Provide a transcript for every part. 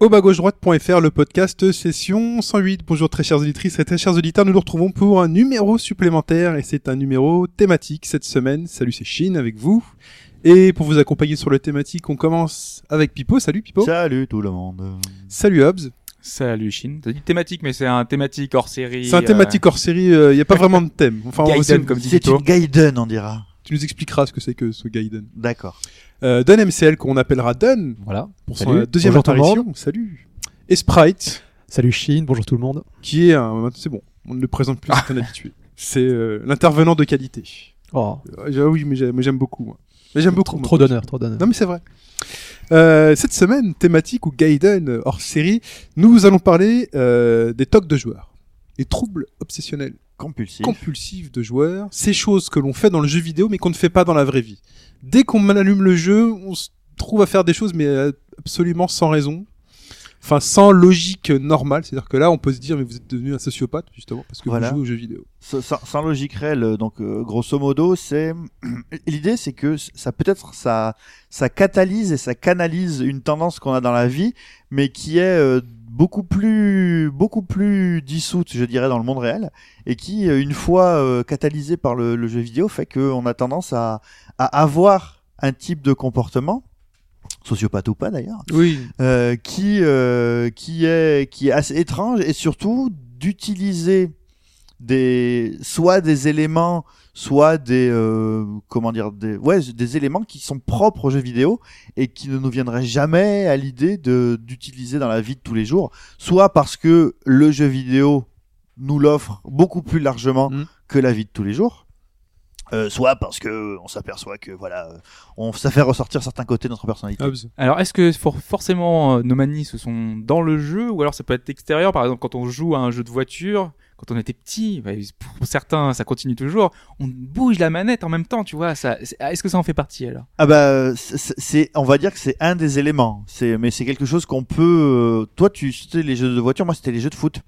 Au bas gauche droite.fr, le podcast session 108. Bonjour très chères auditrices et très chers auditeurs, nous nous retrouvons pour un numéro supplémentaire et c'est un numéro thématique cette semaine. Salut, c'est Chine avec vous. Et pour vous accompagner sur le thématique, on commence avec Pipo. Salut Pipo. Salut tout le monde. Salut Hobbs. Salut Chine. T'as dit thématique, mais c'est un thématique hors série. C'est un thématique hors série, il n'y a pas vraiment de thème. Enfin, on va Gaiden, aussi- comme dit C'est une Gaiden, on dira. tu nous expliqueras ce que c'est que ce Gaiden. D'accord. Euh, Don MCL qu'on appellera Don Voilà. pour son Salut. euh, deuxième Bonjour apparition. Salut. Et Sprite. Salut Chine, bonjour tout le monde. qui est un, c'est bon, on ne le présente plus, c'est un habitué. C'est euh, l'intervenant de qualité. Oh, Euh, ah oui, mais j'aime beaucoup. Moi. Mais j'aime beaucoup. trop, d'honneur, trop d'honneur. Non mais c'est vrai. Euh, cette semaine, thématique ou Gaiden hors série, nous allons parler euh, des tocs de joueurs, les troubles obsessionnels Compulsif. compulsifs de joueurs, ces choses que l'on fait dans le jeu vidéo mais qu'on ne fait pas dans la vraie vie. Dès qu'on allume le jeu, on se trouve à faire des choses mais euh, absolument sans raison. Enfin, sans logique normale, c'est-à-dire que là, on peut se dire, mais vous êtes devenu un sociopathe, justement, parce que Voilà. vous jouez aux jeux vidéo. sans, sans- sans logique réelle, euh, donc euh, grosso modo, c'est l'idée, c'est que ça peut-être ça ça catalyse et ça canalise une tendance qu'on a dans la vie, mais qui est euh, beaucoup plus beaucoup plus dissoute, je dirais, dans le monde réel, et qui, euh, une fois euh, catalysée par le, le jeu vidéo, fait qu'on a tendance à à avoir un type de comportement sociopathe ou pas d'ailleurs, Oui. euh, qui euh, qui est qui est assez étrange et surtout d'utiliser des soit des éléments soit des euh, comment dire des ouais des éléments qui sont propres aux jeux vidéo et qui ne nous viendraient jamais à l'idée d'utiliser dans la vie de tous les jours soit parce que le jeu vidéo nous l'offre beaucoup plus largement Mm. que la vie de tous les jours euh, soit parce que on s'aperçoit que voilà euh, on ça fait ressortir certains côtés de notre personnalité Hobbs. Alors, est-ce que for- forcément euh, nos manies ce sont dans le jeu ou alors ça peut être extérieur? Par exemple, quand on joue à un jeu de voiture, quand on était petit, bah, pour certains ça continue toujours, on bouge la manette en même temps, tu vois. Ça, c'est- est-ce que ça en fait partie alors? Ah bah c'est- on va dire que c'est un des éléments. C'est mais c'est quelque chose qu'on peut. euh, toi tu c'était les jeux de voiture, moi c'était les jeux de foot.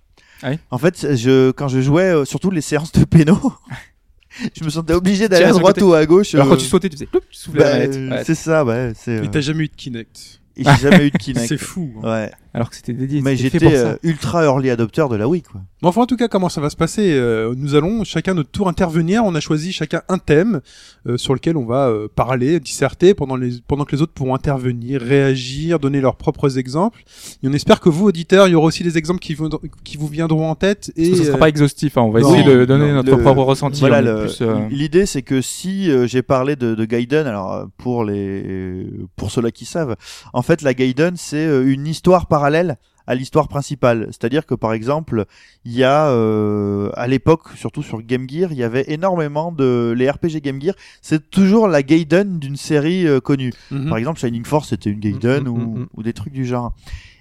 Ah oui En fait, je quand je jouais euh, surtout les séances de péno, je me sentais obligé d'aller à droite côté. ou à gauche. Alors euh, quand tu sautais, tu faisais, tu soufflais bah, la manette. euh, Ouais. C'est ça, ouais. C'est. Mais euh, t'as jamais eu de Kinect. J'ai jamais eu de Kinect. C'est fou. hein. Ouais. Alors que c'était dédié. Mais j'étais euh, ultra early adopteur de la Wii quoi. Bon, enfin, en tout cas, comment ça va se passer Euh, Nous allons chacun notre tour intervenir. On a choisi chacun un thème euh, sur lequel on va euh, parler, disserter pendant, les, pendant que les autres pourront intervenir, réagir, donner leurs propres exemples. Et on espère que vous, auditeurs, il y aura aussi des exemples qui vous, qui vous viendront en tête. Et ça sera euh, pas exhaustif, hein. on va non, essayer de donner non, notre le- propre ressenti. Voilà, euh, l'idée c'est que si euh, j'ai parlé de, de Gaiden, alors euh, pour les pour ceux-là qui savent, en fait la Gaiden c'est une histoire parallèle à l'histoire principale. C'est-à-dire que par exemple, il y a euh, à l'époque, surtout sur Game Gear, il y avait énormément de les RPG Game Gear, c'est toujours la Gaiden d'une série euh, connue. mhm. Par exemple, Shining Force, c'était une Gaiden Mm, ou, mm, mm. ou des trucs du genre.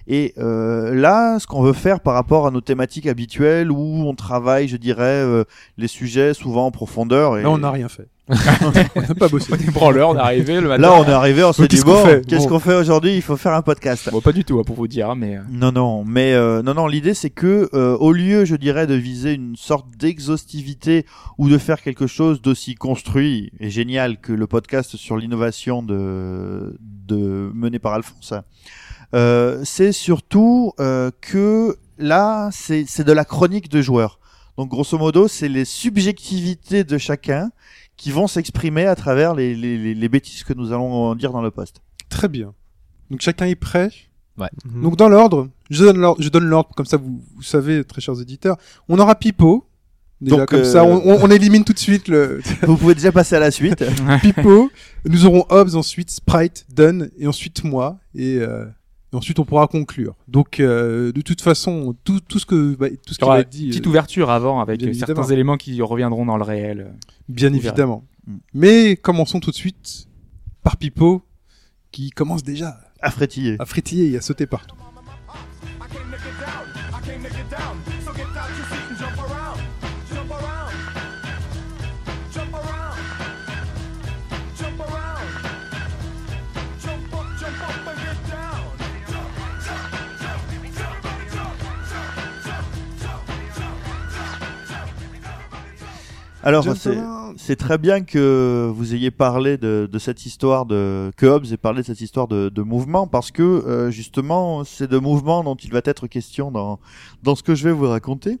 Et euh, là, ce qu'on veut faire par rapport à nos thématiques habituelles, où on travaille, je dirais, euh, les sujets souvent en profondeur. Et Là, on n'a rien fait. on n'a pas bossé. On est branleur, on est arrivé le matin. Là, on est arrivé, on s'est dit qu'est-ce qu'on bon, fait qu'est-ce qu'on fait aujourd'hui? Il faut faire un podcast. Bon, pas du tout, hein, pour vous dire, hein, mais. euh, Non, non, mais euh, non, non. L'idée, c'est que euh, au lieu, je dirais, de viser une sorte d'exhaustivité ou de faire quelque chose d'aussi construit et génial que le podcast sur l'innovation de, de mené par Alphonse, euh, c'est surtout euh, que là, c'est c'est de la chronique de joueurs. Donc, grosso modo, c'est les subjectivités de chacun qui vont s'exprimer à travers les, les, les, les bêtises que nous allons dire dans le post. Très bien. Donc chacun est prêt? Mhm. Donc dans l'ordre, je donne l'ordre, je donne l'ordre comme ça vous, vous savez, très chers éditeurs. On aura Pipo. Déjà Donc, comme euh, ça, on, on- on élimine tout de suite le Vous pouvez déjà passer à la suite. Pipo. Nous aurons Hobbs ensuite, Sprite, Dunn et ensuite moi et, euh, et ensuite on pourra conclure. Donc euh, de toute façon, tout, tout ce que bah, tout ce Il y qui aura va une être dit, petite euh, ouverture avant avec bien euh, certains évidemment. éléments qui reviendront dans le réel. bien on verra. évidemment. Mm. Mais commençons tout de suite par Pipo qui commence déjà À frétiller. à frétiller et à sauter partout. Alors, c'est très bien que vous ayez parlé de, de cette histoire de que Hobbes ait parlé de cette histoire de, de mouvement parce que euh, justement c'est de mouvement dont il va être question dans dans ce que je vais vous raconter.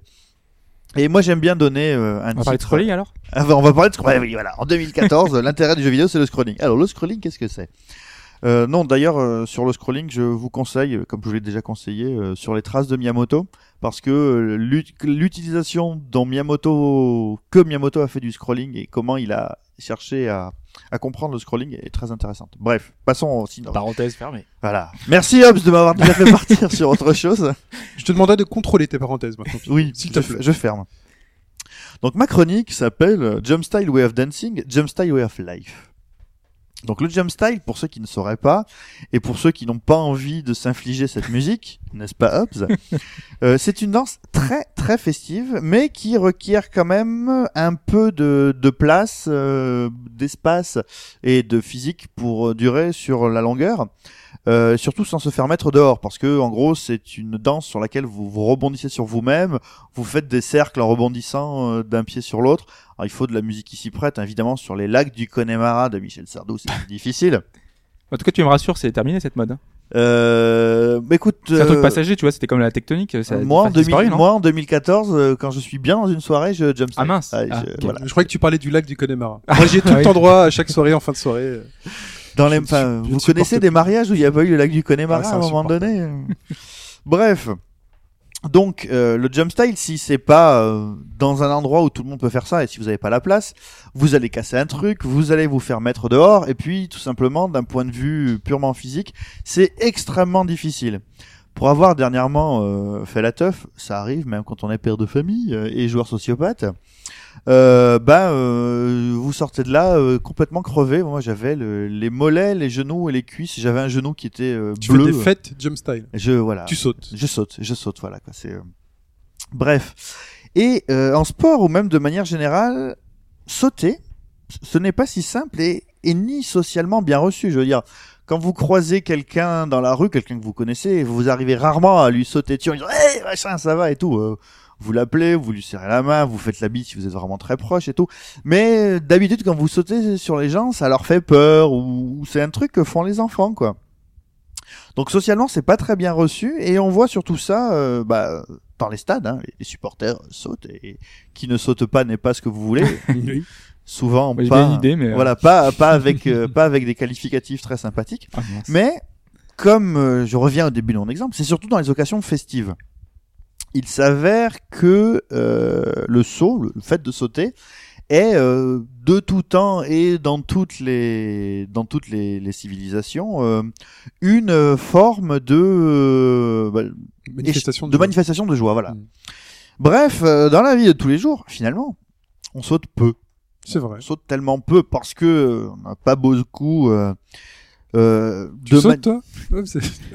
Et moi j'aime bien donner euh, un On va parler de titre. scrolling alors? Ah, on va parler de scrolling. oui, voilà. En 2014, l'intérêt du jeu vidéo, c'est le scrolling. Alors, le scrolling, qu'est-ce que c'est? Euh, Non, d'ailleurs, euh, sur le scrolling, je vous conseille, euh, comme je vous l'ai déjà conseillé, euh, sur les traces de Miyamoto, parce que l'ut- l'utilisation dont Miyamoto, que Miyamoto a fait du scrolling et comment il a cherché à, à comprendre le scrolling est très intéressante. Bref, passons au sinon. Parenthèse fermée. Voilà. Merci Hobbs de m'avoir déjà fait partir sur autre chose. Je te demanderais de contrôler tes parenthèses maintenant. Oui, S'il je, te plaît. je ferme. Donc ma chronique s'appelle Jump Style Way of Dancing, Jump Style Way of Life. Donc le jump style, pour ceux qui ne sauraient pas, et pour ceux qui n'ont pas envie de s'infliger cette musique, n'est-ce pas Hobbs euh, C'est une danse très très festive, mais qui requiert quand même un peu de, de place, euh, d'espace et de physique pour euh, durer sur la longueur. Euh, surtout sans se faire mettre dehors, parce que en gros c'est une danse sur laquelle vous, vous rebondissez sur vous-même, vous faites des cercles en rebondissant euh, d'un pied sur l'autre. Alors il faut de la musique qui s'y prête, évidemment sur les lacs du Connemara de Michel Sardou, c'est difficile. En tout cas, tu me rassures, c'est terminé cette mode. hein. Euh, bah, écoute, C'est un truc euh, passager, tu vois, c'était comme la tectonique. Ça moi, en pas disparu, 2000 non moi en 2014, euh, quand je suis bien dans une soirée, je jump Ah, mince. Ah, Ah, je- ok. voilà. Je croyais que tu parlais du lac du Connemara. Moi, j'y ai tout Ah le oui. temps droit à chaque soirée, en fin de soirée. Dans les, enfin, vous connaissez des mariages où il n'y a pas eu le lac du Connemara Ah, à un moment donné. Bref. Donc, euh, le jump style, si c'est pas euh, dans un endroit où tout le monde peut faire ça, et si vous n'avez pas la place, vous allez casser un truc, vous allez vous faire mettre dehors, et puis tout simplement, d'un point de vue purement physique, c'est extrêmement difficile. Pour avoir dernièrement euh, fait la teuf, ça arrive même quand on est père de famille euh, et joueur sociopathe, euh, ben euh, vous sortez de là euh, complètement crevé. Moi j'avais le- les mollets, les genoux et les cuisses. J'avais un genou qui était euh, Tu bleu. fais des fêtes jump style. Je voilà. Tu sautes. Je saute, je saute, voilà quoi. C'est euh, bref. Et euh, en sport ou même de manière générale, sauter, ce n'est pas si simple et, et ni socialement bien reçu. Je veux dire, quand vous croisez quelqu'un dans la rue, quelqu'un que vous connaissez, vous arrivez rarement à lui sauter dessus en disant Hey, machin, ça va et tout. Vous l'appelez, vous lui serrez la main, vous faites la bite si vous êtes vraiment très proche et tout. Mais euh, d'habitude, quand vous sautez sur les gens, ça leur fait peur ou, ou c'est un truc que font les enfants, quoi. Donc socialement, c'est pas très bien reçu et on voit surtout ça euh, bah, dans les stades. Hein, les supporters sautent et qui ne saute pas n'est pas ce que vous voulez. Oui. Souvent, J'ai pas. idée, mais. euh, Voilà, pas pas avec euh, pas avec des qualificatifs très sympathiques. ah. Mais comme je reviens au début de mon exemple, c'est surtout dans les occasions festives. Il s'avère que euh, le saut, le fait de sauter, est euh, de tout temps et dans toutes les dans toutes les, les civilisations euh, une forme de euh, bah, Manifestation de joie. manifestation de joie. Voilà. Mm. Bref, euh, dans la vie de tous les jours, finalement, on saute peu. C'est vrai. On saute tellement peu parce que euh, on n'a pas beaucoup euh, Tu de sautes, man- toi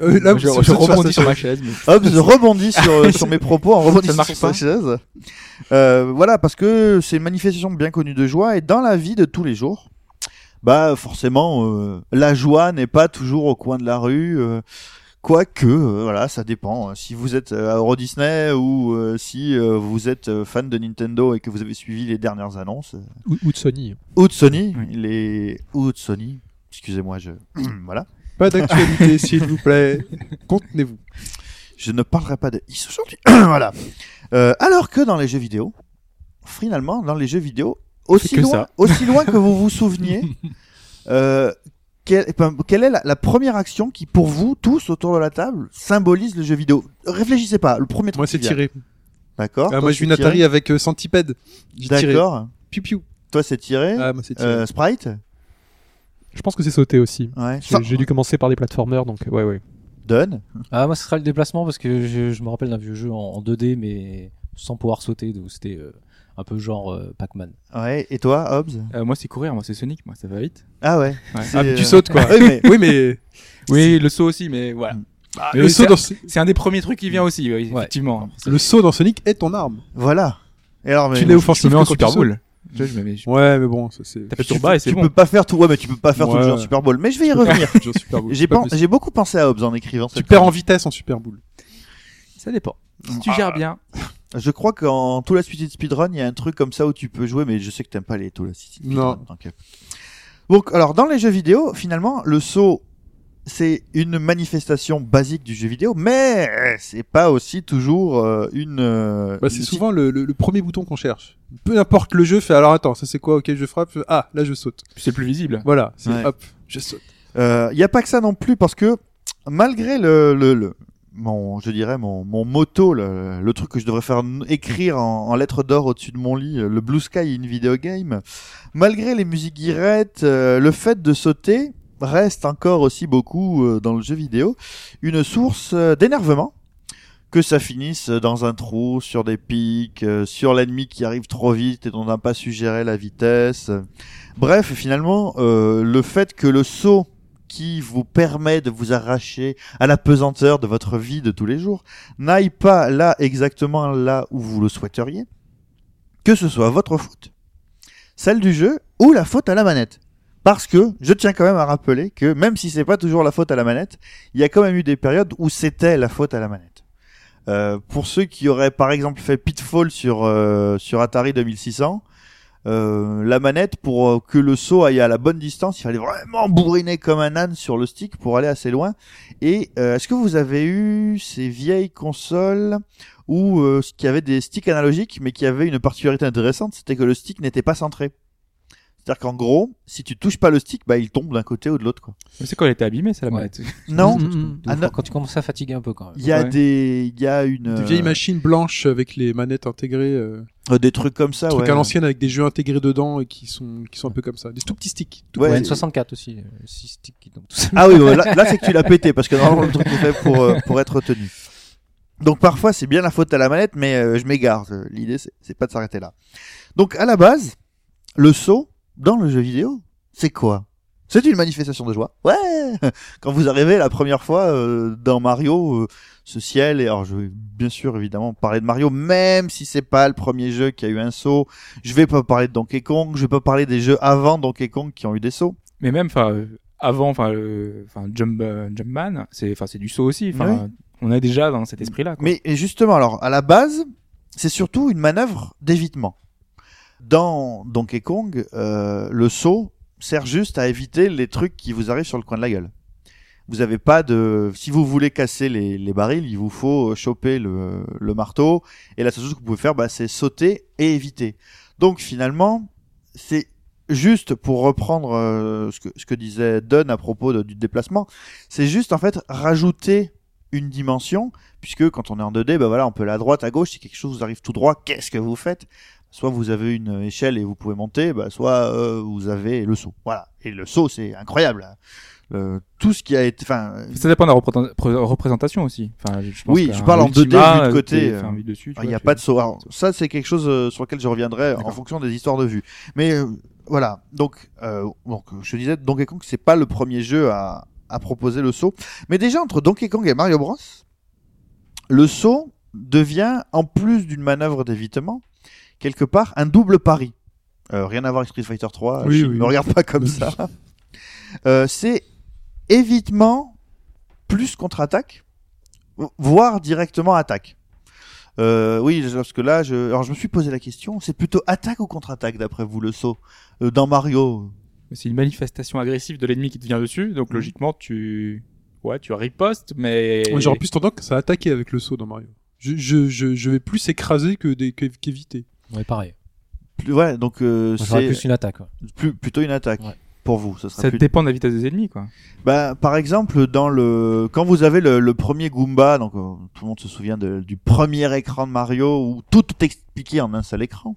Euh, là, je, rebondis sur ma chaise. chaise. Mais... Hop, je rebondis sur, sur mes propos en rebondissant Ça marche sur sa pas chaise. Euh, voilà, parce que c'est une manifestation bien connue de joie et dans la vie de tous les jours, bah forcément, euh, la joie n'est pas toujours au coin de la rue. euh, Quoique, euh, voilà, ça dépend. Si vous êtes à Euro Disney ou euh, si euh, vous êtes fan de Nintendo et que vous avez suivi les dernières annonces, Ou, ou de Sony. ou de Sony, Oui. les ou de Sony, excusez-moi, je voilà. Pas d'actualité, s'il vous plaît. Contenez-vous. Je ne parlerai pas de Is aujourd'hui. voilà. Euh, alors que dans les jeux vidéo, finalement, dans les jeux vidéo, aussi que loin, ça. aussi loin que vous vous souveniez, euh, quelle, enfin, quelle est la, la première action qui, pour vous tous autour de la table, symbolise le jeu vidéo? Réfléchissez pas. Le premier truc. Moi, c'est tiré. D'accord. Ah, moi, vis une Atari avec euh, Centipede. J'ai tiré. D'accord. Piu piu. Toi, c'est tiré. Ah, moi, tiré. Euh, Sprite? Je pense que c'est sauté aussi. Ouais. J'ai j'ai dû commencer par des platformers, donc ouais, ouais. Done. Ah, moi, ce sera le déplacement parce que je, je me rappelle d'un vieux jeu en, en 2D, mais sans pouvoir sauter, donc c'était euh, un peu genre euh, Pac-Man. Ouais. Et toi, Hobbs? Euh, moi, c'est courir, moi, c'est Sonic, moi, ça va vite. Ah ouais. Ah, mais tu sautes, quoi. oui, mais Oui, mais Oui, le saut aussi, mais voilà. Ah, Mais le, c'est- saut dans... C'est un des premiers trucs qui vient aussi, oui, Ouais. effectivement. le saut dans Sonic est ton arme. voilà. Et alors, mais Tu l'es offensif en Super. Bowl. Tu vois, je me mets- je- Ouais, mais bon, ça c'est. T'as fait tu, tour bas et c'est tu bon. peux pas faire tout. Ouais, mais tu peux pas faire tout le Ouais. jeu en Super Bowl. Mais je vais y revenir. Genre Super Bowl, J'ai c'est pas pen- possible. j'ai beaucoup pensé à Hobbs en écrivant Tu cette perds en vitesse en Super Bowl. Ça dépend. Si tu gères bien. Je crois qu'en tout la suite de speedrun, il y a un truc comme ça où tu peux jouer, mais je sais que t'aimes pas les tout la suite de Non. speedrun. Donc, alors, dans les jeux vidéo, finalement, le saut, c'est une manifestation basique du jeu vidéo, mais c'est pas aussi toujours euh, une. euh, Bah, c'est une- souvent le, le- le premier bouton qu'on cherche. Peu importe le jeu, fait alors attends, ça c'est quoi? Ok, je frappe. Ah, là je saute. C'est plus visible. Voilà, c'est Ouais. hop, je saute. Euh, Il y a pas que ça non plus parce que malgré le, le, le- mon, je dirais mon, mon motto, le, le truc que je devrais faire écrire en, en lettres d'or au-dessus de mon lit, euh, le Blue Sky in video game, malgré les musiques guirettes, euh, le fait de sauter reste encore aussi beaucoup euh, dans le jeu vidéo une source euh, d'énervement. Que ça finisse dans un trou, sur des pics, euh, sur l'ennemi qui arrive trop vite et dont on n'a pas su gérer la vitesse. Bref, finalement, euh, le fait que le saut qui vous permet de vous arracher à la pesanteur de votre vie de tous les jours n'aille pas là exactement là où vous le souhaiteriez, que ce soit votre faute, celle du jeu ou la faute à la manette. Parce que je tiens quand même à rappeler que même si c'est pas toujours la faute à la manette, il y a quand même eu des périodes où c'était la faute à la manette. Euh, pour ceux qui auraient par exemple fait Pitfall sur euh, sur Atari 2600, euh, la manette pour que le saut aille à la bonne distance, il fallait vraiment bourriner comme un âne sur le stick pour aller assez loin. Et est-ce que vous avez eu ces vieilles consoles où euh, qui avaient des sticks analogiques, mais qui avaient une particularité intéressante, c'était que le stick n'était pas centré? C'est-à-dire qu'en gros, si tu touches pas le stick, bah il tombe d'un côté ou de l'autre. quoi. Mais c'est quand elle était abîmée, c'est la Ouais. manette. Non, Mm, mm. Ah, non. quand tu commences à fatiguer un peu quand même. il y a Ouais. des, il y a une Des euh, vieilles machines blanches avec les manettes intégrées, euh, euh, des trucs comme ça. trucs ouais. à l'ancienne avec des jeux intégrés dedans et qui sont qui sont un peu comme ça, des tout petits sticks. Tout Ouais. Ouais, petits. N64 aussi, euh, six sticks qui tombent tout seul. Ah oui, ouais, là, là, c'est que tu l'as pété parce que normalement le truc est fait pour euh, pour être retenu. Donc parfois c'est bien la faute à la manette, mais euh, je m'égare. Euh, L'idée c'est c'est pas de s'arrêter là. Donc à la base, le saut dans le jeu vidéo, c'est quoi? C'est une manifestation de joie. Ouais. Quand vous arrivez la première fois euh, dans Mario, euh, ce ciel et alors je vais bien sûr évidemment parler de Mario, même si c'est pas le premier jeu qui a eu un saut. Je vais pas parler de Donkey Kong, je vais pas parler des jeux avant Donkey Kong qui ont eu des sauts. Mais même, enfin, euh, avant, enfin, euh, enfin, Jump, euh, Jumpman, c'est, enfin, c'est du saut aussi. Enfin, on est déjà dans cet esprit-là. quoi. Mais et justement, alors, à la base, c'est surtout une manœuvre d'évitement. Dans Donkey Kong, euh, le saut sert juste à éviter les trucs qui vous arrivent sur le coin de la gueule. Vous avez pas de, si vous voulez casser les, les barils, il vous faut choper le, le marteau, et la seule chose que vous pouvez faire, bah, c'est sauter et éviter. Donc finalement, c'est juste pour reprendre euh, ce, que, ce que disait Dunn à propos du déplacement, c'est juste en fait rajouter une dimension puisque quand on est en 2D, bah voilà, on peut aller à droite, à gauche, si quelque chose vous arrive tout droit, qu'est-ce que vous faites? Soit vous avez une échelle et vous pouvez monter, bah, soit euh, vous avez le saut. Voilà. Et le saut, c'est incroyable. hein. Le- tout ce qui a été, enfin, Ça dépend de la représent- pré- représentation aussi. Enfin, je pense Oui, je parle en 2D, Ultima, vu de côté, euh, vu dessus, il n'y a pas de saut. Alors, ça, c'est quelque chose euh, sur lequel je reviendrai en fonction des histoires de vue. Mais euh, voilà. Donc, donc, je disais, Donkey Kong, c'est pas le premier jeu à, à proposer le saut. Mais déjà, entre Donkey Kong et Mario Bros, le saut devient, en plus d'une manœuvre d'évitement, quelque part un double pari. Euh, rien à voir avec Street Fighter 3. Oui, je oui. me regarde pas comme ça. Euh, c'est évitement plus contre-attaque, voire directement attaque. Euh, oui, parce que là, je, alors je me suis posé la question, c'est plutôt attaque ou contre-attaque d'après vous le saut Euh, dans Mario? C'est une manifestation agressive de l'ennemi qui te vient dessus, donc Mhm. logiquement, tu, ouais, tu ripostes, mais. J'aurais plus tendance à attaquer avec le saut dans Mario. Je, je, je, je vais plus écraser que- qu'éviter. Ouais, pareil. plus, Ouais, donc euh, c'est plus une attaque. ouais. plus, plutôt une attaque Ouais. pour vous. Ça sera Ça plus... dépend de la vitesse des ennemis, quoi. Bah, par exemple, dans le quand vous avez le, le premier Goomba, donc euh, tout le monde se souvient de- du premier écran de Mario où tout est expliqué en un seul écran.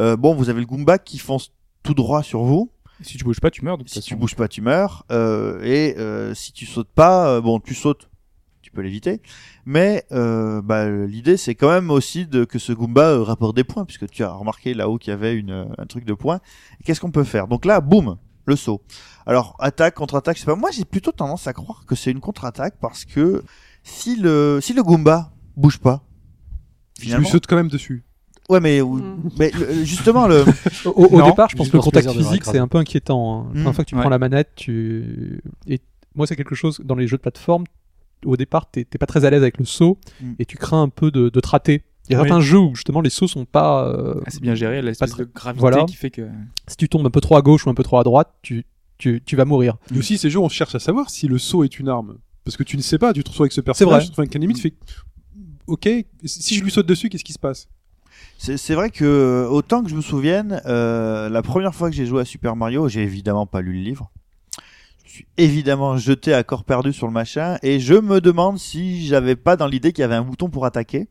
Euh, bon, vous avez le Goomba qui fonce tout droit sur vous. Si tu bouges pas, tu meurs, de toute Si tu façon. bouges pas, tu meurs. Euh, et euh, si tu sautes pas, euh, bon, tu sautes, tu peux l'éviter. Mais euh, bah, l'idée, c'est quand même aussi de que ce Goomba euh, rapporte des points, puisque tu as remarqué là-haut qu'il y avait une, un truc de points. Qu'est-ce qu'on peut faire? Donc là, boum, le saut. Alors attaque, contre-attaque, c'est pas. Moi, j'ai plutôt tendance à croire que c'est une contre-attaque parce que si le si le Goomba bouge pas, Je lui finalement. saute quand même dessus. Ouais, mais, Mm. mais le- justement le. Au, départ, je pense que le contact physique, c'est un peu inquiétant. hein. La Mm. première fois que tu Ouais. prends la manette, tu... Et moi, c'est quelque chose, dans les jeux de plateforme, au départ, t'es pas très à l'aise avec le saut, Mm. et tu crains un peu de, de te rater. Il y a Oui. certains jeux où justement les sauts sont pas. euh, Ah, c'est bien géré, l'espèce de gravité voilà. qui fait que. si tu tombes un peu trop à gauche ou un peu trop à droite, tu, tu, tu vas mourir. Et aussi, ces jeux, on cherche à savoir si le saut est une arme. Parce que tu ne sais pas, tu te retrouves avec ce personnage. vrai. Enfin, qu'à la limite, tu fais, ok, si je lui saute dessus, qu'est-ce qui se passe? C'est c'est vrai que autant que je me souvienne, euh, la première fois que j'ai joué à Super Mario, j'ai évidemment pas lu le livre. Je suis évidemment jeté à corps perdu sur le machin et je me demande si j'avais pas dans l'idée qu'il y avait un bouton pour attaquer.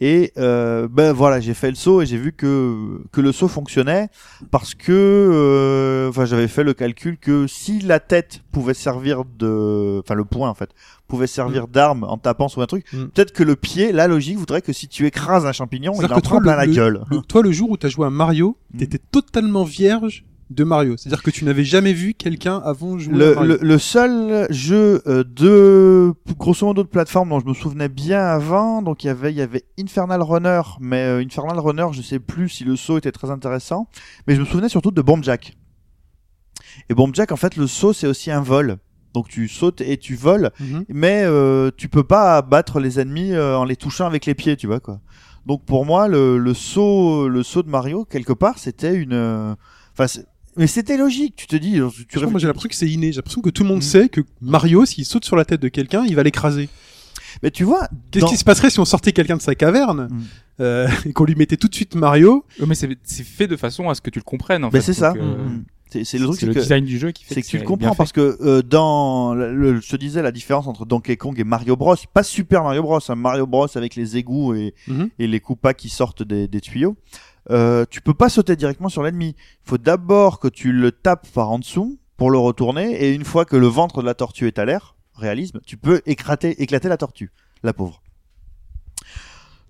Et euh, ben voilà, j'ai fait le saut et j'ai vu que que le saut fonctionnait parce que euh, enfin j'avais fait le calcul que si la tête pouvait servir de enfin le point en fait pouvait servir d'arme en tapant sur un truc, Mm. peut-être que le pied, la logique voudrait que si tu écrases un champignon, il en prend plein le- la le- gueule. Le- toi, le jour où tu as joué à Mario, Mm. t'étais totalement vierge de Mario. C'est-à-dire que tu n'avais jamais vu quelqu'un avant jouer à Le, Mario. le, le seul jeu euh, de grosso modo de plateforme dont je me souvenais bien avant, donc il y avait il y avait Infernal Runner, mais euh, Infernal Runner, je sais plus si le saut était très intéressant, mais je me souvenais surtout de Bomb Jack. Et Bomb Jack, en fait, le saut c'est aussi un vol. Donc tu sautes et tu voles, Mhm. mais euh, tu peux pas abattre les ennemis euh, en les touchant avec les pieds, tu vois quoi. Donc pour moi, le, le saut, le saut de Mario quelque part, c'était une, enfin, mais c'était logique. Tu te dis, tu sais pas, moi, j'ai l'impression que c'est inné. J'ai l'impression que tout le monde Mm. sait que Mario, s'il saute sur la tête de quelqu'un, il va l'écraser. Mais tu vois, Qu'est-ce dans- qui se passerait si on sortait quelqu'un de sa caverne Mm. euh, et qu'on lui mettait tout de suite Mario mais c'est fait de façon à ce que tu le comprennes. En Ben, fait. c'est ça. Euh, Mhm. C'est le truc, C'est c'est le que, design du jeu qui fait c'est que tu le comprends parce que euh, dans, le, le- je te disais la différence entre Donkey Kong et Mario Bros. Pas Super Mario Bros. hein, Mario Bros. avec les égouts et, Mhm. et les coupas qui sortent des, des tuyaux. Euh, tu peux pas sauter directement sur l'ennemi. Il faut d'abord que tu le tapes par en dessous pour le retourner et une fois que le ventre de la tortue est à l'air, réalisme, tu peux éclater, éclater la tortue, la pauvre.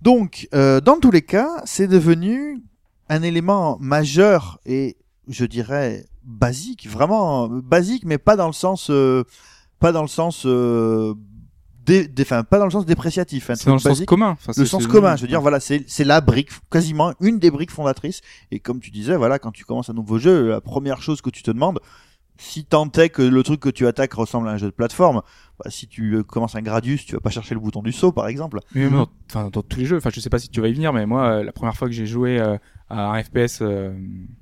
Donc, euh, dans tous les cas, c'est devenu un élément majeur et je dirais basique, vraiment euh, basique, mais pas dans le sens, euh, pas dans le sens, euh, dé- dé- enfin, pas dans le sens dépréciatif. un C'est dans le sens commun. Enfin, le c'est- sens commun. Je veux dire, voilà, c'est c'est la brique, quasiment une des briques fondatrices. Et comme tu disais, voilà, quand tu commences un nouveau jeu, la première chose que tu te demandes, si tant est que le truc que tu attaques ressemble à un jeu de plateforme, bah, si tu euh, commences un Gradius, tu vas pas chercher le bouton du saut, par exemple. Mais même dans, dans tous les jeux, enfin, je sais pas si tu vas y venir, mais moi, euh, la première fois que j'ai joué euh, à un FPS, euh,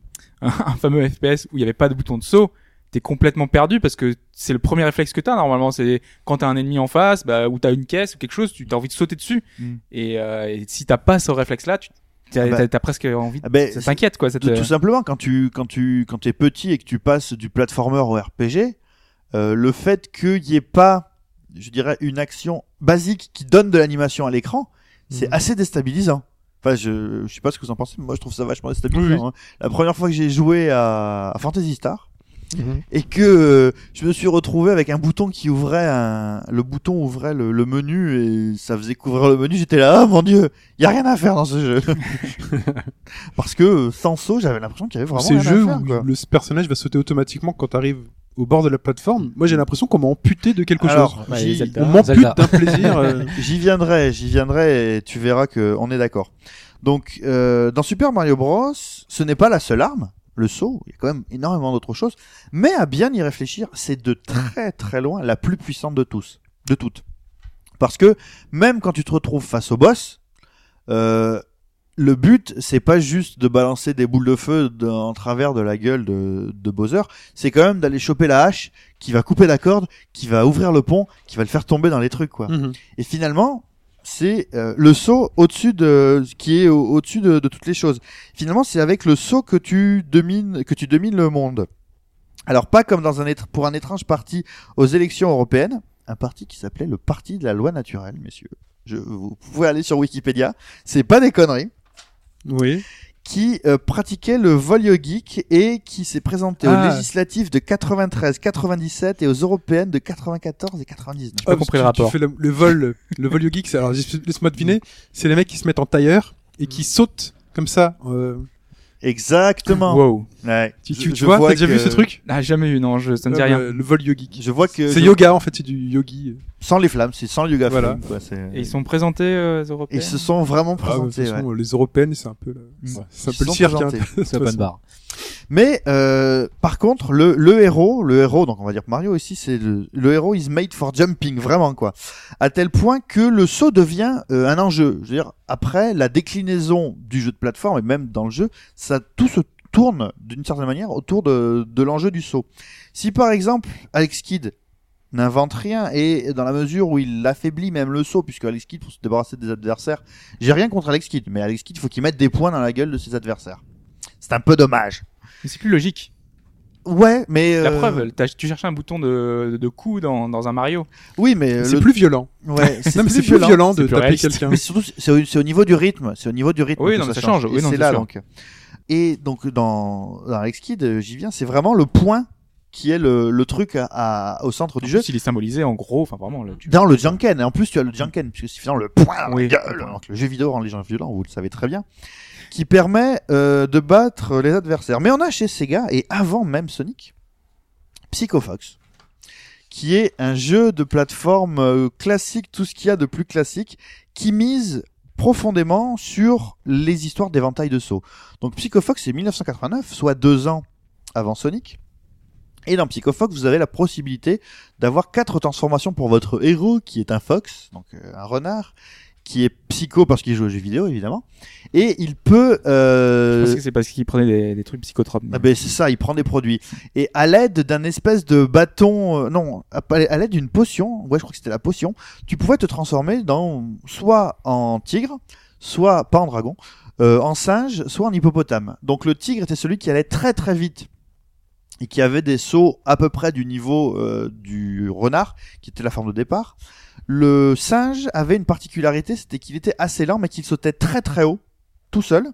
un fameux FPS où il y avait pas de bouton de saut, t'es complètement perdu parce que c'est le premier réflexe que t'as normalement. C'est quand t'as un ennemi en face, bah, ou t'as une caisse ou quelque chose, tu as envie de sauter dessus. Mm. Et, euh, et si t'as pas ce réflexe-là, tu t'as, Ah bah. t'as- t'as presque envie. De, Ah ben, ça t'inquiète quoi. Ça te- Tout, simplement, quand tu quand tu quand t'es petit et que tu passes du platformer au RPG, euh, le fait qu'il y ait pas, je dirais, une action basique qui donne de l'animation à l'écran, c'est Mhm. assez déstabilisant. Enfin, je, je sais pas ce que vous en pensez, mais moi je trouve ça vachement déstabilisant. Oui, oui. hein. La première fois que j'ai joué à, à Fantasy Star Mhm. et que euh, je me suis retrouvé avec un bouton qui ouvrait un, le bouton ouvrait le, le menu et ça faisait couvrir le menu, j'étais là, ah mon dieu, y a rien à faire dans ce jeu. Parce que euh, sans saut, j'avais l'impression qu'il y avait vraiment Ces rien jeux à faire. où quoi. le personnage va sauter automatiquement quand t'arrives au bord de la plateforme. Moi, j'ai l'impression qu'on m'a amputé de quelque Alors, chose. Ouais. On m'ampute d'un plaisir. euh, J'y viendrai, j'y viendrai et tu verras que on est d'accord. Donc, euh, dans Super Mario Bros, ce n'est pas la seule arme, le saut. Il y a quand même énormément d'autres choses. Mais à bien y réfléchir, c'est de très très loin la plus puissante de tous, de toutes. Parce que même quand tu te retrouves face au boss, euh, le but c'est pas juste de balancer des boules de feu de- en travers de la gueule de, de Bowser, c'est quand même d'aller choper la hache qui va couper la corde, qui va ouvrir le pont, qui va le faire tomber dans les trucs quoi. mhm. Et finalement, c'est euh, le saut au-dessus de qui est au- au-dessus de, toutes les choses. Finalement, c'est avec le saut que tu domines que tu domines le monde. Alors pas comme dans un pour un étrange parti aux élections européennes, un parti qui s'appelait le Parti de la loi naturelle, messieurs. Vous pouvez aller sur Wikipédia, c'est pas des conneries Oui. Qui euh, pratiquait le vol yogique et qui s'est présenté Ah. aux législatives de 93, 97 et aux européennes de 94 et 99. pas Ah, compris le rapport. Tu fais le, le vol, le vol yogique. c'est- Alors, laisse-moi deviner. C'est les mecs qui se mettent en tailleur et qui sautent comme ça. euh, Exactement. Wow. Ouais. tu Je- tu, je vois, t'as déjà que- vu ce truc? Ah, jamais eu, non, je, ça me dit Euh, rien. Le vol yogique. Je vois que C'est je- yoga en fait, c'est du yogi. sans les flammes, c'est sans le yoga Voilà. flame, quoi. c'est- Et ils sont présentés euh, aux Européens? ils se sont vraiment Ah, de toute présentés. façon, ouais. les européennes, c'est un peu, la- Mm. c'est un peu le cirque. hein, C'est open bar. Mais euh, par contre, le, héros, le héros, donc on va dire Mario ici, c'est le, héros is made for jumping, vraiment quoi. À tel point que le saut devient euh, un enjeu. Je veux dire, après la déclinaison du jeu de plateforme et même dans le jeu, ça tout se tourne d'une certaine manière autour de, l'enjeu du saut. Si par exemple Alex Kidd n'invente rien et dans la mesure où il affaiblit même le saut, puisque Alex Kidd pour se débarrasser des adversaires, j'ai rien contre Alex Kidd, mais Alex Kidd il faut qu'il mette des points dans la gueule de ses adversaires. C'est un peu dommage. Mais c'est plus logique. Ouais, mais La euh, preuve, tu cherchais un bouton de, de coup dans, dans un Mario. Oui, mais euh, C'est le- plus violent. ouais, c'est plus plus violent. de taper quelqu'un. Mais surtout, c'est au, niveau du rythme. C'est au niveau du rythme. Oui, que non, ça change. Oui, c'est là sûr. donc. Et donc dans, dans Alex Kidd, euh, j'y viens. C'est vraiment le point qui est le, le truc à, à- au centre du jeu. il est symbolisé en gros. Enfin, vraiment. Là, tu- Dans le Janken, et en plus tu as le Janken, puisque c'est finalement le point dans Oui. la gueule, donc le jeu vidéo rend les gens violents, vous le savez très bien, qui permet euh, de battre les adversaires. Mais on a chez Sega, et avant même Sonic, Psycho Fox, qui est un jeu de plateforme euh, classique, tout ce qu'il y a de plus classique, qui mise profondément sur les histoires d'éventail de sauts. Donc Psycho Fox c'est 1989, soit deux ans avant Sonic. Et dans Psycho Fox, vous avez la possibilité d'avoir quatre transformations pour votre héros, qui est un fox, donc euh, un renard, qui est psycho parce qu'il joue aux jeux vidéo évidemment, et il peut. Euh... que c'est parce qu'il prenait des, des trucs psychotropes. ah ben c'est ça, il prend des produits. Et à l'aide d'un espèce de bâton, euh, non, à, à l'aide d'une potion, ouais je crois que c'était la potion, tu pouvais te transformer dans soit en tigre, soit pas en dragon, euh, en singe, soit en hippopotame. Donc le tigre était celui qui allait très très vite et qui avait des sauts à peu près du niveau euh, du renard, qui était la forme de départ. Le singe avait une particularité, c'était qu'il était assez lent, mais qu'il sautait très très haut, tout seul,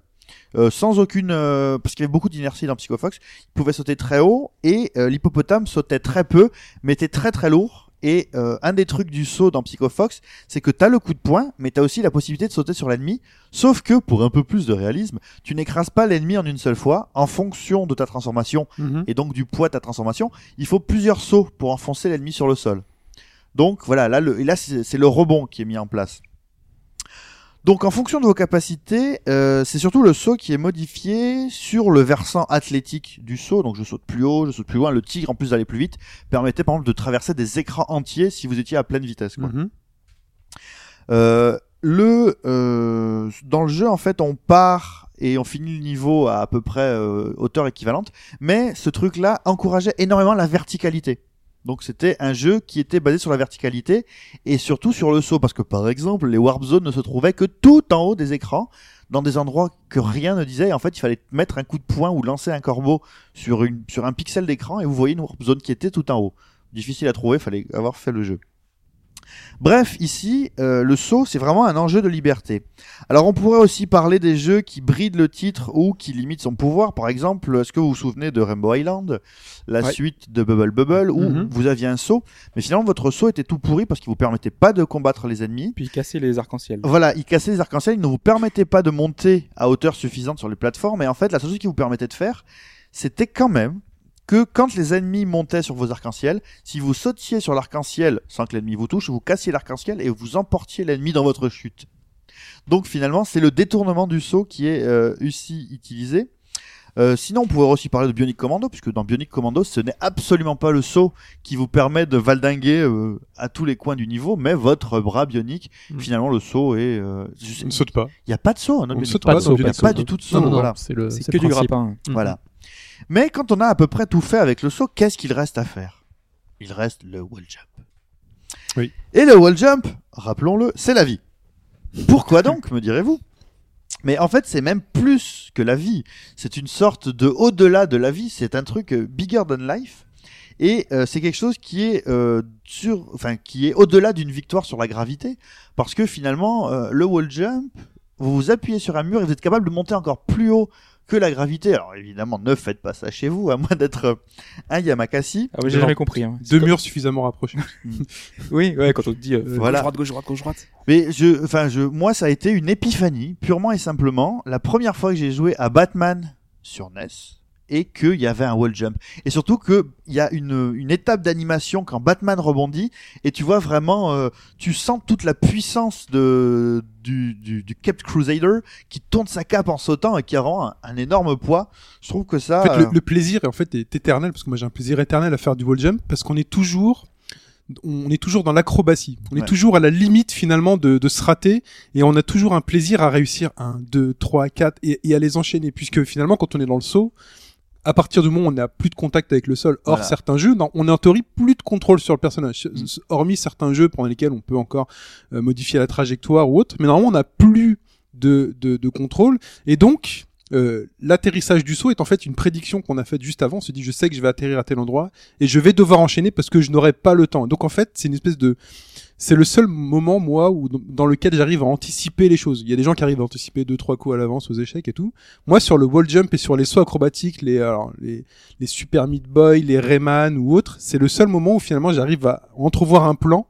euh, sans aucune, euh, parce qu'il y avait beaucoup d'inertie dans Psycho Fox. Il pouvait sauter très haut et euh, l'hippopotame sautait très peu, mais était très très lourd. Et euh, un des trucs du saut dans Psycho Fox, c'est que t'as le coup de poing, mais t'as aussi la possibilité de sauter sur l'ennemi. Sauf que pour un peu plus de réalisme, tu n'écrases pas l'ennemi en une seule fois. En fonction de ta transformation Mhm. et donc du poids de ta transformation, il faut plusieurs sauts pour enfoncer l'ennemi sur le sol. Donc voilà, là, le, et là c'est le rebond qui est mis en place. Donc en fonction de vos capacités, euh, c'est surtout le saut qui est modifié sur le versant athlétique du saut. Donc je saute plus haut, je saute plus loin. Le tigre, en plus d'aller plus vite, permettait par exemple de traverser des écrans entiers si vous étiez à pleine vitesse. Quoi. Mhm. Euh, le euh, dans le jeu en fait on part et on finit le niveau à à peu près euh, hauteur équivalente mais ce truc là encourageait énormément la verticalité donc c'était un jeu qui était basé sur la verticalité et surtout sur le saut. Parce que par exemple les warp zones ne se trouvaient que tout en haut des écrans dans des endroits que rien ne disait. En fait il fallait mettre un coup de poing ou lancer un corbeau sur une sur un pixel d'écran et vous voyez une warp zone qui était tout en haut. Difficile à trouver fallait avoir fait le jeu Bref, ici, euh, le saut, c'est vraiment un enjeu de liberté. Alors, on pourrait aussi parler des jeux qui brident le titre ou qui limitent son pouvoir. Par exemple, est-ce que vous vous souvenez de Rainbow Island, la Ouais. suite de Bubble Bubble, où Mhm. vous aviez un saut, mais finalement, votre saut était tout pourri parce qu'il vous permettait pas de combattre les ennemis. Puis casser les arcs-en-ciel. Voilà, il cassait les arcs-en-ciel, il ne vous permettait pas de monter à hauteur suffisante sur les plateformes, et en fait, la seule chose qu'il vous permettait de faire, c'était quand même que quand les ennemis montaient sur vos arcs-en-ciel, si vous sautiez sur l'arc-en-ciel sans que l'ennemi vous touche, vous cassiez l'arc-en-ciel et vous emportiez l'ennemi dans votre chute. Donc finalement, c'est le détournement du saut qui est euh, ici utilisé. Euh, sinon, on pourrait aussi parler de Bionic Commando, puisque dans Bionic Commando, ce n'est absolument pas le saut qui vous permet de valdinguer euh, à tous les coins du niveau, mais votre bras bionique. Mm. Finalement, le saut est... euh, je sais- On ne saute pas. il n'y a pas de saut. hein, dans On ne saute Pas de saut, Il n'y a pas du tout de saut. Voilà. c'est le, C'est c'est que le du grappin. Voilà. Mais quand on a à peu près tout fait avec le saut, qu'est-ce qu'il reste à faire? Il reste le wall jump. Oui. Et le wall jump, rappelons-le, c'est la vie. Pourquoi donc, me direz-vous? Mais en fait, c'est même plus que la vie. C'est une sorte de au-delà de la vie. C'est un truc euh, bigger than life. Et euh, c'est quelque chose qui est euh, sur, enfin, qui est au-delà d'une victoire sur la gravité, parce que finalement, euh, le wall jump, vous vous appuyez sur un mur et vous êtes capable de monter encore plus haut que la gravité. Alors évidemment, ne faites pas ça chez vous, à moins d'être euh, un Yamakasi. Ah ouais, j'ai jamais compris. Hein. Deux murs suffisamment rapprochés. Oui, ouais, quand on te dit euh, Voilà. gauche droite gauche droite gauche droite. Mais je, enfin, je, moi, ça a été une épiphanie, purement et simplement. La première fois que j'ai joué à Batman sur NES, et qu'il y avait un wall jump. Et surtout qu'il y a une, une étape d'animation quand Batman rebondit et tu vois vraiment, euh, tu sens toute la puissance de, du, du, du Cape Crusader qui tourne sa cape en sautant et qui a vraiment un, un énorme poids. Je trouve que ça... En fait, euh, le, le plaisir en fait est éternel parce que moi j'ai un plaisir éternel à faire du wall jump parce qu'on est toujours on est toujours dans l'acrobatie. On est toujours à la limite finalement de, de se rater et on a toujours un plaisir à réussir un, deux, trois, quatre et, et à les enchaîner puisque finalement quand on est dans le saut, à partir du moment où on n'a plus de contact avec le sol, hors Voilà. certains jeux, non, on a en théorie plus de contrôle sur le personnage, Mm. hormis certains jeux pendant lesquels on peut encore euh, modifier la trajectoire ou autre, mais normalement on n'a plus de, de, de contrôle et donc euh, l'atterrissage du saut est en fait une prédiction qu'on a faite juste avant. On se dit, je sais que je vais atterrir à tel endroit et je vais devoir enchaîner parce que je n'aurai pas le temps. Donc en fait, c'est une espèce de, c'est le seul moment moi où dans lequel j'arrive à anticiper les choses. Il y a des gens qui arrivent à anticiper deux trois coups à l'avance aux échecs et tout. Moi, sur le wall jump et sur les sauts acrobatiques, les alors, les les super meat boy, les Rayman ou autres, c'est le seul moment où finalement j'arrive à entrevoir un plan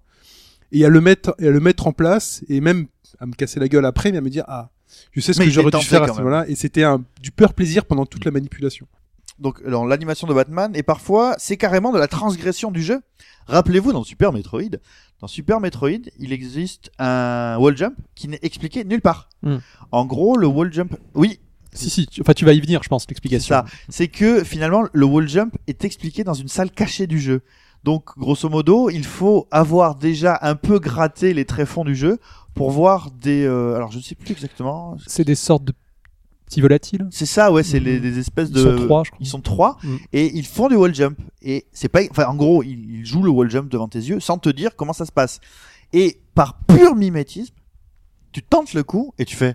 et à le mettre et à le mettre en place et même à me casser la gueule après, mais à me dire ah, je sais ce Mais que j'aurais dû faire à ce moment-là et c'était un du pur plaisir pendant toute la manipulation. donc dans l'animation de Batman et parfois c'est carrément de la transgression du jeu. Rappelez-vous dans Super Metroid, dans Super Metroid, il existe un wall jump qui n'est expliqué nulle part. Hmm. En gros, le wall jump, oui, Si, si, tu- enfin, tu vas y venir, je pense, c'est l'explication. ça. C'est que finalement le wall jump est expliqué dans une salle cachée du jeu. Donc grosso modo, il faut avoir déjà un peu gratté les tréfonds du jeu pour voir des. euh, alors je ne sais plus exactement. C'est des sortes de petits volatiles. C'est ça, ouais, c'est les, des espèces de. Ils sont trois, je crois. Ils sont trois Mhm. et ils font du wall jump. Et c'est pas, enfin, en gros, ils, ils jouent le wall jump devant tes yeux sans te dire comment ça se passe. Et par pur mimétisme, tu tentes le coup et tu fais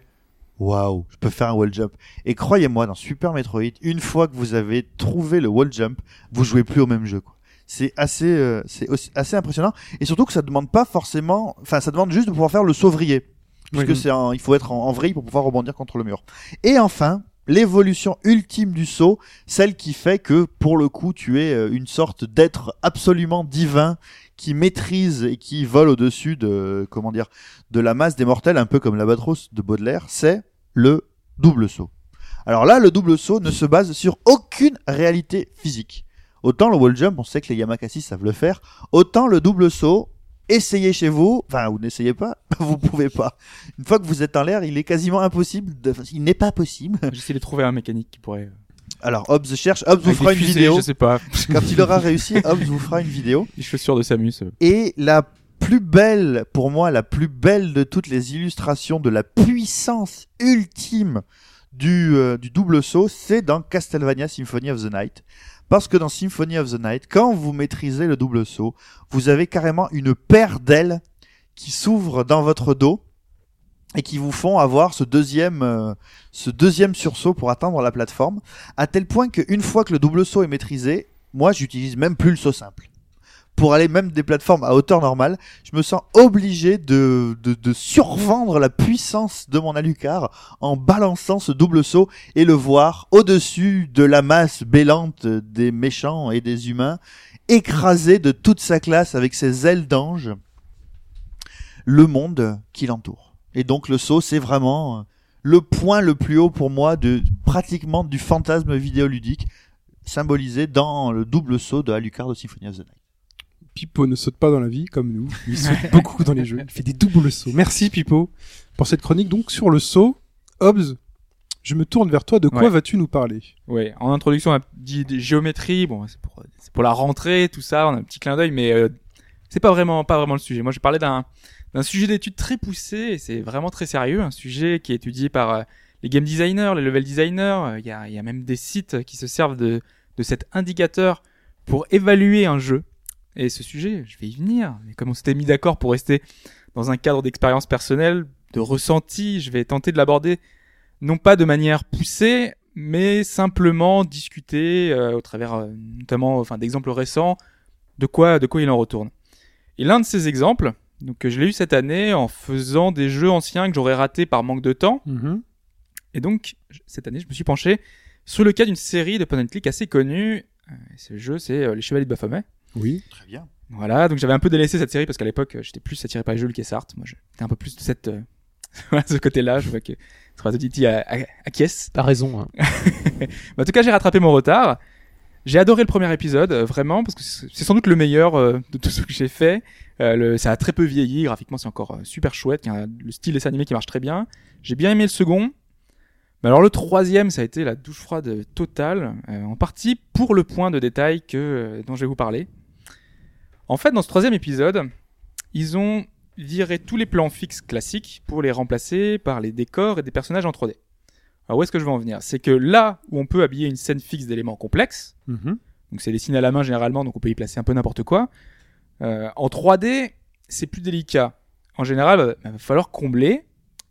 waouh, je peux faire un wall jump. Et croyez-moi, dans Super Metroid, une fois que vous avez trouvé le wall jump, vous jouez plus au même jeu. Quoi. C'est assez, euh, c'est aussi- assez impressionnant. Et surtout que ça demande pas forcément, enfin, ça demande juste de pouvoir faire le sauvrier. Puisque Oui. c'est un- il faut être en, en vrille pour pouvoir rebondir contre le mur. Et enfin, l'évolution ultime du saut, celle qui fait que pour le coup tu es euh, une sorte d'être absolument divin qui maîtrise et qui vole au-dessus de comment dire de la masse des mortels un peu comme l'albatros de Baudelaire, c'est le double saut. Alors là, le double saut ne se base sur aucune réalité physique. Autant le wall jump, on sait que les Yamakasi savent le faire, autant le double saut, essayez chez vous, enfin vous n'essayez pas, vous pouvez pas. Une fois que vous êtes en l'air, il est quasiment impossible, de... il n'est pas possible. J'essaie de trouver un mécanique qui pourrait. euh, Alors Hobbs cherche, Hobbs vous avec fera une fusées, vidéo. Je sais pas. Quand il aura réussi, Hobbs vous fera une vidéo. Les chaussures de Samus. euh. Et la plus belle, pour moi, la plus belle de toutes les illustrations de la puissance ultime du, euh, du double saut, c'est dans Castlevania Symphony of the Night. Parce que dans Symphony of the Night, quand vous maîtrisez le double saut, vous avez carrément une paire d'ailes qui s'ouvrent dans votre dos et qui vous font avoir ce deuxième, euh, ce deuxième sursaut pour atteindre la plateforme, à tel point qu'une fois que le double saut est maîtrisé, moi j'utilise même plus le saut simple. Pour aller même des plateformes à hauteur normale, je me sens obligé de, de, de survendre la puissance de mon Alucard en balançant ce double saut et le voir au-dessus de la masse bélante des méchants et des humains, écrasé de toute sa classe avec ses ailes d'ange, le monde qui l'entoure. Et donc le saut, c'est vraiment le point le plus haut pour moi de pratiquement du fantasme vidéoludique symbolisé dans le double saut de Alucard de Symphony of the Night. Pipo ne saute pas dans la vie comme nous. Il saute beaucoup dans les jeux. Il fait des doubles sauts. Merci Pipo pour cette chronique. Donc sur le saut, Hobbs, je me tourne vers toi. De quoi Ouais. vas-tu nous parler? Ouais, en introduction, on a dit des géométrie, bon, c'est pour, la rentrée, tout ça, on a un petit clin d'œil, mais euh, c'est pas vraiment, pas vraiment le sujet. Moi, je parlais d'un, sujet d'étude très poussé, et c'est vraiment très sérieux, un sujet qui est étudié par euh, les game designers, les level designers. Euh, Il y, a, il y a même des sites qui se servent de, de cet indicateur pour évaluer un jeu. Et ce sujet, je vais y venir. Mais comme on s'était mis d'accord pour rester dans un cadre d'expérience personnelle, de ressenti, je vais tenter de l'aborder non pas de manière poussée, mais simplement discuter euh, au travers euh, notamment enfin d'exemples récents de quoi de quoi il en retourne. Et l'un de ces exemples, donc que je l'ai eu cette année en faisant des jeux anciens que j'aurais ratés par manque de temps. Et donc cette année, je me suis penché sur le cas d'une série de point and click assez connue. Euh, et ce jeu, c'est euh, Les Chevaliers de Baphomet. Oui. Très bien. Voilà, donc j'avais un peu délaissé cette série parce qu'à l'époque, j'étais plus attiré par les jeux LucasArts. Moi, j'étais un peu plus de cette, euh, voilà, ce côté-là. Je vois que Trois Titi à, à, acquiesce. T'as raison. hein. Mais en tout cas, j'ai rattrapé mon retard. J'ai adoré le premier épisode, euh, vraiment, parce que c'est c'est sans doute le meilleur euh, de tout ce que j'ai fait. Euh, le, ça a très peu vieilli, graphiquement c'est encore euh, super chouette, il y a le style dessin animé qui marche très bien. J'ai bien aimé le second. Mais alors le troisième, ça a été la douche froide totale, euh, en partie pour le point de détail que euh, dont je vais vous parler. En fait, dans ce troisième épisode, ils ont viré tous les plans fixes classiques pour les remplacer par les décors et des personnages en 3D. Alors où est-ce que je veux en venir? C'est que là où on peut habiller une scène fixe d'éléments complexes, Mhm. donc c'est dessiné à la main généralement, donc on peut y placer un peu n'importe quoi. Euh, en 3D, c'est plus délicat. En général, bah, il va falloir combler.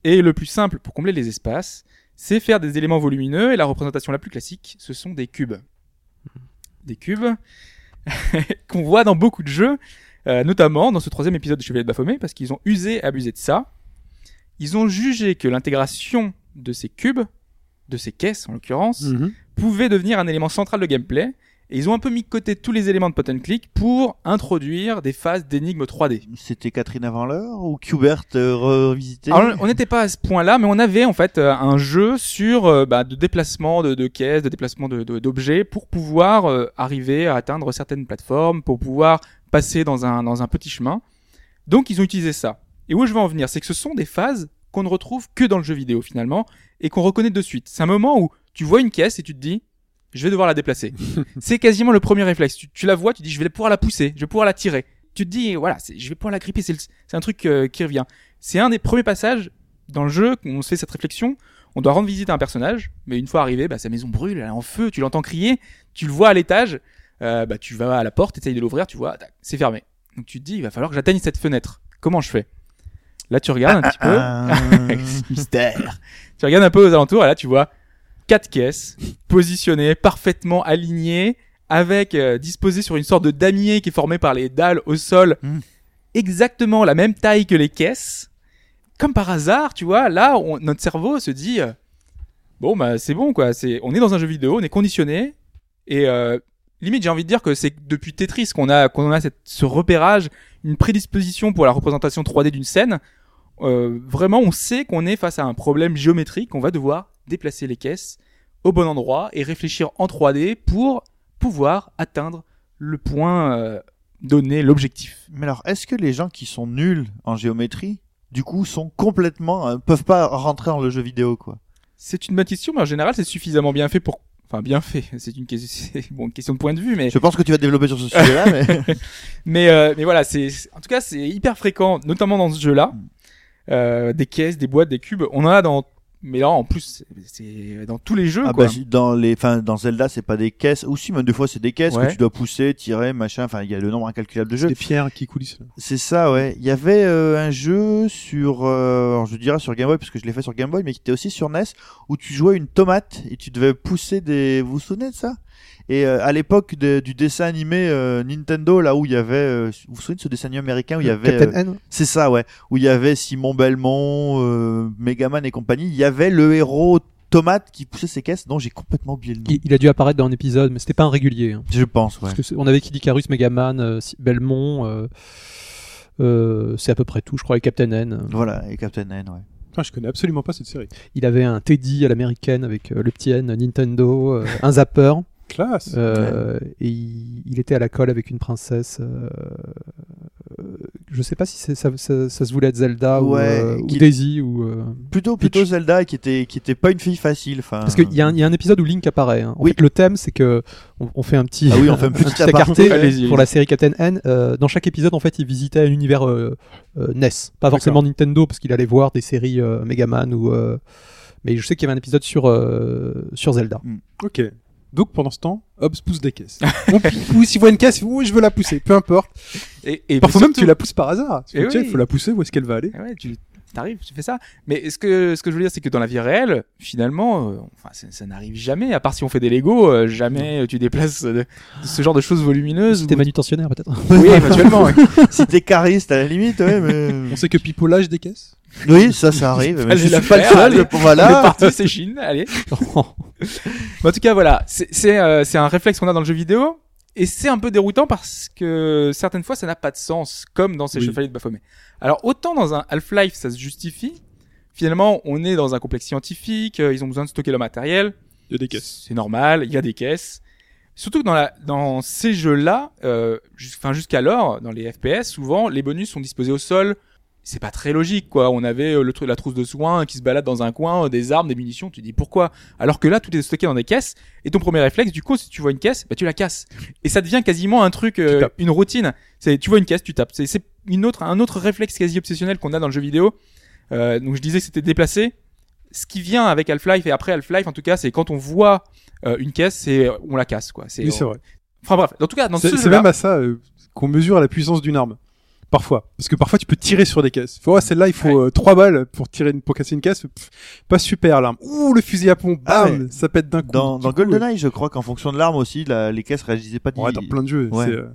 Et le plus simple pour combler les espaces, c'est faire des éléments volumineux. Et la représentation la plus classique, ce sont des cubes. Des cubes qu'on voit dans beaucoup de jeux, euh, notamment dans ce troisième épisode de Chevalier de Baphomet, parce qu'ils ont usé abusé de ça. Ils ont jugé que l'intégration de ces cubes, de ces caisses en l'occurrence, Mhm. pouvait devenir un élément central de gameplay. Et ils ont un peu mis de côté tous les éléments de pot and click pour introduire des phases d'énigmes 3D. C'était Catherine avant l'heure ou Qbert euh, revisité Alors, on n'était pas à ce point-là, mais on avait en fait euh, un jeu sur euh, bah, de déplacement de, de caisses, de déplacement de- de- d'objets pour pouvoir euh, arriver à atteindre certaines plateformes, pour pouvoir passer dans un, dans un petit chemin. Donc ils ont utilisé ça. Et où je veux en venir, c'est que ce sont des phases qu'on ne retrouve que dans le jeu vidéo finalement et qu'on reconnaît de suite. C'est un moment où tu vois une caisse et tu te dis, je vais devoir la déplacer. c'est quasiment le premier réflexe. Tu, tu la vois, tu dis, je vais pouvoir la pousser, je vais pouvoir la tirer. Tu te dis, voilà, c'est- je vais pouvoir la gripper. C'est un truc euh, qui revient. C'est un des premiers passages dans le jeu qu'on se fait cette réflexion. On doit rendre visite à un personnage, mais une fois arrivé, bah, sa maison brûle, elle est en feu, tu l'entends crier, tu le vois à l'étage, euh, bah, tu vas à la porte, essayes de l'ouvrir, tu vois, c'est fermé. Donc tu te dis, il va falloir que j'atteigne cette fenêtre. Comment je fais? Là, tu regardes un petit peu. Ah, Mystère. Tu regardes un peu aux alentours et là tu vois quatre caisses positionnées, parfaitement alignées, avec euh, disposées sur une sorte de damier qui est formé par les dalles au sol, Hmm. exactement la même taille que les caisses. Comme par hasard, tu vois, là on- notre cerveau se dit euh, bon bah c'est bon quoi, c'est on est dans un jeu vidéo, on est conditionné et euh, limite j'ai envie de dire que c'est depuis Tetris qu'on a qu'on a cette, ce repérage, une prédisposition pour la représentation 3D d'une scène euh, vraiment, on sait qu'on est face à un problème géométrique, on va devoir déplacer les caisses au bon endroit et réfléchir en 3D pour pouvoir atteindre le point euh, donné, l'objectif. Mais alors, est-ce que les gens qui sont nuls en géométrie, du coup, sont complètement, euh, peuvent pas rentrer dans le jeu vidéo, quoi? C'est une bonne question, mais en général, c'est suffisamment bien fait pour... Enfin, bien fait, c'est une, question- c'est, bon, une question de point de vue, mais... Je pense que tu vas développer sur ce sujet-là, mais Mais, euh, mais voilà, c'est en tout cas c'est hyper fréquent, notamment dans ce jeu-là. Euh, des caisses, des boîtes, des cubes, on en a dans. Mais là, en plus, c'est- dans tous les jeux, ah quoi. bah, dans les, enfin, dans Zelda, c'est pas des caisses, ou si, même des fois, c'est des caisses Ouais. que tu dois pousser, tirer, machin. Enfin, il y a le nombre incalculable de jeux. Des pierres qui coulissent. là. C'est ça, ouais. Il y avait euh, un jeu sur, euh, alors je dirais sur Game Boy parce que je l'ai fait sur Game Boy, mais qui était aussi sur NES où tu jouais une tomate et tu devais pousser des. Vous vous souvenez de ça? Et euh, à l'époque de- du dessin animé euh, Nintendo, là où il y avait, euh, vous vous souvenez de ce dessin animé américain où il y avait, Captain euh, N. c'est ça, ouais, où il y avait Simon Belmont, euh, Megaman et compagnie. Il y avait le héros tomate qui poussait ses caisses, dont j'ai complètement oublié le nom. Il, il a dû apparaître dans un épisode, mais c'était pas un régulier. hein. Je pense, ouais. Parce que on avait Kid Icarus, Megaman, euh, Belmont. euh, euh, c'est à peu près tout, je crois, et Captain N. Voilà, et Captain N, ouais. Ah, je connais absolument pas cette série. Il avait un Teddy à l'américaine avec euh, le petit N, Nintendo, euh, un zapper. Classe. euh, Et il, il était à la colle avec une princesse. euh, euh, je sais pas si ça, ça, ça se voulait être Zelda ou, Ouais, euh, ou Daisy ou. euh, Plutôt, plutôt Peach. Zelda qui était, qui était pas une fille facile. Parce qu'il y, a un- il y a un épisode où Link apparaît. hein. En Oui. fait, le thème, c'est que on, on fait un petit, Ah oui, on fait un petit aparté, pour la série Captain N. Euh, dans chaque épisode, en fait, il visitait un univers euh, euh, NES, pas forcément Nintendo, parce qu'il allait voir des séries euh, Megaman ou. euh, mais je sais qu'il y avait un épisode sur euh, sur Zelda. Ok. Donc pendant ce temps, Hobbs pousse des caisses. On pousse, il voit une caisse, oui, je veux la pousser, peu importe. Et, et Parfois même tu la pousses par hasard. Tu Eh tiens, oui. il faut la pousser, où est-ce qu'elle va aller ouais, tu t'arrives, tu fais ça. Mais ce que ce que je veux dire, c'est que dans la vie réelle, finalement, euh, enfin, ça, ça n'arrive jamais. À part si on fait des Lego, euh, jamais euh, tu déplaces euh, ce genre de choses volumineuses. C'était ou- manutentionnaire peut-être. Oui, éventuellement. ouais. si t'es cariste à la limite, ouais, mais. On sait que Pipo lâche des caisses. Oui, ça, ça arrive. Mais je la suis pas le seul. Voilà. parti, c'est Chine. Allez. En tout cas, voilà, c'est c'est euh, c'est un réflexe qu'on a dans le jeu vidéo. Et c'est un peu déroutant parce que certaines fois ça n'a pas de sens, comme dans ces Oui. chevaliers de Baphomet. Alors autant dans un Half-Life ça se justifie, Finalement, on est dans un complexe scientifique, euh, ils ont besoin de stocker le matériel. Il y a des caisses. C'est normal, il y a des caisses. Surtout que dans, la, dans ces jeux-là, euh, jusqu'alors, dans les FPS, souvent les bonus sont disposés au sol. C'est pas très logique, quoi. On avait euh, le truc, la trousse de soins qui se balade dans un coin, euh, des armes, des munitions. Tu dis pourquoi? Alors que là, tout est stocké dans des caisses. Et ton premier réflexe, du coup, si tu vois une caisse, bah tu la casses. Et ça devient quasiment un truc, euh, une routine. C'est tu vois une caisse, tu tapes. C'est c'est une autre, un autre réflexe quasi obsessionnel qu'on a dans le jeu vidéo. Euh, donc je disais que c'était déplacé. Ce qui vient avec Half-Life et après Half-Life, en tout cas, c'est quand on voit euh, une caisse, c'est on la casse, quoi. Oui, c'est vrai. Enfin bref, en tout cas, dans C'est ce c'est même à ça euh, qu'on mesure la puissance d'une arme. Parfois. Parce que parfois tu peux tirer sur des caisses. Faut, ouais, celle-là, il faut euh, trois balles pour tirer une, pour casser une caisse. Pff, pas super l'arme. Ouh, le fusil à pompe, Ah bam, ouais. ça pète d'un coup. Dans, dans GoldenEye, je crois qu'en fonction de l'arme aussi, la- les caisses réagissaient pas. Ouais, dans plein de jeux. Ouais. euh,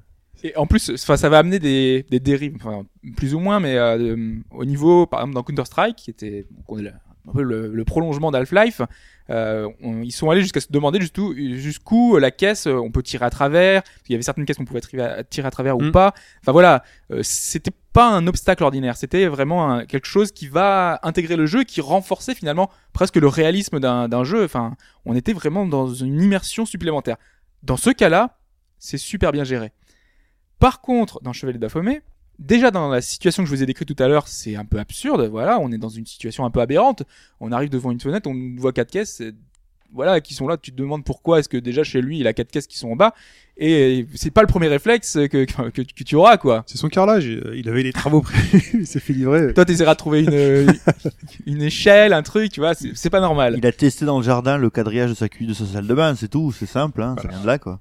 Et en plus, enfin, ça va amener des, des dérives, enfin, plus ou moins, mais euh, au niveau, par exemple, dans Counter Strike, qui était donc, on est le, le prolongement d'Half-Life, euh, on- ils sont allés jusqu'à se demander jusqu'où, jusqu'où euh, la caisse, euh, on peut tirer à travers. Il y avait certaines caisses qu'on pouvait tirer à, tirer à travers ou Mm. pas. Enfin voilà, euh, c'était pas un obstacle ordinaire, c'était vraiment un- quelque chose qui va intégrer le jeu, qui renforçait finalement presque le réalisme d'un, d'un jeu. Enfin, on était vraiment dans une immersion supplémentaire. Dans ce cas-là, c'est super bien géré. Par contre, dans Chevalier d'Aphomé, déjà dans la situation que je vous ai décrite tout à l'heure, c'est un peu absurde. Voilà, on est dans une situation un peu aberrante. On arrive devant une fenêtre, on voit quatre caisses, voilà, qui sont là. Tu te demandes pourquoi est-ce que déjà chez lui il a quatre caisses qui sont en bas. Et c'est pas le premier réflexe que, que, que- que tu auras, quoi. C'est son carrelage. Il avait les travaux prévus. il s'est fait livrer. Toi, t'essaieras de trouver une, une échelle, un truc, tu vois, c'est c'est pas normal. Il a testé dans le jardin le quadrillage de sa cuisine, de sa salle de bain, c'est tout, c'est simple, hein, ça vient de là quoi.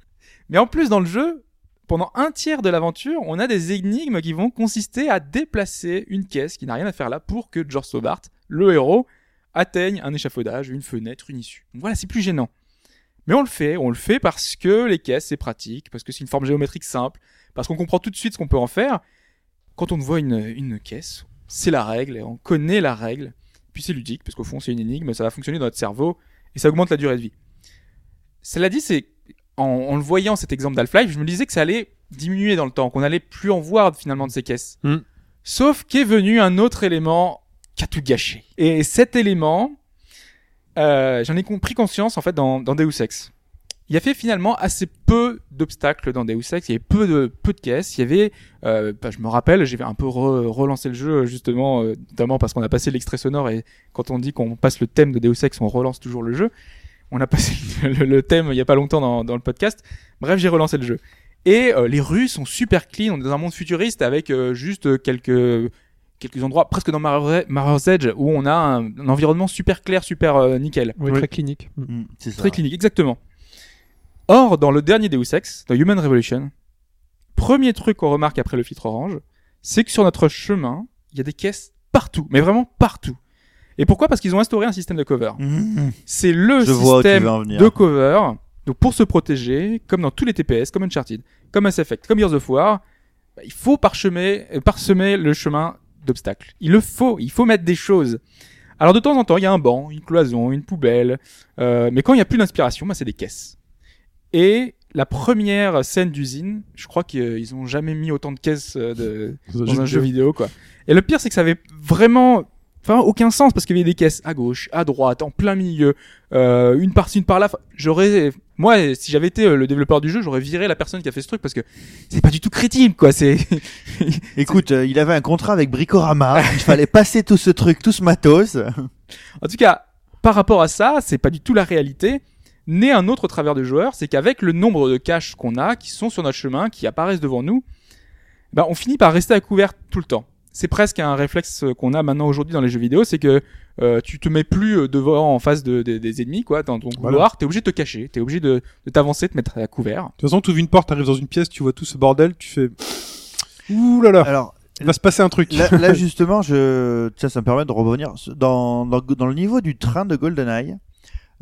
Mais en plus, dans le jeu, pendant un tiers de l'aventure, on a des énigmes qui vont consister à déplacer une caisse qui n'a rien à faire là pour que George Sobart, le héros, atteigne un échafaudage, une fenêtre, une issue. Voilà, c'est plus gênant. Mais on le fait, on le fait parce que les caisses, c'est pratique, parce que c'est une forme géométrique simple, parce qu'on comprend tout de suite ce qu'on peut en faire. Quand on voit une, une caisse, c'est la règle, on connaît la règle, puis c'est ludique, parce qu'au fond, c'est une énigme, ça va fonctionner dans notre cerveau, et ça augmente la durée de vie. Cela dit, c'est en, en le voyant cet exemple d'Half-Life, je me disais que ça allait diminuer dans le temps, qu'on allait plus en voir finalement de ces caisses. Hmm. Sauf qu'est venu un autre élément qui a tout gâché. Et cet élément, euh, j'en ai pris conscience en fait dans, dans Deus Ex. Il y avait finalement assez peu d'obstacles dans Deus Ex. Il y avait peu de peu de caisses. Il y avait, euh, bah, je me rappelle, j'ai un peu re- relancé le jeu justement, euh, notamment parce qu'on a passé l'extrait sonore et quand on dit qu'on passe le thème de Deus Ex, on relance toujours le jeu. On a passé le, le thème il y a pas longtemps dans, dans le podcast. Bref, j'ai relancé le jeu. Et euh, les rues sont super clean. On est dans un monde futuriste avec euh, juste quelques quelques endroits, presque dans Mirror- Mirror's Edge, où on a un, un environnement super clair, super euh, nickel. Oui, très clinique. Mm. C'est ça. Très clinique, exactement. Or, dans le dernier Deus Ex, dans Human Revolution, premier truc qu'on remarque après le filtre orange, c'est que sur notre chemin, il y a des caisses partout, mais vraiment partout. Et pourquoi? Parce qu'ils ont instauré un système de cover. Mhm. C'est le Je système de cover. Donc pour se protéger, comme dans tous les TPS, comme Uncharted, comme Mass Effect, comme Gears of War, bah, il faut parchemer, euh, parsemer le chemin d'obstacles. Il le faut, il faut mettre des choses. Alors de temps en temps, il y a un banc, une cloison, une poubelle, euh, mais quand il n'y a plus d'inspiration, bah, c'est des caisses. Et la première scène d'usine, je crois qu'ils ont jamais mis autant de caisses euh, de, dans un jeu vidéo quoi. Et le pire c'est que ça avait vraiment enfin aucun sens parce qu'il y avait des caisses à gauche, à droite, en plein milieu, euh, une par-ci, une par-là. J'aurais moi si j'avais été euh, le développeur du jeu, j'aurais viré la personne qui a fait ce truc parce que c'est pas du tout crédible quoi, c'est Écoute, euh, il avait un contrat avec Bricorama, il fallait passer tout ce truc, tout ce matos. En tout cas, par rapport à ça, c'est pas du tout la réalité. Né un autre travers de joueurs, c'est qu'avec le nombre de caches qu'on a, qui sont sur notre chemin, qui apparaissent devant nous, bah, on finit par rester à couvert tout le temps. C'est presque un réflexe qu'on a maintenant aujourd'hui dans les jeux vidéo, c'est que euh, tu te mets plus euh, devant en face de, de- des ennemis, quoi, dans ton Voilà. couloir, t'es obligé de te cacher, t'es obligé de, de t'avancer, de te mettre à couvert. De toute façon, tu ouvres une porte, t'arrives dans une pièce, tu vois tout ce bordel, tu fais. Ouh là là, Alors, il va se passer un truc. là, là, justement, je, ça, ça me permet de revenir dans, dans, dans le niveau du train de GoldenEye.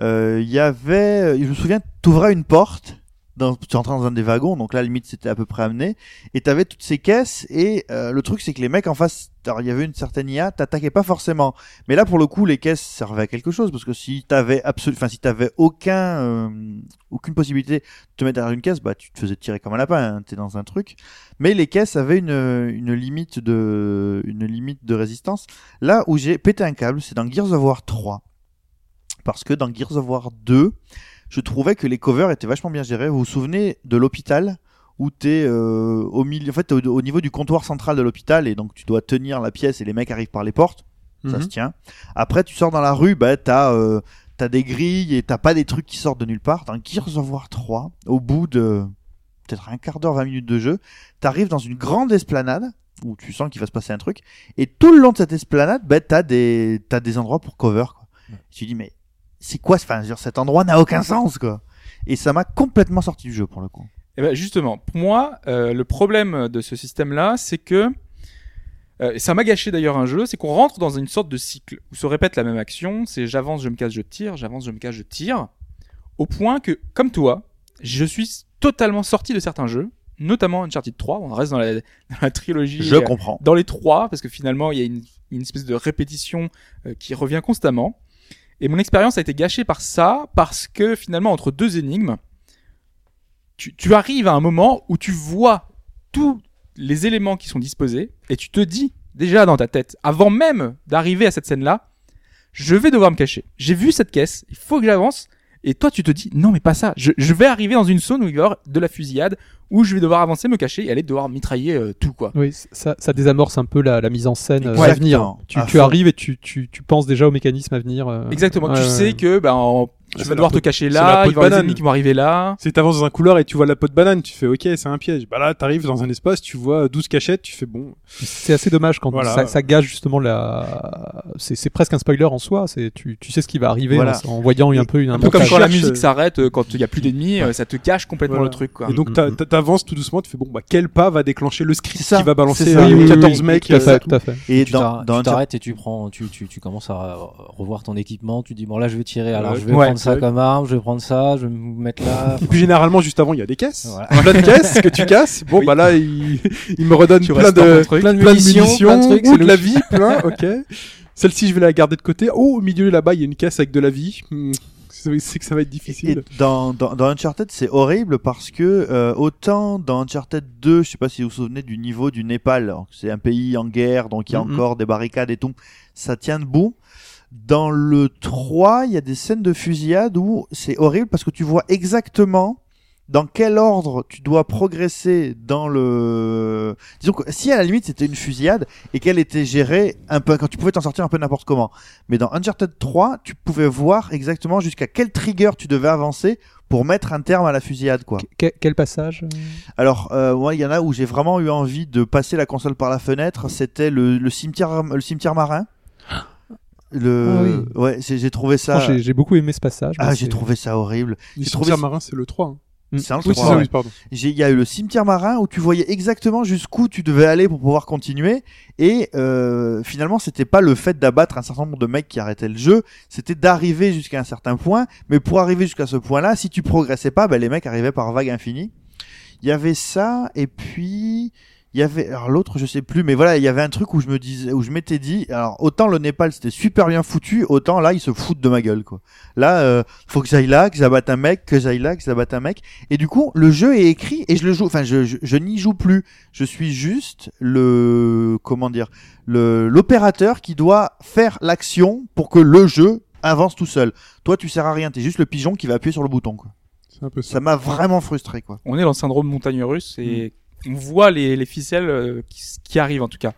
euh, Il y avait, je me souviens, t'ouvrais une porte dans, tu rentrais dans un des wagons, donc là, limite, c'était à peu près amené, et t'avais toutes ces caisses, et euh, le truc, c'est que les mecs en face, alors il y avait une certaine IA, t'attaquais pas forcément. Mais là, pour le coup, les caisses servaient à quelque chose, parce que si t'avais absolument, enfin, si t'avais aucun, euh, aucune possibilité de te mettre derrière une caisse, bah, tu te faisais tirer comme un lapin, hein, t'es dans un truc. Mais les caisses avaient une, une limite de, une limite de résistance. Là où j'ai pété un câble, c'est dans Gears of War 3. Parce que dans Gears of War 2, je trouvais que les covers étaient vachement bien gérés. Vous vous souvenez de l'hôpital où t'es euh, au milieu, en fait, au, au niveau du comptoir central de l'hôpital et donc tu dois tenir la pièce et les mecs arrivent par les portes. Ça Mhm. se tient. Après, tu sors dans la rue, bah t'as euh, t'as des grilles et t'as pas des trucs qui sortent de nulle part. Dans Gears of War 3, au bout de peut-être un quart d'heure, 20 minutes de jeu, t'arrives dans une grande esplanade où tu sens qu'il va se passer un truc et tout le long de cette esplanade, bah t'as des t'as des endroits pour cover. Quoi. Tu te dis mais c'est quoi Enfin, dire, cet endroit n'a aucun sens quoi. Et ça m'a complètement sorti du jeu pour le coup. Eh ben justement, pour moi, euh, le problème de ce système-là, c'est que euh, et ça m'a gâché d'ailleurs un jeu, c'est qu'on rentre dans une sorte de cycle où se répète la même action, c'est j'avance, je me casse, je tire, j'avance, je me casse, je tire, au point que, comme toi, je suis totalement sorti de certains jeux, notamment Uncharted 3, on reste dans la, dans la trilogie, Je euh, comprends. dans les trois, parce que finalement il y a une, une espèce de répétition euh, qui revient constamment. Et mon expérience a été gâchée par ça, parce que finalement entre deux énigmes, tu, arrives à un moment où tu vois tous les éléments qui sont disposés, et tu te dis déjà dans ta tête, avant même d'arriver à cette scène-là, je vais devoir me cacher. J'ai vu cette caisse, il faut que j'avance. Et toi, tu te dis, non, mais pas ça. Je, vais arriver dans une zone où il y avoir de la fusillade, où je vais devoir avancer, me cacher et aller devoir mitrailler euh, tout, quoi. Oui, ça, ça désamorce un peu la, la mise en scène euh, à venir. Tu, À tu arrives et tu, tu, tu penses déjà au mécanisme à venir. euh, Exactement. tu sais que ben, en- tu vas devoir te cacher c'est la là, peau il de va des banane. ennemis qui vont arriver là. Si t'avances dans un couloir et tu vois la peau de banane, tu fais ok, c'est un piège. Bah là, t'arrives dans un espace, tu vois 12 cachettes, tu fais bon. C'est assez dommage quand Voilà. ça, ça gâche justement la. C'est c'est presque un spoiler en soi. C'est tu, tu sais ce qui va arriver Voilà. en, en voyant un peu une Un peu comme quand la musique s'arrête, euh, quand il y a plus d'ennemis, euh, ça te cache complètement Voilà. le truc, quoi. Et donc Mm, mm. T'avances tout doucement, tu fais bon, bah quel pas va déclencher le script ça, qui va balancer ça. euh, Oui, oui, 14 oui, mecs. Tout à euh, fait, tout à fait. Et tu t'arrêtes et tu prends, tu, tu, tu commences à revoir ton équipement. Tu dis bon là je vais tirer, alors Ouais, je vais ouais, prendre ça comme arme, je vais prendre ça, je vais me mettre là. Et puis généralement juste avant, il y a des caisses. Voilà. Plein de caisses que tu casses. Bon bah là, il, il me redonne plein de ton truc. plein de plein de munitions, plein de trucs, ou c'est de la vie, plein. Ok. Celle-ci, je vais la garder de côté. Oh, au milieu là-bas, il y a une caisse avec de la vie. C'est que ça va être Et difficile. dans, dans, dans Uncharted, c'est horrible parce que euh, autant dans Uncharted 2, je sais pas si vous vous souvenez du niveau du Népal, c'est un pays en guerre, donc il y a encore des barricades et tout, ça tient debout. Dans le 3, il y a des scènes de fusillade où c'est horrible parce que tu vois exactement dans quel ordre tu dois progresser dans le... Disons que si à la limite c'était une fusillade et qu'elle était gérée un peu, quand tu pouvais t'en sortir un peu n'importe comment. Mais dans Uncharted 3, tu pouvais voir exactement jusqu'à quel trigger tu devais avancer pour mettre un terme à la fusillade, quoi. Que- quel passage euh, Alors, euh, moi, il y en a où j'ai vraiment eu envie de passer la console par la fenêtre. C'était le, le cimetière, le cimetière marin. Le, Ah oui. ouais, j'ai trouvé ça. J'ai beaucoup aimé ce passage. Ah, j'ai trouvé ça horrible. Le trouvé cimetière marin, c'est le 3. hein. Mm. C'est un Oui, c'est trois, ça, ouais. oui, pardon. J'ai- Il y a eu le cimetière marin où tu voyais exactement jusqu'où tu devais aller pour pouvoir continuer. Et euh, finalement, c'était pas le fait d'abattre un certain nombre de mecs qui arrêtaient le jeu, c'était d'arriver jusqu'à un certain point. Mais pour arriver jusqu'à ce point-là, si tu progressais pas, ben, les mecs arrivaient par vague infinie. Il y avait ça, et puis il y avait alors l'autre, je sais plus, mais voilà, il y avait un truc où je me disais, où je m'étais dit, alors autant le Népal c'était super bien foutu, autant là ils se foutent de ma gueule quoi. Là, euh, faut que j'aille là, que j'abatte un mec, que j'aille là, que j'abatte un mec. Et du coup, le jeu est écrit et je le joue. Enfin, je, je, je n'y joue plus. Je suis juste le comment dire le l'opérateur qui doit faire l'action pour que le jeu avance tout seul. Toi, tu sers à rien. T'es juste le pigeon qui va appuyer sur le bouton. Quoi. C'est un peu ça. M'a vraiment frustré. Quoi. On est dans le syndrome montagne russe et Mm. On voit les, les ficelles euh, qui, qui arrivent en tout cas.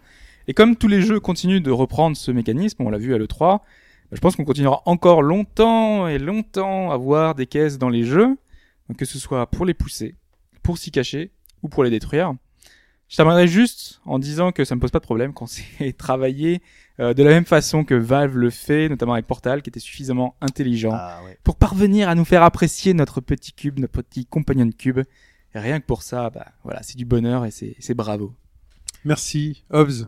Et comme tous les jeux continuent de reprendre ce mécanisme, on l'a vu à l'E3, bah, je pense qu'on continuera encore longtemps et longtemps à voir des caisses dans les jeux, que ce soit pour les pousser, pour s'y cacher ou pour les détruire. Je terminerai juste en disant que ça me pose pas de problème quand c'est travaillé euh, de la même façon que Valve le fait, notamment avec Portal, qui était suffisamment intelligent Ah, ouais. pour parvenir à nous faire apprécier notre petit cube, notre petit compagnon cube. Et rien que pour ça, bah voilà, c'est du bonheur et c'est c'est bravo. Merci, Hobbs,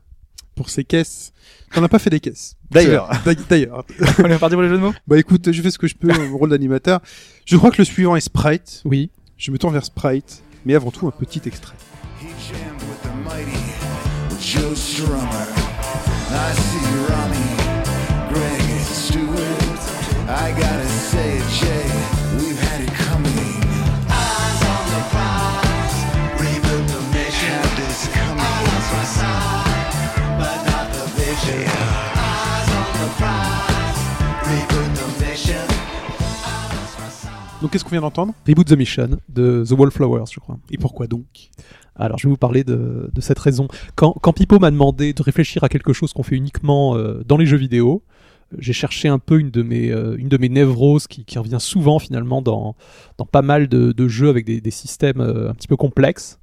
pour ces caisses. T'en as pas fait des caisses. D'ailleurs. D'ailleurs. On est parti pour les jeux de mots? Bah écoute, je fais ce que je peux, mon rôle d'animateur. Je crois que le suivant est Sprite. Oui. Je me tourne vers Sprite, mais avant tout un petit extrait. He Donc qu'est-ce qu'on vient d'entendre? Reboot the Mission de The Wallflowers, je crois. Et pourquoi donc? Alors, je vais vous parler de, de cette raison. Quand, quand Pipo m'a demandé de réfléchir à quelque chose qu'on fait uniquement euh, dans les jeux vidéo, euh, j'ai cherché un peu une de mes, euh, une de mes névroses qui, qui revient souvent finalement dans, dans pas mal de, de jeux avec des, des systèmes euh, un petit peu complexes,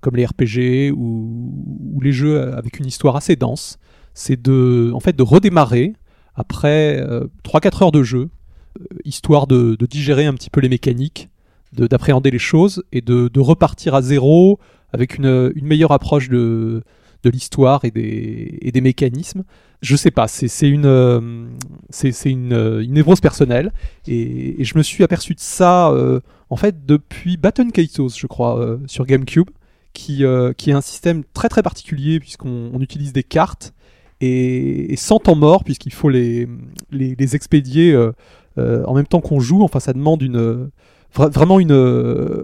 comme les RPG ou, ou les jeux avec une histoire assez dense. C'est de, en fait, de redémarrer après euh, 3-4 heures de jeu, histoire de, digérer un petit peu les mécaniques, de- d'appréhender les choses et de, repartir à zéro avec une, une meilleure approche de, de l'histoire et des, et des mécanismes. Je sais pas, c'est une, euh, c'est une, euh, une névrose personnelle et, et je me suis aperçu de ça euh, en fait depuis Baton Kaitos, je crois, euh, sur GameCube, qui, euh, qui est un système très très particulier puisqu'on on utilise des cartes et, et sans temps mort puisqu'il faut les, les, expédier euh, euh, en même temps qu'on joue. Enfin, ça demande une vra- vraiment une euh,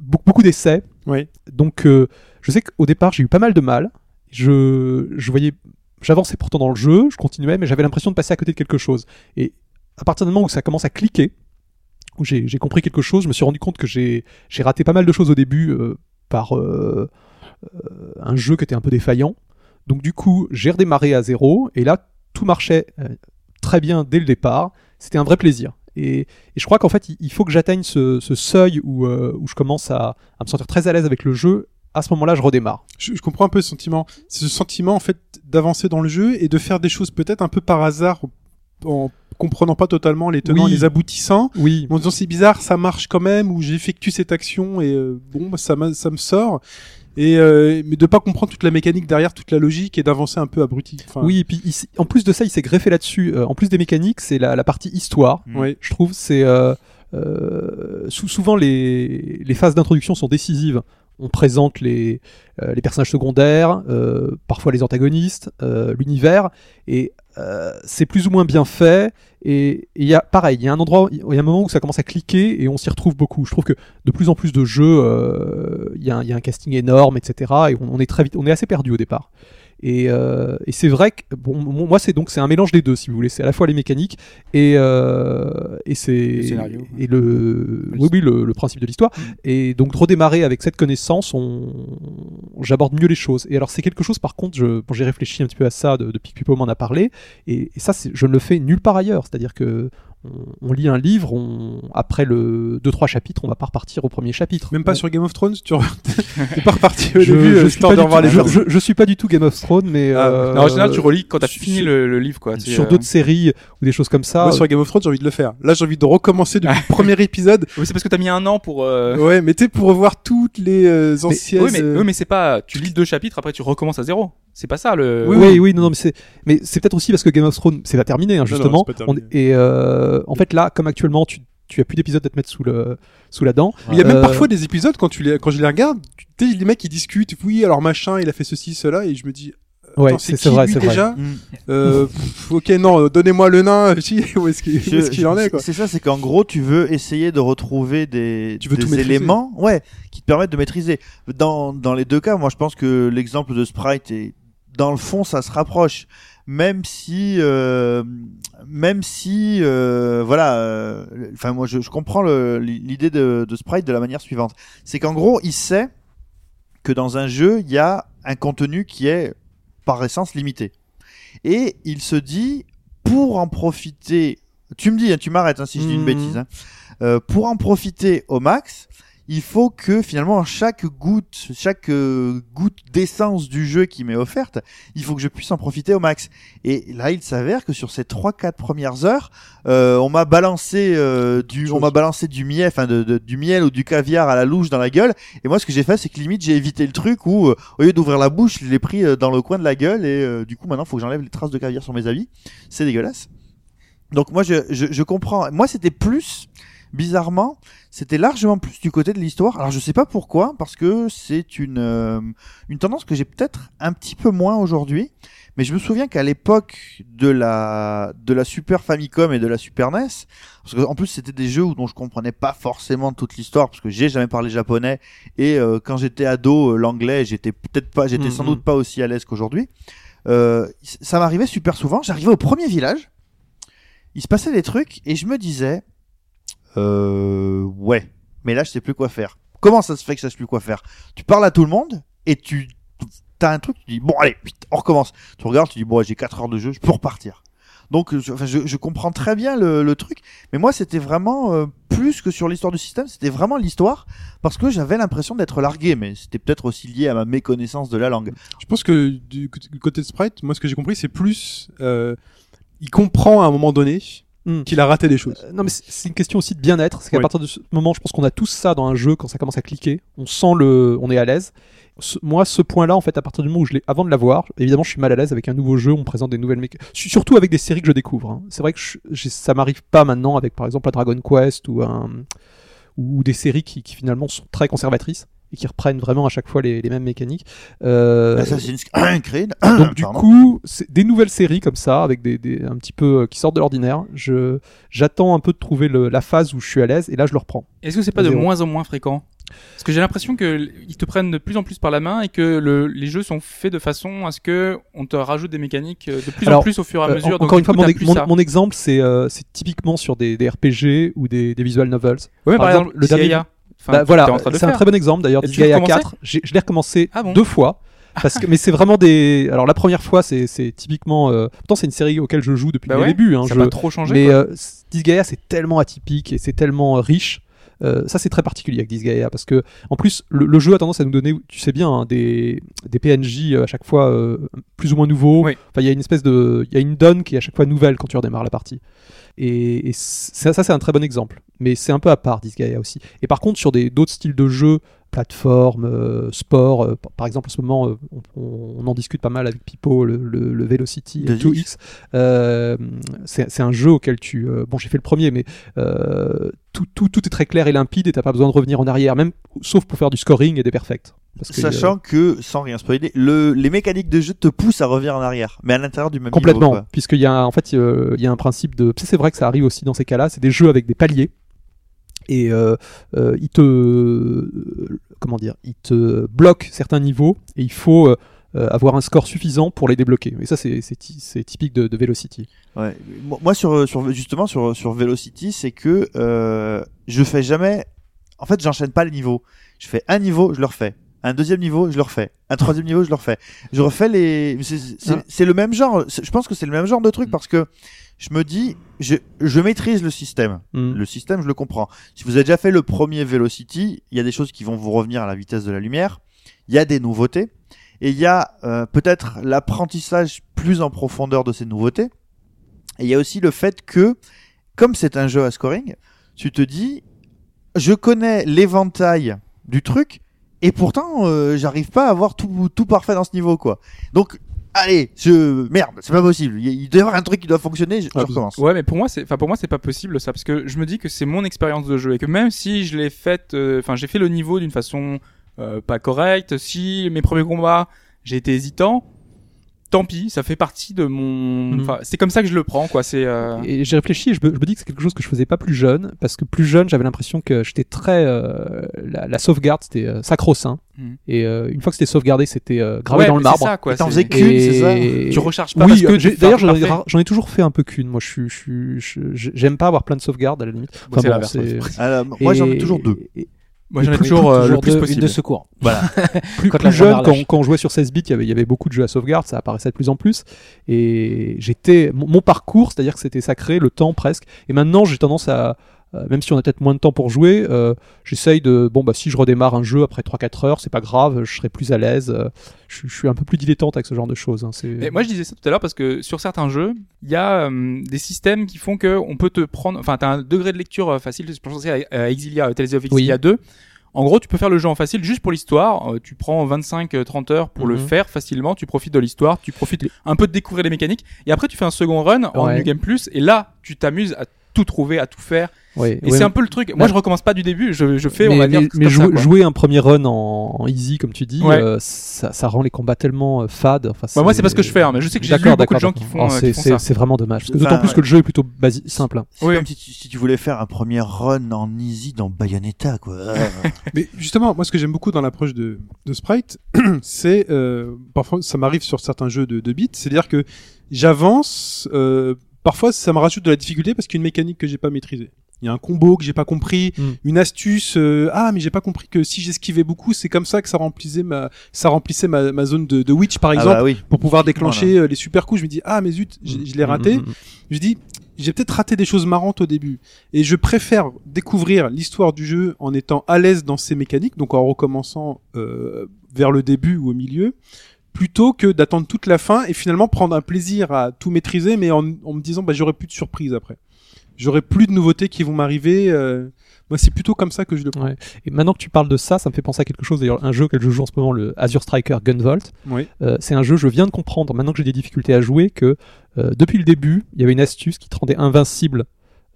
beaucoup, d'essais. Oui. Donc, euh, je sais qu'au départ, j'ai eu pas mal de mal. Je, je voyais, j'avançais pourtant dans le jeu, je continuais, mais j'avais l'impression de passer à côté de quelque chose. Et à partir du moment où ça commence à cliquer, où j'ai j'ai compris quelque chose, je me suis rendu compte que j'ai j'ai raté pas mal de choses au début euh, par euh, euh, un jeu qui était un peu défaillant. Donc du coup, j'ai redémarré à zéro, et là, tout marchait euh, très bien dès le départ. C'était un vrai plaisir. Et, et je crois qu'en fait, il- il faut que j'atteigne ce, ce seuil où, euh, où je commence à, à me sentir très à l'aise avec le jeu. À ce moment-là, je redémarre. je, je comprends un peu ce sentiment. C'est ce sentiment en fait d'avancer dans le jeu et de faire des choses peut-être un peu par hasard en comprenant pas totalement les tenants Oui. et les aboutissants. Oui, En disant c'est bizarre, ça marche quand même, ou j'effectue cette action et euh, bon, bah, ça me sort. Et euh, mais de pas comprendre toute la mécanique derrière, toute la logique et d'avancer un peu abruti. Enfin, oui. Et puis, il en plus de ça, il s'est greffé là-dessus. Euh, en plus des mécaniques, c'est la, la partie histoire. ouais. Je trouve c'est euh, euh, sou- souvent les, les phases d'introduction sont décisives. On présente les, euh, les personnages secondaires, euh, parfois les antagonistes, euh, l'univers, et euh, c'est plus ou moins bien fait. Et il y a pareil, il y a un endroit, il y a un moment où ça commence à cliquer et on s'y retrouve beaucoup. Je trouve que de plus en plus de jeux, euh, il y, a un- il y a un casting énorme, etc. Et on est très vite, on est assez perdu au départ. Et, euh, et c'est vrai que bon, moi c'est donc c'est un mélange des deux si vous voulez. C'est à la fois les mécaniques et euh, et c'est scénario. et le oui oui le, le principe de l'histoire. Et donc de redémarrer avec cette connaissance, on j'aborde mieux les choses. Et alors c'est quelque chose par contre, je bon, j'ai réfléchi un petit peu à ça de- depuis que Pipo m'en a parlé. Et, et ça je ne le fais nulle part ailleurs. C'est-à-dire que on, on lit un livre, on, après le deux trois chapitres, on va pas repartir au premier chapitre. Même pas On- sur Game of Thrones, tu re- t'es pas reparti au je, début, je euh, suis histoire pas du tout- les je- je- je suis pas du tout Game of Thrones, mais Ah, euh, Non, en général, tu relis quand t'as sur- fini le, le livre, quoi. sur euh. d'autres séries ou des choses comme ça. Moi, sur Game of Thrones, j'ai envie de le faire. Là, j'ai envie de recommencer depuis le premier épisode. Oui, c'est parce que t'as mis un an pour. euh, Ouais, mais tu pour revoir toutes les euh, anciennes. Oui, mais, euh, oui, mais c'est pas. Tu lis deux chapitres, après tu recommences à zéro. C'est pas ça le. Oui, oui, non, non, mais c'est, mais c'est peut-être aussi parce que Game of Thrones, c'est pas terminé, hein, non, justement. c'est pas terminé. On- et euh, en fait, là, comme actuellement, tu, tu as plus d'épisodes à te mettre sous le, sous la dent. Il y a même Euh, parfois des épisodes quand tu les, quand je les regarde, tu sais, les mecs ils discutent, oui, alors machin, il a fait ceci, cela, et je me dis, Ouais, c'est, vrai, c'est vrai. déjà Mm. euh, pff, Ok, non, donnez-moi le nain, si, où est-ce qu'il où est-ce qu'il en est, quoi. C'est ça, c'est qu'en gros, tu veux essayer de retrouver des, Tu veux des éléments, ouais, qui te permettent de maîtriser. Dans, dans les deux cas, moi, je pense que l'exemple de Sprite est, dans le fond, ça se rapproche. Même si, euh, même si, euh, voilà, euh, enfin, moi, je, je comprends l'idée de, de Sprite de la manière suivante. C'est qu'en gros, il sait que dans un jeu, il y a un contenu qui est, par essence, limité. Et il se dit, pour en profiter, tu me dis, hein, tu m'arrêtes hein, si je dis une Mhm. bêtise, hein. Pour en profiter au max, il faut que finalement chaque goutte, chaque euh, goutte d'essence du jeu qui m'est offerte, il faut que je puisse en profiter au max. Et là, il s'avère que sur ces 3-4 premières heures, euh, on m'a balancé euh, du, on m'a balancé du miel, enfin de, de- du miel ou du caviar à la louche dans la gueule. Et moi, ce que j'ai fait, c'est que limite j'ai évité le truc où, euh, au lieu d'ouvrir la bouche, je l'ai pris euh, dans le coin de la gueule et euh, du coup maintenant, faut que j'enlève les traces de caviar sur mes habits. C'est dégueulasse. Donc moi, je, je, je comprends. Moi, c'était plus bizarrement, c'était largement plus du côté de l'histoire. Alors je sais pas pourquoi, parce que c'est une euh, une tendance que j'ai peut-être un petit peu moins aujourd'hui. Mais je me souviens qu'à l'époque de la de la Super Famicom et de la Super NES, parce qu'en plus c'était des jeux où dont je comprenais pas forcément toute l'histoire, parce que j'ai jamais parlé japonais et euh, quand j'étais ado euh, l'anglais j'étais peut-être pas, j'étais sans Mhm. doute pas aussi à l'aise qu'aujourd'hui. Euh, ça m'arrivait super souvent. J'arrivais au premier village, il se passait des trucs et je me disais, euh, ouais, mais là je sais plus quoi faire. Comment ça se fait que je sais plus quoi faire? Tu parles à tout le monde et tu t'as un truc, tu dis bon allez, on recommence. Tu regardes, tu dis bon, j'ai 4 heures de jeu, je peux repartir. Donc je, enfin, je, comprends très bien le, truc, mais moi c'était vraiment euh, plus que sur l'histoire du système, c'était vraiment l'histoire parce que j'avais l'impression d'être largué, mais c'était peut-être aussi lié à ma méconnaissance de la langue. Je pense que du, du côté de Sprite, moi ce que j'ai compris, c'est plus euh, il comprend à un moment donné Hmm. qu'il a raté des choses. Euh, Non mais c'est une question aussi de bien-être. C'est qu'à Oui. partir de ce moment, je pense qu'on a tous ça dans un jeu quand ça commence à cliquer. On sent le, on est à l'aise. Moi, ce point-là, en fait, à partir du moment où je l'ai, avant de l'avoir, évidemment, je suis mal à l'aise avec un nouveau jeu. On me présente des nouvelles mécaniques. Surtout avec des séries que je découvre. hein. C'est vrai que je- ça m'arrive pas maintenant avec, par exemple, un Dragon Quest ou un ou des séries qui, qui finalement sont très conservatrices et qui reprennent vraiment à chaque fois les, les mêmes mécaniques. Euh, Assassin's Creed. donc du Pardon. coup, des nouvelles séries comme ça, avec des, des un petit peu euh, qui sortent de l'ordinaire. Je j'attends un peu de trouver le- la phase où je suis à l'aise et là je le reprends. Est-ce que c'est pas de Zéro. moins en moins fréquent? Parce que j'ai l'impression que ils te prennent de plus en plus par la main et que le, les jeux sont faits de façon à ce que on te rajoute des mécaniques euh, de plus en plus au fur et à Euh, mesure. en- donc encore une fois, mon, exemple c'est euh, c'est typiquement sur des, des RPG ou des, des visual novels. Ouais, par par, exemple, exemple, le dernier- Disgaea. Enfin, Bah, voilà, c'est un très bon exemple d'ailleurs. Disgaea l'as recommencé 4, j'ai- je l'ai recommencé Ah bon deux fois. Parce que, mais c'est vraiment des. Alors la première fois, c'est typiquement. Euh... Pourtant, c'est une série auquel je joue depuis Bah le ouais, début. Hein, ça je- trop changer. Mais quoi. euh, Disgaea, c'est tellement atypique et c'est tellement euh, riche. Euh, ça, c'est très particulier avec Disgaea parce que, en plus, le, le jeu a tendance à nous donner, tu sais bien, hein, des, des PNJ à chaque fois euh, plus ou moins nouveaux. Oui. Enfin, il y a une espèce de, il y a une donne qui est à chaque fois nouvelle quand tu redémarres la partie. Et, et ça, ça, c'est un très bon exemple. Mais c'est un peu à part Disgaea aussi. Et par contre, sur d'autres styles de jeux, plateforme, euh, sport, euh, par- exemple, en ce moment, euh, on, on en discute pas mal avec Pipo, le, le, le Velocity 2X. 2X. Euh, c'est un jeu auquel tu. bon, j'ai fait le premier, mais tout, tout, tout est très clair et limpide et t'as pas besoin de revenir en arrière, même sauf pour faire du scoring et des perfects. Parce que, Sachant que, sans rien spoiler, le, les mécaniques de jeu te poussent à revenir en arrière, mais à l'intérieur du même Complètement, puisqu'il y a en fait euh, il y a un principe de c'est vrai que ça arrive aussi dans ces cas-là, c'est des jeux avec des paliers et euh, euh, ils te euh, comment dire, ils te bloquent certains niveaux et il faut euh, euh, avoir un score suffisant pour les débloquer. Et ça c'est c'est ty- c'est typique de, de Velocity. Ouais. Moi, moi, sur, sur justement sur sur Velocity, c'est que euh, je fais jamais. En fait, j'enchaîne pas les niveaux. Je fais un niveau, je le refais. Un deuxième niveau, je le refais. Un troisième niveau, je le refais. Je refais les. c'est- Ah. le même genre. Je pense que c'est le même genre de truc parce que je me dis, je, je maîtrise le système. Mm. Le système, je le comprends. Si vous avez déjà fait le premier Velocity, il y a des choses qui vont vous revenir à la vitesse de la lumière. Il y a des nouveautés. Et il y a euh, peut-être l'apprentissage plus en profondeur de ces nouveautés. Et il y a aussi le fait que, comme c'est un jeu à scoring, tu te dis, je connais l'éventail du truc, et pourtant, euh, j'arrive pas à avoir tout, tout parfait dans ce niveau, quoi. Donc, allez, je, merde, c'est pas possible. Il doit y avoir un truc qui doit fonctionner, je, je Ah, recommence. Ouais, mais pour moi, c'est, enfin pour moi, c'est pas possible ça, parce que je me dis que c'est mon expérience de jeu et que même si je l'ai faite, euh, enfin j'ai fait le niveau d'une façon euh, pas correcte, si mes premiers combats j'ai été hésitant, tant pis, ça fait partie de mon, Mhm. enfin c'est comme ça que je le prends quoi. C'est euh, Et j'ai réfléchi et je me, je me dis que c'est quelque chose que je faisais pas plus jeune, parce que plus jeune, j'avais l'impression que j'étais très. euh, la, la sauvegarde, c'était euh, sacro-saint. Mhm. Et euh, une fois que c'était sauvegardé, c'était euh, gravé ouais, dans le marbre. ça, quoi. Et t'en faisais qu'une, c'est ça Tu recharges pas oui, parce que euh, d'ailleurs j'en ai, parfait. ra- j'en ai toujours fait un peu qu'une. Moi, je suis, je suis, je- je- j'aime pas avoir plein de sauvegardes à la limite. Bon, c'est bon, l'inverse, c'est- ouais. Alors, moi, j'en ai toujours deux. et- Moi j'en ai toujours euh, le plus une possible. de secours. plus, Quand plus jeune, quand, quand on jouait sur 16 bits, il y avait- il y avait beaucoup de jeux à sauvegarde, ça apparaissait de plus en plus. Et j'étais, mon, mon parcours, c'est-à-dire que c'était sacré, le temps presque. Et maintenant, j'ai tendance à, même si on a peut-être moins de temps pour jouer, euh, j'essaye de, bon bah si je redémarre un jeu après 3-4 heures, c'est pas grave, je serai plus à l'aise. euh, je, je suis un peu plus dilettante avec ce genre de choses. hein, c'est- Mais moi je disais ça tout à l'heure parce que sur certains jeux, il y a euh, des systèmes qui font que on peut te prendre, enfin t'as un degré de lecture euh, facile. Je pense à, Exilia, euh, Tales of Exilia 2. En gros, tu peux faire le jeu en facile juste pour l'histoire. Euh, tu prends 25-30 heures pour le Mhm. faire facilement. Tu profites de l'histoire, tu profites un peu de découvrir les mécaniques. Et après, tu fais un second run en Ouais. New Game Plus. Et là, tu t'amuses à tout trouver, à tout faire. Ouais, Et ouais, c'est un peu le truc. Moi, je recommence pas du début. Je, je fais, on mais, va dire, mais- ça, jouer, un premier run en, en easy comme tu dis, Ouais. euh, ça, ça rend les combats tellement euh, fades. Enfin, Bah, moi, c'est pas ce que je fais, hein, mais je sais que j'ai beaucoup de gens qui font, Oh, euh, font c'est ça. c'est vraiment dommage. Parce que Enfin, D'autant plus ouais. que le jeu est plutôt basi- simple. hein. C'est Oui. comme si tu, si tu voulais faire un premier run en easy dans Bayonetta, quoi. Mais justement, moi, ce que j'aime beaucoup dans l'approche de, de Sprite, c'est euh, parfois ça m'arrive sur certains jeux de, de beat, c'est-à-dire que j'avance. euh, parfois, ça me rajoute de la difficulté parce qu'il y a une mécanique que j'ai pas maîtrisée. Il y a un combo que j'ai pas compris, Mm. une astuce. euh, ah, mais j'ai pas compris que si j'esquivais beaucoup, c'est comme ça que ça remplissait ma, ça remplissait ma, ma zone de, de witch, par Ah exemple, bah oui. pour pouvoir déclencher euh, les super coups. Je me dis ah, mais zut, je, je l'ai raté. Mm, mm, mm. Je dis, j'ai peut-être raté des choses marrantes au début. Et je préfère découvrir l'histoire du jeu en étant à l'aise dans ses mécaniques, donc en recommençant euh, vers le début ou au milieu, plutôt que d'attendre toute la fin et finalement prendre un plaisir à tout maîtriser, mais en, en me disant, bah, j'aurai plus de surprises après. J'aurai plus de nouveautés qui vont m'arriver. euh, moi, c'est plutôt comme ça que je le prends. Ouais. Et maintenant que tu parles de ça, ça me fait penser à quelque chose. D'ailleurs, un jeu que je joue en ce moment, le Azure Striker Gunvolt. Oui. Euh, c'est un jeu, je viens de comprendre, maintenant que j'ai des difficultés à jouer, que euh, depuis le début, il y avait une astuce qui te rendait invincible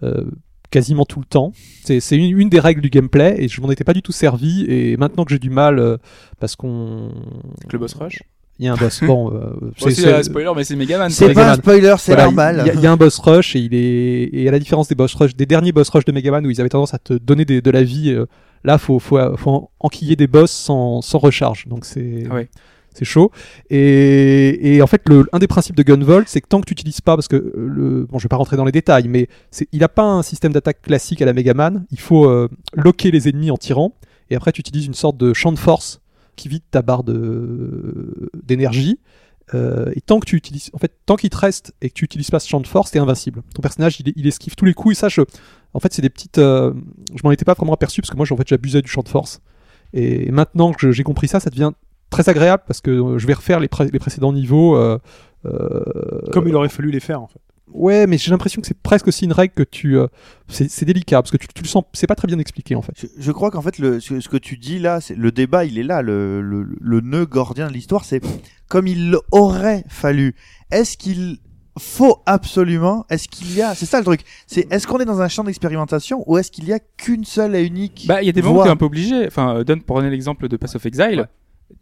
euh, quasiment tout le temps. C'est c'est une, une des règles du gameplay et je m'en étais pas du tout servi. Et maintenant que j'ai du mal, euh, parce qu'on. Avec le boss rush? Il y a un boss. bon, euh, c'est- un spoiler, mais c'est Megaman. C'est pas un spoiler, c'est voilà, normal. Il y, a- y a un boss rush et il est et à la différence des boss rush, des derniers boss rush de Megaman où ils avaient tendance à te donner des- de la vie, euh, là faut faut faut en- enquiller des boss sans sans recharge. Donc c'est Ah ouais. c'est chaud. Et, et en fait, le, un des principes de Gunvolt, c'est que tant que tu n'utilises pas, parce que euh, le, bon, je vais pas rentrer dans les détails, mais c'est, il n'a pas un système d'attaque classique à la Megaman. Il faut euh, loquer les ennemis en tirant, et après tu utilises une sorte de champ de force qui vide ta barre d'énergie. Euh, et tant que tu utilises, en fait, tant qu'il te reste et que tu utilises pas ce champ de force, t'es invincible. Ton personnage, il, il esquive tous les coups. Et ça, je, en fait, c'est des petites. euh, je m'en étais pas vraiment aperçu parce que moi, en fait, j'abusais du champ de force. Et maintenant que j'ai compris ça, ça devient très agréable parce que euh, je vais refaire les, les précédents niveaux. euh, Comme il aurait fallu les faire, en fait. Ouais, mais j'ai l'impression que c'est presque aussi une règle que tu. euh, c'est c'est délicat parce que tu, tu le sens. C'est pas très bien expliqué en fait. Je, je crois qu'en fait, le, ce, ce que tu dis là, c'est le débat, il est là. Le, le, le nœud gordien de l'histoire, c'est comme il aurait fallu. Est-ce qu'il faut absolument Est-ce qu'il y a C'est ça le truc. C'est est-ce qu'on est dans un champ d'expérimentation ou est-ce qu'il y a qu'une seule et unique Bah, il y a des moments où t'es un peu obligé. Enfin, euh, donne pour donner l'exemple de Pass of Exile. Ouais.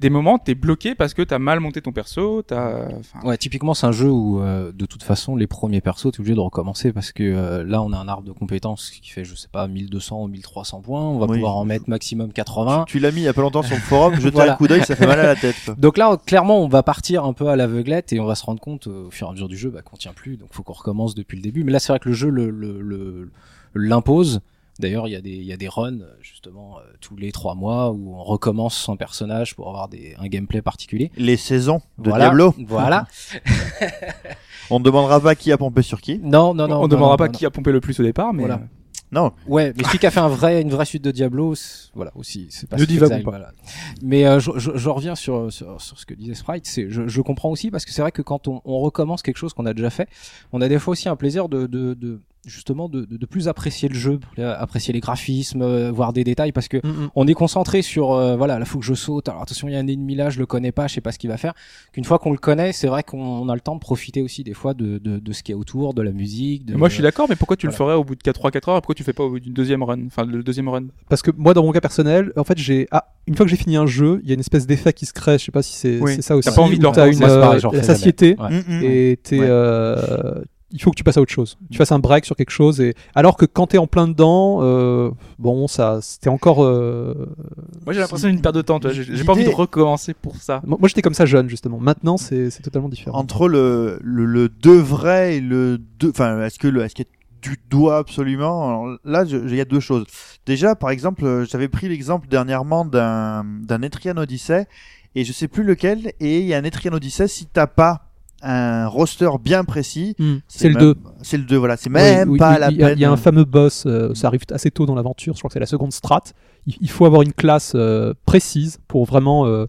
Des moments, t'es bloqué parce que t'as mal monté ton perso, t'as. Enfin, Ouais, typiquement, c'est un jeu où, euh, de toute façon, les premiers persos, t'es obligé de recommencer parce que euh, là, on a un arbre de compétences qui fait, je sais pas, 1200 ou 1300 points. On va Oui. pouvoir en mettre maximum 80. Tu l'as mis il y a pas longtemps sur le forum. Jeter Voilà. un coup d'œil, ça fait mal à la tête. quoi. Donc là, clairement, on va partir un peu à l'aveuglette et on va se rendre compte euh, au fur et à mesure du jeu bah, qu'on tient plus. Donc, faut qu'on recommence depuis le début. Mais là, c'est vrai que le jeu le- le- le- l'impose. D'ailleurs, il y a des il y a des runs justement euh, tous les trois mois où on recommence son personnage pour avoir des, un gameplay particulier. Les saisons de voilà, Diablo. Voilà. On ne demandera pas qui a pompé sur qui. Non, non, non. on non, demandera non, pas non, qui a pompé le plus au départ, mais. Voilà. Non. Ouais, mais celui qui a fait un vrai, une vraie suite de Diablo, voilà aussi, c'est pas Ne divagons pas. voilà. Mais euh, je, je, je reviens sur, sur sur ce que disait Sprite, c'est je, je comprends aussi parce que c'est vrai que quand on, on recommence quelque chose qu'on a déjà fait, on a des fois aussi un plaisir de de, de justement de, de, de plus apprécier le jeu, euh, apprécier les graphismes, euh, voir des détails parce que on est concentré sur euh, voilà, là faut que je saute. Alors attention, il y a un ennemi là, je le connais pas, je sais pas ce qu'il va faire. Qu'une fois qu'on le connaît, c'est vrai qu'on a le temps de profiter aussi des fois de de, de ce qui est autour, de la musique. De, Moi, je suis d'accord, mais pourquoi tu le ferais au bout de 3-4 heures? Et Pourquoi tu fais pas au bout d'une deuxième run? Enfin, le deuxième run? Parce que moi, dans mon cas personnel, en fait, j'ai ah, une fois que j'ai fini un jeu, il y a une espèce d'effet qui se crée. Je sais pas si c'est Oui. c'est ça aussi. T'as pas envie de une pareil, euh, j'en la satiété Ouais. Mm, mm. et t'es Ouais. Il faut que tu passes à autre chose. Tu fasses un break sur quelque chose et alors que quand t'es en plein dedans, euh, bon, ça, c'était encore. euh, Moi, j'ai l'impression d'une perte de temps. tu vois. J'ai pas envie de recommencer pour ça. Moi, moi, j'étais comme ça jeune justement. Maintenant, c'est c'est totalement différent. entre le, le, le de vrai et le de, enfin, est-ce que le, est-ce que tu dois absolument, Alors là, il y a deux choses. Déjà, par exemple, euh, j'avais pris l'exemple dernièrement d'un, d'un Etrian Odyssey, et je sais plus lequel, et il y a un Etrian Odyssey, si t'as pas un roster bien précis, Hmm. C'est le même- 2. C'est le 2, voilà, c'est même Oui, pas oui, la il peine. Il y a un fameux boss, euh, ça arrive assez tôt dans l'aventure, je crois que c'est la seconde strat. Il, il faut avoir une classe euh, précise pour vraiment euh,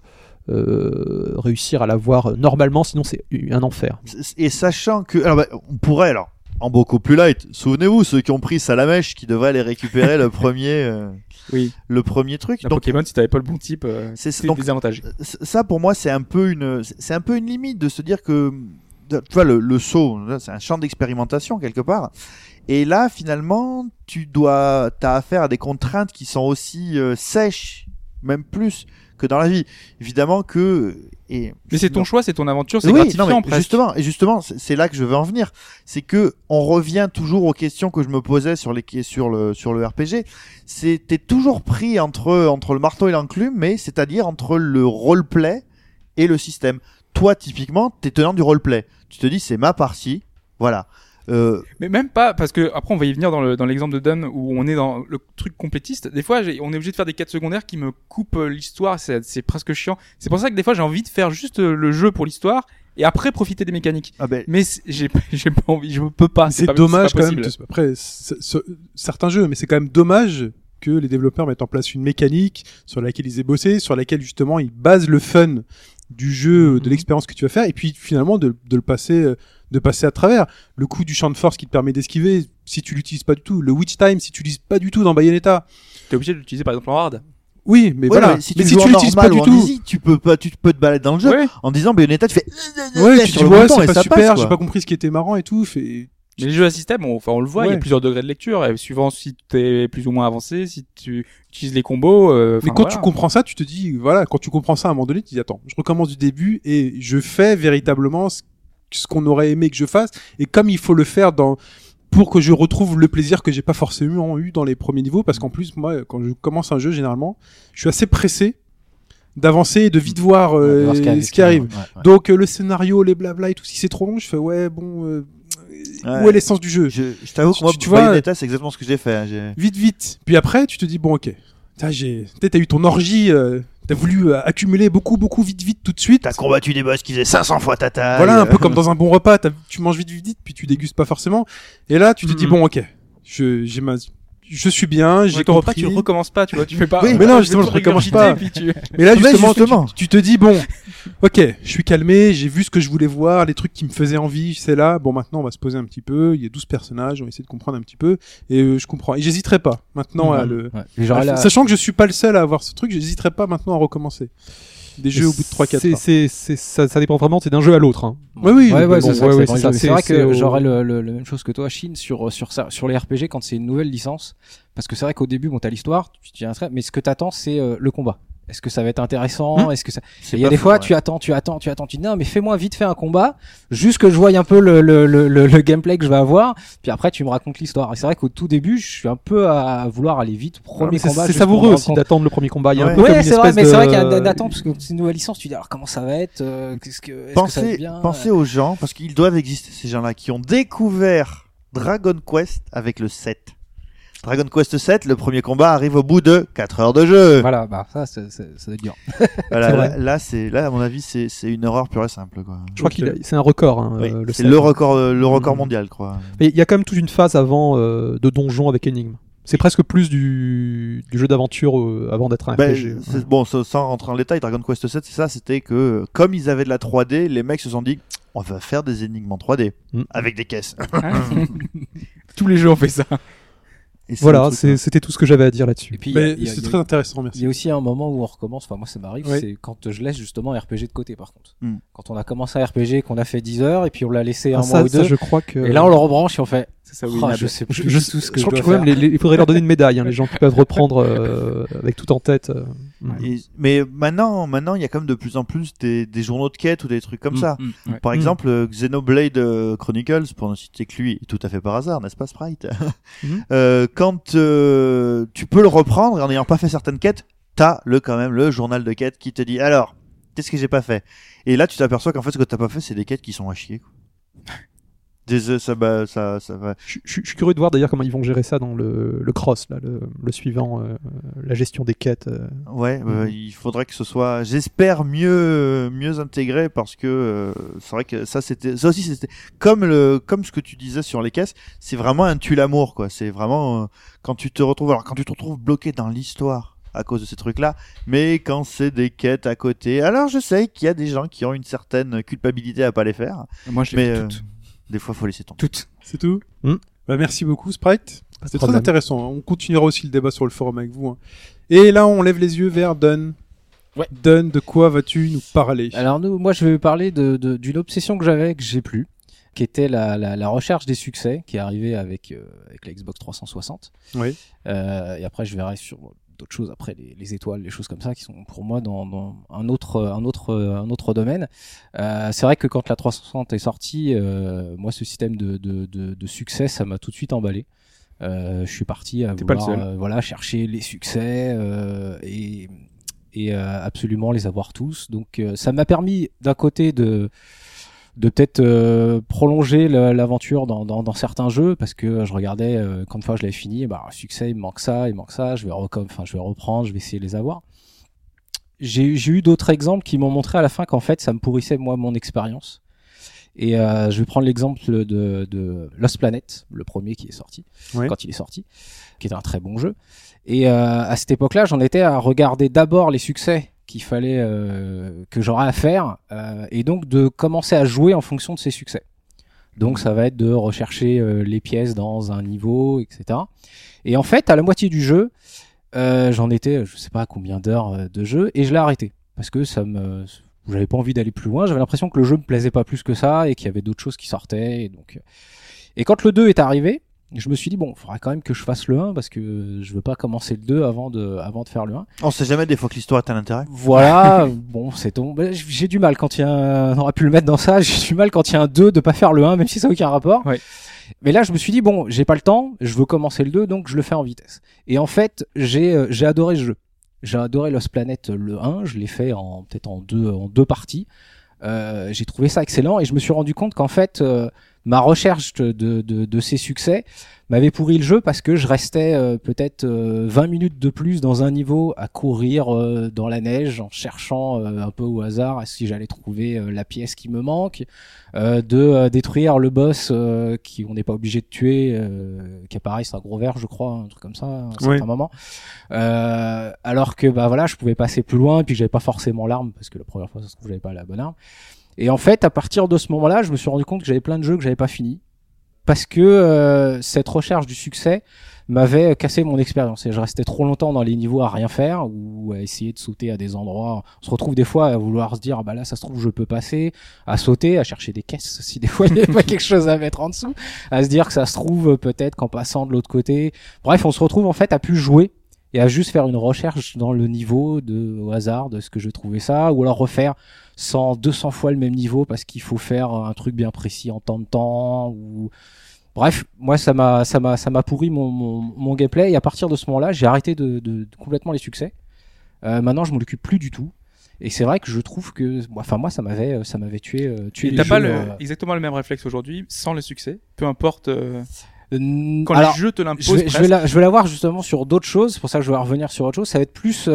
réussir à l'avoir euh, normalement, sinon c'est un enfer. Et sachant que, alors, bah, on pourrait, alors, en beaucoup plus light, souvenez-vous, ceux qui ont pris Salamèche, qui devraient aller récupérer le premier, euh, Oui. le premier truc. Donc, Pokémon, si t'avais pas le bon type, euh, C'est- c'est donc- désavantagé. c- ça pour moi c'est un peu une c'est un peu une limite de se dire que tu vois le, le saut c'est un champ d'expérimentation quelque part Et là, finalement, tu dois, t'as affaire à des contraintes qui sont aussi euh, sèches, même plus que dans la vie. Évidemment que. Et Mais c'est ton choix, c'est ton aventure, c'est oui, gratifiant non, mais justement, et justement, c'est c'est là que je veux en venir. C'est que on revient toujours aux questions que je me posais sur les sur le sur le RPG. C'était toujours pris entre entre le marteau et l'enclume, mais c'est-à-dire entre le roleplay et le système. Toi, typiquement, t'es tenant du roleplay. Tu te dis, c'est ma partie, voilà. Euh, Mais même pas, parce que après on va y venir dans le dans l'exemple de Dunn où on est dans le truc complétiste. Des fois, j'ai- on est obligé de faire des quêtes secondaires qui me coupent euh, l'histoire. C'est c'est presque chiant. C'est pour ça que des fois j'ai envie de faire juste euh, le jeu pour l'histoire et après profiter des mécaniques. ah ben, Mais j'ai j'ai pas envie, je peux pas. C'est pas- dommage pas quand même. Après, c'est- c'est- certains jeux, mais c'est quand même dommage que les développeurs mettent en place une mécanique sur laquelle ils aient bossé, sur laquelle justement ils basent le fun du jeu, de l'expérience que tu vas faire, et puis finalement de, de le passer, euh, de passer à travers. Le coup du champ de force qui te permet d'esquiver, si tu l'utilises pas du tout, le witch time, si tu l'utilises pas du tout dans Bayonetta. T'es obligé de l'utiliser par exemple en hard. Oui, mais ouais, voilà. mais si mais tu si tu l'utilises pas du tout, easy, tu peux pas, tu peux te balader dans le jeu Ouais. en disant Bayonetta, tu fais ouais, tu sur dis le ouais, bouton c'est pas ça super, j'ai pas compris ce qui était marrant et tout. Fait... Mais les jeux à système, on, enfin, on le voit, il y Ouais. a plusieurs degrés de lecture, et suivant si t'es plus ou moins avancé, si tu utilises les combos. euh, Mais quand voilà. tu comprends ça, tu te dis, voilà, quand tu comprends ça à un moment donné, tu te dis, attends, je recommence du début et je fais véritablement ce, ce qu'on aurait aimé que je fasse. Et comme il faut le faire dans pour que je retrouve le plaisir que j'ai pas forcément eu dans les premiers niveaux parce qu'en plus moi quand je commence un jeu généralement je suis assez pressé d'avancer et de vite voir, euh, Ouais, voir ce qui arrive, Ouais, ouais. donc euh, le scénario les blabla et tout si c'est trop long je fais ouais bon euh, où est l'essence du jeu? Je, je t'avoue que moi, tu vois- c'est exactement ce que j'ai fait. hein, vite vite. Puis après tu te dis bon ok. J'ai t'as eu ton orgie t'as voulu euh, accumuler beaucoup beaucoup vite vite tout de suite T'as combattu des boss qui faisaient 500 fois ta taille. voilà un peu comme dans un bon repas t'as- tu manges vite vite vite puis tu dégustes pas forcément et là tu te dis Mhm. bon ok je j'ai ma je suis bien j'ai compris tu recommences pas, tu vois, tu fais pas. Oui, mais non, justement, je recommence pas. tu- mais là justement, tu- justement. Tu, tu te dis bon ok je suis calmé j'ai vu ce que je voulais voir les trucs qui me faisaient envie c'est là bon maintenant on va se poser un petit peu il y a 12 personnages on va essayer de comprendre un petit peu et euh, je comprends et j'hésiterai pas maintenant à le Ouais. Et genre, à- là- sachant que je suis pas le seul à avoir ce truc j'hésiterai pas maintenant à recommencer des jeux au bout de 3-4 C'est- c'est- c'est- ça, ça dépend vraiment, c'est d'un jeu à l'autre. Hein. Oui, oui, ouais, ouais, bon, c'est ouais, ouais, vrai c'est que au- j'aurais le, le- la même chose que toi, Chine, sur, sur, ça, sur les RPG quand c'est une nouvelle licence. Parce que c'est vrai qu'au début, bon, t'as l'histoire, tu mais ce que t'attends, c'est euh, le combat. Est-ce que ça va être intéressant Est-ce que ça Il y a des fois, ouais. tu attends, tu attends, tu attends, tu dis non, mais fais-moi vite fait un combat, juste que je voie un peu le, le, le, le, le gameplay que je vais avoir, puis après tu me racontes l'histoire. Et c'est vrai qu'au tout début, je suis un peu à vouloir aller vite, premier combat. c'est savoureux aussi d'attendre le premier combat. Il y a Ouais. un peu comme Ouais, une c'est vrai, mais c'est vrai qu'il y a d'attente parce que c'est une nouvelle licence. Tu dis alors comment ça va être euh, Qu'est-ce que est-ce que ça va Pensez, être bien pensez aux gens, parce qu'ils doivent exister, ces gens-là, qui ont découvert Dragon Quest avec le 7. Dragon Quest 7, le premier combat arrive au bout de 4 heures de jeu. Voilà, bah ça, c'est- c'est- ça doit être dur. Voilà, là, là, c'est, là, à mon avis, c'est, c'est une horreur pure et simple, quoi. Je crois qu'il a- c'est un record. Hein, Oui, euh, le c'est 7. le record, euh, le record Mhm. mondial, quoi. Mais il y a quand même toute une phase avant euh, de donjon avec énigme. C'est presque plus du, du jeu d'aventure euh, avant d'être un Ben, RPG. c'est- Ouais. Bon, sans sans rentrer en détail, Dragon Quest 7, c'est ça, c'était que, comme ils avaient de la 3D, les mecs se sont dit, on va faire des énigmes en 3D, Mm. avec des caisses. Tous les jeux ont fait ça. Voilà, hein. c'était tout ce que j'avais à dire là-dessus. Et puis il y a- mais il y a- c'est il très intéressant Il merci y a aussi un moment où on recommence, enfin moi ça m'arrive, c'est quand je laisse justement RPG de côté par contre. Hmm. Quand on a commencé un RPG, qu'on a fait 10 heures et puis on l'a laissé un Ah, mois ça, ou ça, deux. je crois que. Et là on le rebranche et on fait C'est ça, oh, oui. je sais plus je, tout ce que je, je crois que même, les- les- il faudrait leur donner une médaille, hein, les gens qui peuvent reprendre euh, avec tout en tête. euh. Et- mais maintenant, maintenant, il y a quand même de plus en plus des, des journaux de quête ou des trucs comme Mm, ça. mm, ouais. Par Mm. exemple, euh, Xenoblade euh, Chronicles, pour ne citer que lui, tout à fait par hasard, n'est-ce pas Sprite Mhm. Euh, Quand euh, tu peux le reprendre en n'ayant pas fait certaines quêtes, t'as le quand même le journal de quête qui te dit alors qu'est-ce que j'ai pas fait? Et là, tu t'aperçois qu'en fait, ce que t'as pas fait, c'est des quêtes qui sont à chier. Quoi. Des, euh, ça, bah, ça, ça va. Je, je- je suis curieux de voir d'ailleurs comment ils vont gérer ça dans le, le cross, là, le, le suivant, euh, la gestion des quêtes. euh. Ouais, euh, Mhm. il faudrait que ce soit, j'espère mieux mieux intégré parce que euh, c'est vrai que ça c'était ça aussi c'était comme le comme ce que tu disais sur les caisses, c'est vraiment un tue l'amour quoi. C'est vraiment euh, quand tu te retrouves alors quand tu te retrouves bloqué dans l'histoire à cause de ces trucs-là, mais quand c'est des quêtes à côté. Alors je sais qu'il y a des gens qui ont une certaine culpabilité à pas les faire, Moi, je mais euh, toutes. Des fois faut laisser tomber. Toutes. c'est tout Mm. bah, merci beaucoup Sprite de c'était très intéressant hein. on continuera aussi le débat sur le forum avec vous hein. et là on lève les yeux vers Dunn Ouais. Dunn de quoi vas-tu nous parler? Alors nous, moi je vais parler de- de- d'une obsession que j'avais que j'ai plus. qui était la, la, la recherche des succès, qui est arrivée avec, euh, avec la Xbox 360. Oui. Euh, et après, je verrai sur d'autres choses après les, les étoiles, les choses comme ça, qui sont pour moi dans, dans un autre, un autre, un autre domaine. Euh, c'est vrai que quand la 360 est sortie, euh, moi, ce système de, de, de, de succès, ça m'a tout de suite emballé. Euh, je suis parti à vouloir, voilà, chercher les succès et, et absolument les avoir tous. Donc, ça m'a permis d'un côté de de peut-être euh, prolonger la- l'aventure dans, dans, dans certains jeux parce que je regardais euh, quand une fois je l'avais fini bah succès il me manque ça il me manque ça je vais enfin je vais reprendre je vais essayer de les avoir. J'ai eu d'autres exemples qui m'ont montré à la fin qu'en fait ça me pourrissait moi mon expérience. Et euh, je vais prendre l'exemple de, de Lost Planet le premier qui est sorti Ouais. quand il est sorti qui était un très bon jeu. Et euh, à cette époque là j'en étais à regarder d'abord les succès qu'il fallait euh, que j'aurais à faire euh, et donc de commencer à jouer en fonction de ces succès. Donc ça va être de rechercher euh, les pièces dans un niveau, etc. Et en fait, à la moitié du jeu, j'en étais, je sais pas combien d'heures de jeu, et je l'ai arrêté parce que ça me, j'avais pas envie d'aller plus loin. J'avais l'impression que le jeu me plaisait pas plus que ça et qu'il y avait d'autres choses qui sortaient. Et donc, et quand le 2 est arrivé, je me suis dit bon, il faudra quand même que je fasse le 1 parce que je veux pas commencer le 2 avant de, avant de faire le 1. On sait jamais des fois que l'histoire est un intérêt. Voilà, bon, c'est ton. ben, J'ai du mal quand il y a un. On aurait pu le mettre dans ça. J'ai du mal quand il y a un 2 de pas faire le 1, même si ça n'a aucun rapport. Ouais. Mais là, je me suis dit, bon, j'ai pas le temps, je veux commencer le 2, donc je le fais en vitesse. Et en fait, j'ai euh, j'ai adoré ce jeu. J'ai adoré Lost Planet euh, le 1, je l'ai fait en peut-être en deux, en deux parties. Euh, j'ai trouvé ça excellent et je me suis rendu compte qu'en fait, euh, ma recherche de, de, de, ces succès m'avait pourri le jeu parce que je restais euh, peut-être euh, 20 minutes de plus dans un niveau à courir euh, dans la neige en cherchant euh, un peu au hasard si j'allais trouver euh, la pièce qui me manque, euh, de euh, détruire le boss euh, qui on n'est pas obligé de tuer, euh, qui apparaît c'est un gros verre je crois, un truc comme ça, à un certain moment. Euh, alors que bah voilà, je pouvais passer plus loin et puis j'avais pas forcément l'arme parce que la première fois ça se trouve j'avais pas la bonne arme. Et en fait, à partir de ce moment-là, je me suis rendu compte que j'avais plein de jeux que j'avais pas fini parce que euh, cette recherche du succès m'avait cassé mon expérience et je restais trop longtemps dans les niveaux à rien faire ou à essayer de sauter à des endroits. On se retrouve des fois à vouloir se dire ah bah là ça se trouve je peux passer, à sauter, à chercher des caisses si des fois il n'y a pas quelque chose à mettre en dessous, à se dire que ça se trouve peut-être qu'en passant de l'autre côté. Bref, on se retrouve en fait à plus jouer et à juste faire une recherche dans le niveau de au hasard de ce que je trouvais ça ou alors refaire 100 200 fois le même niveau parce qu'il faut faire un truc bien précis en temps de temps ou bref moi ça m'a ça m'a ça m'a pourri mon, mon, mon gameplay et à partir de ce moment-là j'ai arrêté de, de, de complètement les succès euh, maintenant je m'en occupe plus du tout et c'est vrai que je trouve que enfin moi ça m'avait ça m'avait tué euh, tué t'as pas le, euh, exactement le même réflexe aujourd'hui, sans le succès, peu importe euh, euh, quand alors, les jeux te l'imposent. je vais, je presque. vais la- je vais l'avoir justement sur d'autres choses. C'est pour ça que je vais revenir sur autre chose. Ça va être plus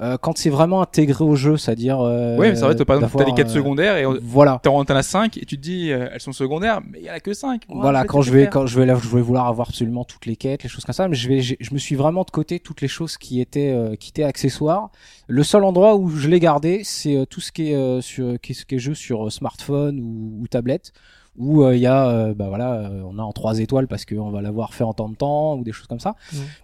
euh, quand c'est vraiment intégré au jeu, c'est-à-dire. Euh, Ouais, mais ça va être par exemple, t'as des quêtes euh, secondaires et on- Voilà. t'en as 5 et tu te dis euh, elles sont secondaires, mais il y en a que 5. voilà, quand je vais, quand je vais, là, je vais vouloir avoir absolument toutes les quêtes, les choses comme ça, mais je vais, je me suis vraiment de côté toutes les choses qui étaient, euh, qui étaient accessoires. Le seul endroit où je l'ai gardé, c'est euh, tout ce qui est euh, sur, qui est, qui est jeu sur smartphone ou, ou tablette, où euh, il y a, euh, bah voilà, euh, on a en trois étoiles parce qu'on va l'avoir fait en temps de temps ou des choses comme ça.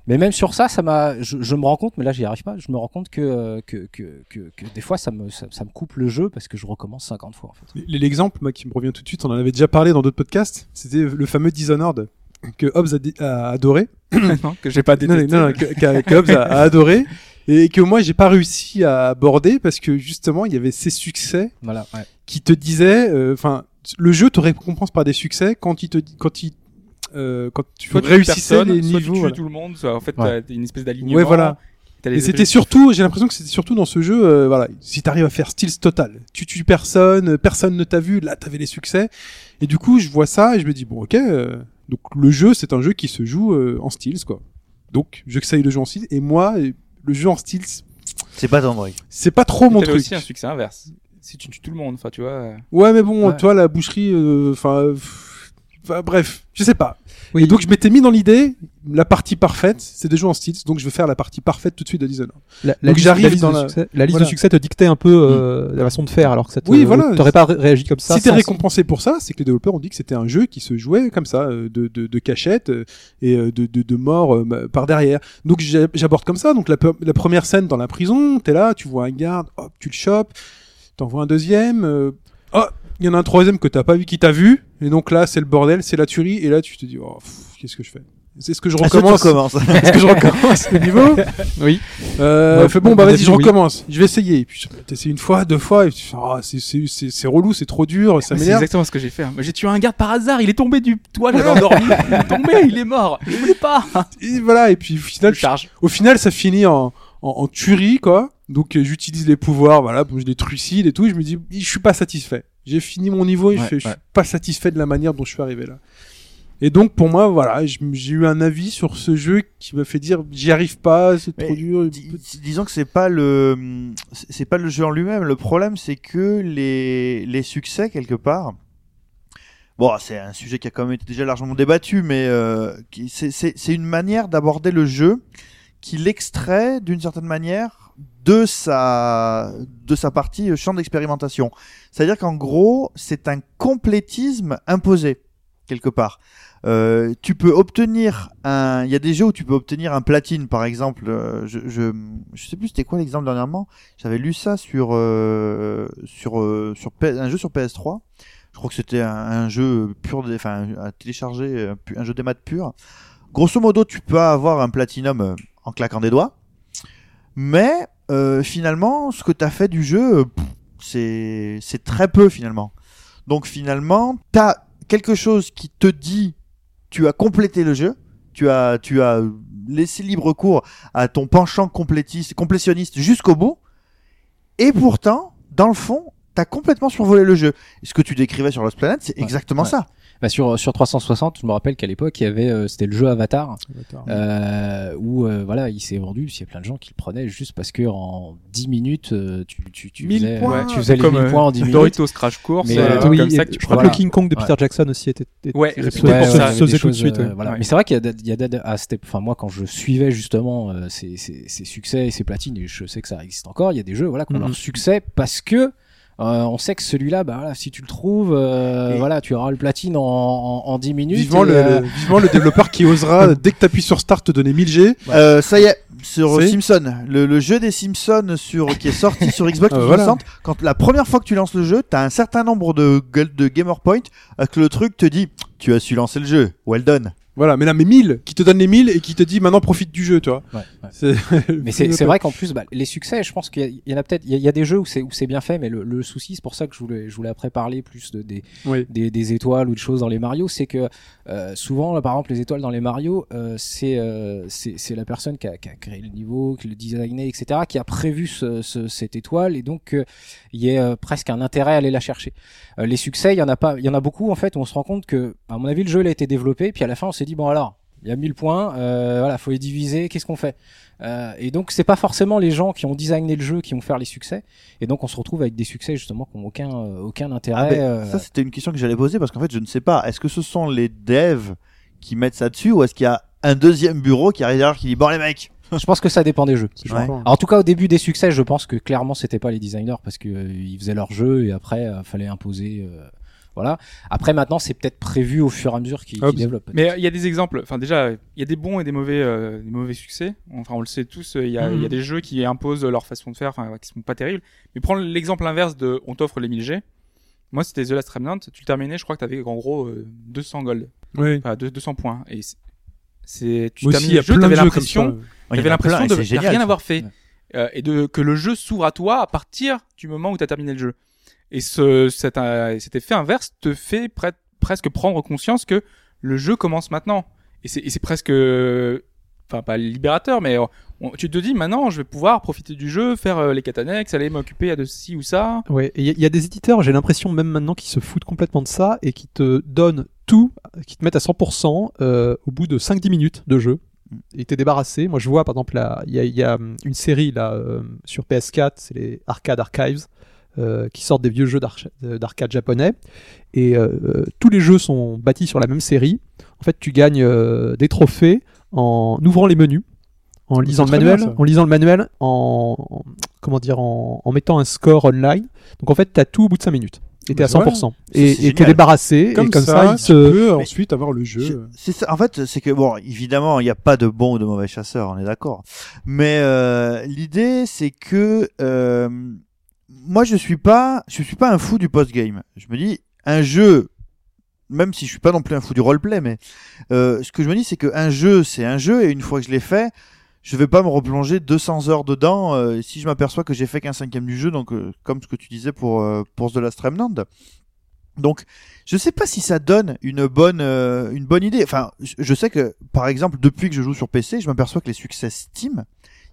Mais même sur ça, ça m'a, je, je me rends compte, mais là j'y arrive pas, je me rends compte que, que, que, que, que des fois ça me, ça, ça me coupe le jeu parce que je recommence 50 fois en fait. L'exemple, moi, qui me revient tout de suite, on en avait déjà parlé dans d'autres podcasts, c'était le fameux Dishonored que Hobbes a, adoré. non, que j'ai pas détesté. non, non, que, que- que Hobbes a, a adoré. Et que moi, j'ai pas réussi à aborder parce que justement, il y avait ces succès Voilà, ouais. qui te disaient, euh, enfin, le jeu te récompense par des succès quand il te, dit- quand il, euh, quand tu soit réussissais personne, les soit niveaux. tu tues voilà. tout le monde, soit en fait Ouais. t'as une espèce d'alignement. Ouais, voilà. Et c'était surtout, j'ai l'impression que c'était surtout dans ce jeu, euh, voilà, si t'arrives à faire stealth total, tu tues personne, euh, personne ne t'a vu, là t'avais les succès, et du coup je vois ça et je me dis bon ok, euh, donc le jeu c'est un jeu qui se joue euh, en stealth quoi. Donc j'essaye le jeu en stealth et moi euh, le jeu en stealth C'est pas ton truc. c'est pas trop mon truc. aussi un succès inverse. Si tu tues tout le monde, enfin tu vois. euh, Ouais mais bon, Ouais. toi la boucherie, euh, enfin, euh, bref, je sais pas. Oui. Et donc je m'étais mis dans l'idée, la partie parfaite, c'est de jouer en stealth, donc je vais faire la partie parfaite tout de suite de Dishonored. La, Donc liste- j'arrive dans de, la- succès, la liste Voilà. de succès te dictait un peu euh, la façon de faire, alors que ça te- Oui, voilà. t'aurais pas ré- réagi comme ça. si t'es récompensé pour ça, c'est que les développeurs ont dit que c'était un jeu qui se jouait comme ça, euh, de, de, de cachette euh, et euh, de, de, de mort euh, par derrière. Donc j'a- j'aborde comme ça. Donc la, la première scène dans la prison, t'es là, tu vois un garde, hop, tu le chopes, t'en vois un deuxième, euh, oh, il y en a un troisième que t'as pas vu, qui t'a vu, et donc là, c'est le bordel, c'est la tuerie, et là, tu te dis, oh, qu'est-ce que je fais? C'est ce que je recommence. Est-ce que je recommence le niveau Oui. Euh, Moi, fait bon, bah vas-y, je oui. recommence. Je vais essayer. Et puis, t'essayes une fois, deux fois, et tu fais, ah, c'est, relou, c'est trop dur, ça Ouais, C'est m'énerve. exactement ce que j'ai fait. hein. J'ai tué un garde par hasard, il est tombé du toit, j'avais endormi. Il est tombé, il est mort. Je voulais pas. Et voilà, et puis au final, Je au final, ça finit en, en, en tuerie, quoi. Donc, euh, j'utilise les pouvoirs, voilà, je les trucide et tout, et je me dis, je suis pas satisfait. J'ai fini mon niveau et je Ouais, fais, je suis pas satisfait de la manière dont je suis arrivé là. Et donc, pour moi, voilà, j'ai eu un avis sur ce jeu qui m'a fait dire, j'y arrive pas, c'est trop dur. Dis- disons que c'est pas le c'est pas le jeu en lui-même. Le problème, c'est que les les succès quelque part. Bon, c'est un sujet qui a quand même été déjà largement débattu, mais euh, c'est une manière d'aborder le jeu qui l'extrait d'une certaine manière de sa de sa partie euh, champ d'expérimentation. C'est-à-dire qu'en gros, c'est un complétisme imposé quelque part. Euh, tu peux obtenir un. Il y a des jeux où tu peux obtenir un platine, par exemple. euh, je, je, je sais plus c'était quoi l'exemple dernièrement. J'avais lu ça sur sur sur un jeu sur PS3. Je crois que c'était un, jeu pur, de- enfin à télécharger, un, jeu des maths pur. Grosso modo, tu peux avoir un platinum en claquant des doigts, mais euh, finalement, ce que tu as fait du jeu, euh, c'est c'est très peu finalement. Donc finalement, tu as quelque chose qui te dit tu as complété le jeu, tu as, tu as laissé libre cours à ton penchant complétiste, complétionniste jusqu'au bout, et pourtant, dans le fond, t'as complètement survolé le jeu. Et ce que tu décrivais sur Lost Planet, c'est Ouais, exactement ouais. ça. Bah, sur sur 360, je me rappelle qu'à l'époque il y avait euh, c'était le jeu Avatar euh, où euh, voilà il s'est vendu. Il y a plein de gens qui le prenaient juste parce que en 10 minutes euh, tu tu tu 1000 faisais, points. ouais, tu faisais les Comme 1000 euh, points en 10 minutes. Doritos Crash Course, Mais, euh, oui, comme ça que tu je crois que le King Kong de Peter Ouais. Jackson aussi était, était Ouais, réputé pour ça. se- faisait tout de suite. euh, ouais. voilà. Mais c'est vrai qu'il y a, y a des- à cette- enfin moi quand je suivais justement euh, ces, ces, ces succès et ces platines, et je sais que ça existe encore, il y a des jeux voilà qui ont Mhm. leur succès parce que euh, on sait que celui-là, bah voilà, si tu le trouves, euh, voilà, tu auras le platine en, en, en 10 minutes. Vivement, et, le, euh, le- vivement le développeur qui osera, dès que t'appuies sur Start, te donner 1000 G. Euh, ça y est, sur Simpson, le, le jeu des Simpsons sur, qui est sorti sur Xbox Ah, voilà. 360, quand la première fois que tu lances le jeu, t'as un certain nombre de, de gamer points, euh, que le truc te dit, tu as su lancer le jeu, well done. Voilà, mais là, mais 1000, qui te donne les 1000 et qui te dit maintenant profite du jeu, tu vois. ouais, ouais. C'est- Mais c'est c'est vrai qu'en plus, bah, les succès, je pense qu'il y, a- il y en a peut-être, il y, a- il y a des jeux où c'est où c'est bien fait, mais le, le souci, c'est pour ça que je voulais, je voulais après parler plus de, des, Oui. des, des étoiles ou de choses dans les Mario, c'est que euh, souvent, là, par exemple, les étoiles dans les Mario, euh, c'est euh, c'est c'est la personne qui a, qui a créé le niveau, qui le designé, etc., qui a prévu ce, ce- cette étoile, et donc euh, il y a euh, presque un intérêt à aller la chercher. Euh, les succès, il y en a pas, il y en a beaucoup en fait, où on se rend compte que, à mon avis, le jeu il a été développé, puis à la fin, on s'est dit bon alors. Il y a 1000 points, euh, voilà, faut les diviser. Qu'est-ce qu'on fait? Euh, Et donc, c'est pas forcément les gens qui ont designé le jeu qui vont faire les succès. Et donc, on se retrouve avec des succès justement qui n'ont aucun euh, aucun intérêt. Ah ben, euh, Ça, c'était une question que j'allais poser parce qu'en fait, je ne sais pas. Est-ce que ce sont les devs qui mettent ça dessus ou est-ce qu'il y a un deuxième bureau qui arrive derrière qui dit bon les mecs je pense que ça dépend des jeux. Je Ouais. crois. Alors, en tout cas, au début des succès, je pense que clairement, c'était pas les designers parce que euh, ils faisaient leur jeu et après, euh, fallait imposer. euh, voilà. Après, maintenant, c'est peut-être prévu au fur et à mesure qu'ils Ah, qu'ils développent. Mais euh, il y a des exemples. Enfin, déjà, il y a des bons et des mauvais, euh, des mauvais succès. Enfin, on le sait tous. euh, Il y, a- il y Mhm. a des jeux qui imposent leur façon de faire, enfin, qui sont pas terribles. Mais prends l'exemple inverse de, on t'offre les 1000 G. Moi, c'était The Last Remnant. Tu le terminais, je crois que t'avais en gros euh, 200 gold, Oui. enfin deux- 200 points. Et c'est- tu terminais le jeu, t'avais l'impression, ça. Il y en t'avais a plein l'impression de, c'est de génial, rien avoir fait. Ouais. Euh, et de que le jeu s'ouvre à toi à partir du moment où tu as terminé le jeu. Et ce cet, euh, cet effet inverse te fait pre- presque prendre conscience que le jeu commence maintenant. Et c'est presque enfin pas libérateur mais euh, on- tu te dis maintenant je vais pouvoir profiter du jeu, faire euh, les annexes, aller m'occuper de ci ou ça. Ouais, il y, a- il y a des éditeurs, j'ai l'impression même maintenant, qui se foutent complètement de ça et qui te donnent tout, qui te mettent à 100% euh, au bout de 5-10 minutes de jeu. Et t'es débarrassé. Moi, je vois, par exemple, il y a, il y a, hum, une série là euh, sur PS4, c'est les Arcade Archives, euh, qui sortent des vieux jeux euh, d'arcade japonais. Et euh, tous les jeux sont bâtis sur la même série. En fait, tu gagnes euh, des trophées en ouvrant les menus, en lisant le manuel, bien, en lisant le manuel, en, en- comment dire, en, en mettant un score online. Donc en fait, t'as tout au bout de 5 minutes. Et t'es à Bah, voilà. 100%. c'est Et t'es débarrassé. Comme, et comme ça, ça, il tu se. peux Mais- ensuite avoir le Je- jeu. C'est ça. En fait, c'est que bon, évidemment, il n'y a pas de bons ou de mauvais chasseurs, on est d'accord. Mais euh, l'idée, c'est que euh, moi je suis pas, je suis pas un fou du post-game. Je me dis, un jeu, même si je suis pas non plus un fou du roleplay, mais euh, ce que je me dis, c'est qu'un jeu, c'est un jeu, et une fois que je l'ai fait, je vais pas me replonger 200 heures dedans euh, si je m'aperçois que j'ai fait qu'un cinquième du jeu, donc euh, comme ce que tu disais pour pour The Last Remnant. Donc, je sais pas si ça donne une bonne une bonne idée. Enfin, je sais que par exemple, depuis que je joue sur PC, je m'aperçois que les succès Steam,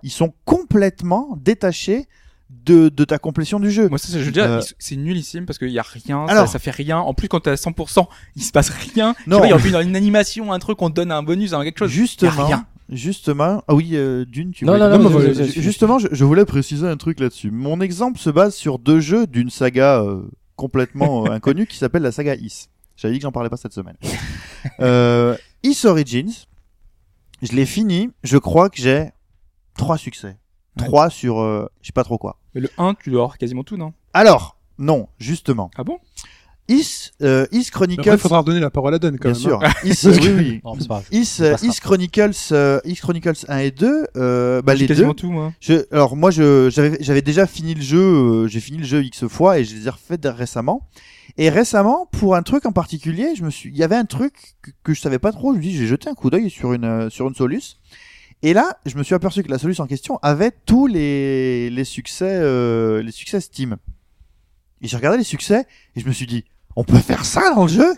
ils sont complètement détachés de, de ta complétion du jeu. Moi, ça, je veux dire, Euh, c'est nullissime parce qu'il y a rien, Alors- ça, ça fait rien. En plus, quand t'es à 100%, il se passe rien. Non. Tu vois, il y a une, une animation, un truc, on te donne un bonus, un quelque chose. Il y a Justement, rien. justement. Ah oui, euh, d'une, tu Non, non, non, mais vas-y, Justement, je, je voulais préciser un truc là-dessus. Mon exemple se base sur deux jeux d'une saga euh, complètement euh, inconnue qui s'appelle la saga Is. J'avais dit que j'en parlais pas cette semaine. euh, Is Origins, je l'ai fini. Je crois que j'ai trois succès. Ouais. Trois sur, euh, je sais pas trop quoi. Mais le 1, tu dois avoir quasiment tout, non? Alors, non, justement. Ah bon? Is, euh, Is Chronicles. Après, il faudra redonner la parole à Dan quand bien même. hein. sûr. Is, oui, oui. Non, pas. Is. Is Chronicles, euh, Is Chronicles 1 et 2, euh, bah, les deux. quasiment tout, moi. Je, alors moi, je, j'avais, j'avais déjà fini le jeu, euh, j'ai fini le jeu X fois et je les ai refait de- récemment. Et récemment, pour un truc en particulier, je me suis, il y avait un truc que, que je savais pas trop. Je me dis, j'ai jeté un coup d'œil sur une, euh, sur une Solus. Et là, je me suis aperçu que la Solus en question avait tous les, les succès, euh, les succès Steam. Et j'ai regardé les succès et je me suis dit, on peut faire ça dans le jeu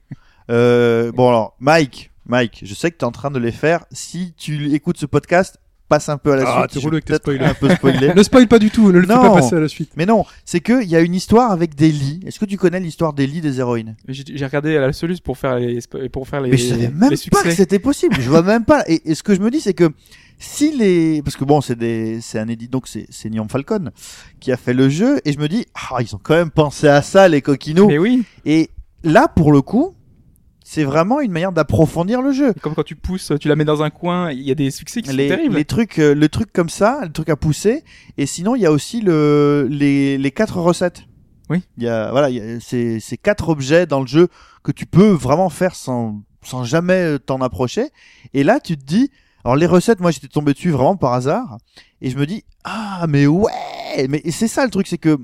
euh, Bon alors, Mike, Mike, je sais que tu es en train de les faire. Si tu écoutes ce podcast, passe un peu à la Ah, suite. peut-être un peu spoiler. Ne spoil pas du tout, ne le fais pas passer à la suite. Mais non, c'est que il y a une histoire avec des lits. Est-ce que tu connais l'histoire des lits des héroïnes? J'ai regardé à la Solus pour faire les, pour faire les, Mais je savais même pas que c'était possible. Je vois même pas. Et, et ce que je me dis, c'est que si les, parce que bon, c'est des, c'est un édit, donc c'est, c'est Neon Falcon qui a fait le jeu, et je me dis, ah, ils ont quand même pensé à ça, les coquinots. Mais oui, Et là, pour le coup, c'est vraiment une manière d'approfondir le jeu. comme quand tu pousses, tu la mets dans un coin, il y a des succès qui sont Les, terribles. les trucs, euh, le truc comme ça, le truc à pousser. Et sinon, il y a aussi le, les, les quatre recettes. Oui. Il y a, voilà, il y a ces, ces quatre objets dans le jeu que tu peux vraiment faire sans, sans jamais euh, t'en approcher. Et là, tu te dis, alors les recettes, moi, j'étais tombé dessus vraiment par hasard. Et je me dis, ah, mais ouais, mais c'est ça le truc, c'est que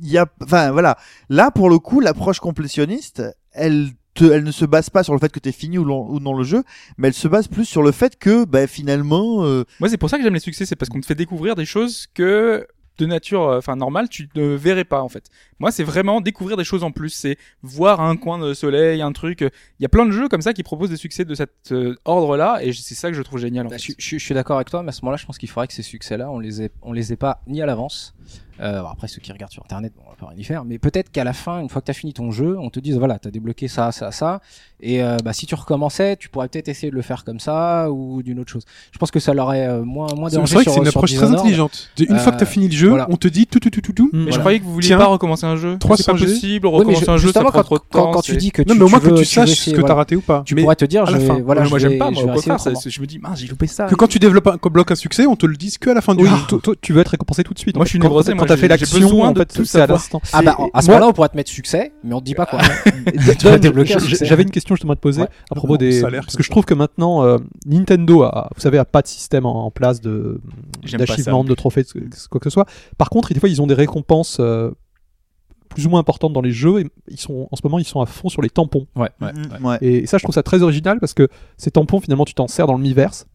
il y a, enfin, voilà. Là, pour le coup, l'approche complétionniste, elle te, elle ne se base pas sur le fait que t'es fini ou, non- ou non le jeu, mais elle se base plus sur le fait que, bah, finalement, euh, Moi, c'est pour ça que j'aime les succès, c'est parce qu'on te fait découvrir des choses que de nature, euh, enfin normale, tu ne verrais pas en fait. Moi, c'est vraiment découvrir des choses en plus, c'est voir un coin de soleil, un truc. Il y a plein de jeux comme ça qui proposent des succès de cet euh, ordre-là, et c'est ça que je trouve génial. En Bah, fait. je, je- je suis d'accord avec toi, mais à ce moment-là, je pense qu'il faudrait que ces succès-là, on les ait, on les ait pas ni à l'avance. Euh, bon, après, ceux qui regardent sur Internet, bon, on va pas rien y faire, mais peut-être qu'à la fin, une fois que tu as fini ton jeu, on te dise voilà, t'as débloqué ça, ça, ça, et euh, bah, si tu recommençais, tu pourrais peut-être essayer de le faire comme ça ou d'une autre chose. Je pense que ça l'aurait euh, moins, moins dérangé c'est vrai que c'est une approche très intelligente. Une fois que t'as Euh, fini le jeu, voilà. on te dit tout, tout, tout, tout, tout. Mais je croyais que vous vouliez Tiens, pas recommencer un jeu. C'est 300 pas possible, recommencer je- un jeu, ça prend quand, trop de temps. quand tu dis que tu, Non, mais au moins tu que tu saches ce que t'as voilà. raté ou pas. tu pourrais te dire, à je la vais, fin. voilà, moi, j'aime pas, je moi, je me dis, mince, j'ai loupé ça. que quand tu développes un, bloques un succès, on te le dise que à la fin du Oui, jeu. tu veux être récompensé tout de suite. Moi, je suis quand, t'as fait j'ai l'action, en fait, tout c'est à l'instant. Ah bah, à ce moment-là, on pourrait te mettre succès, mais on te dit pas quoi. J'avais une question justement à te poser Ouais. à propos Non, des ça parce que je ça. trouve que maintenant euh, Nintendo a vous savez a pas de système en, place de ça. d'achievement, de trophées, de quoi que ce soit. Par contre, des fois ils ont des récompenses euh, plus ou moins importantes dans les jeux et ils sont en ce moment ils sont à fond sur les tampons. Ouais, ouais. Mm, ouais. Et ça je trouve ça très original parce que ces tampons finalement tu t'en sers dans le miiverse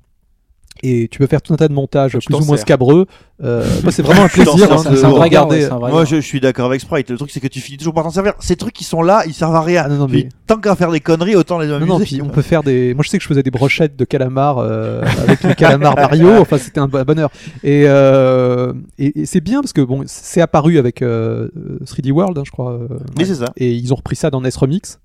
et tu peux faire tout un tas de montages tu plus ou moins sers. scabreux. Euh, moi, c'est vraiment un plaisir hein, c'est de un vrai gars, regarder. ouais, c'est un vrai Moi, je, je suis d'accord avec Sprite. Le truc, c'est que tu finis toujours par t'en servir. Ces trucs qui sont là, ils servent à rien. Ah, non, non, Puis, mais- tant qu'à faire des conneries, autant les Non, amuser. non, puis on peut faire des. Moi, je sais que je faisais des brochettes de calamars euh, avec les calamars Mario. Enfin, c'était un bo- bonheur. Et, euh, et, et c'est bien parce que bon, c'est apparu avec euh, 3D World, hein, je crois. euh, Oui, c'est ça. et ils ont repris ça dans NES Remix.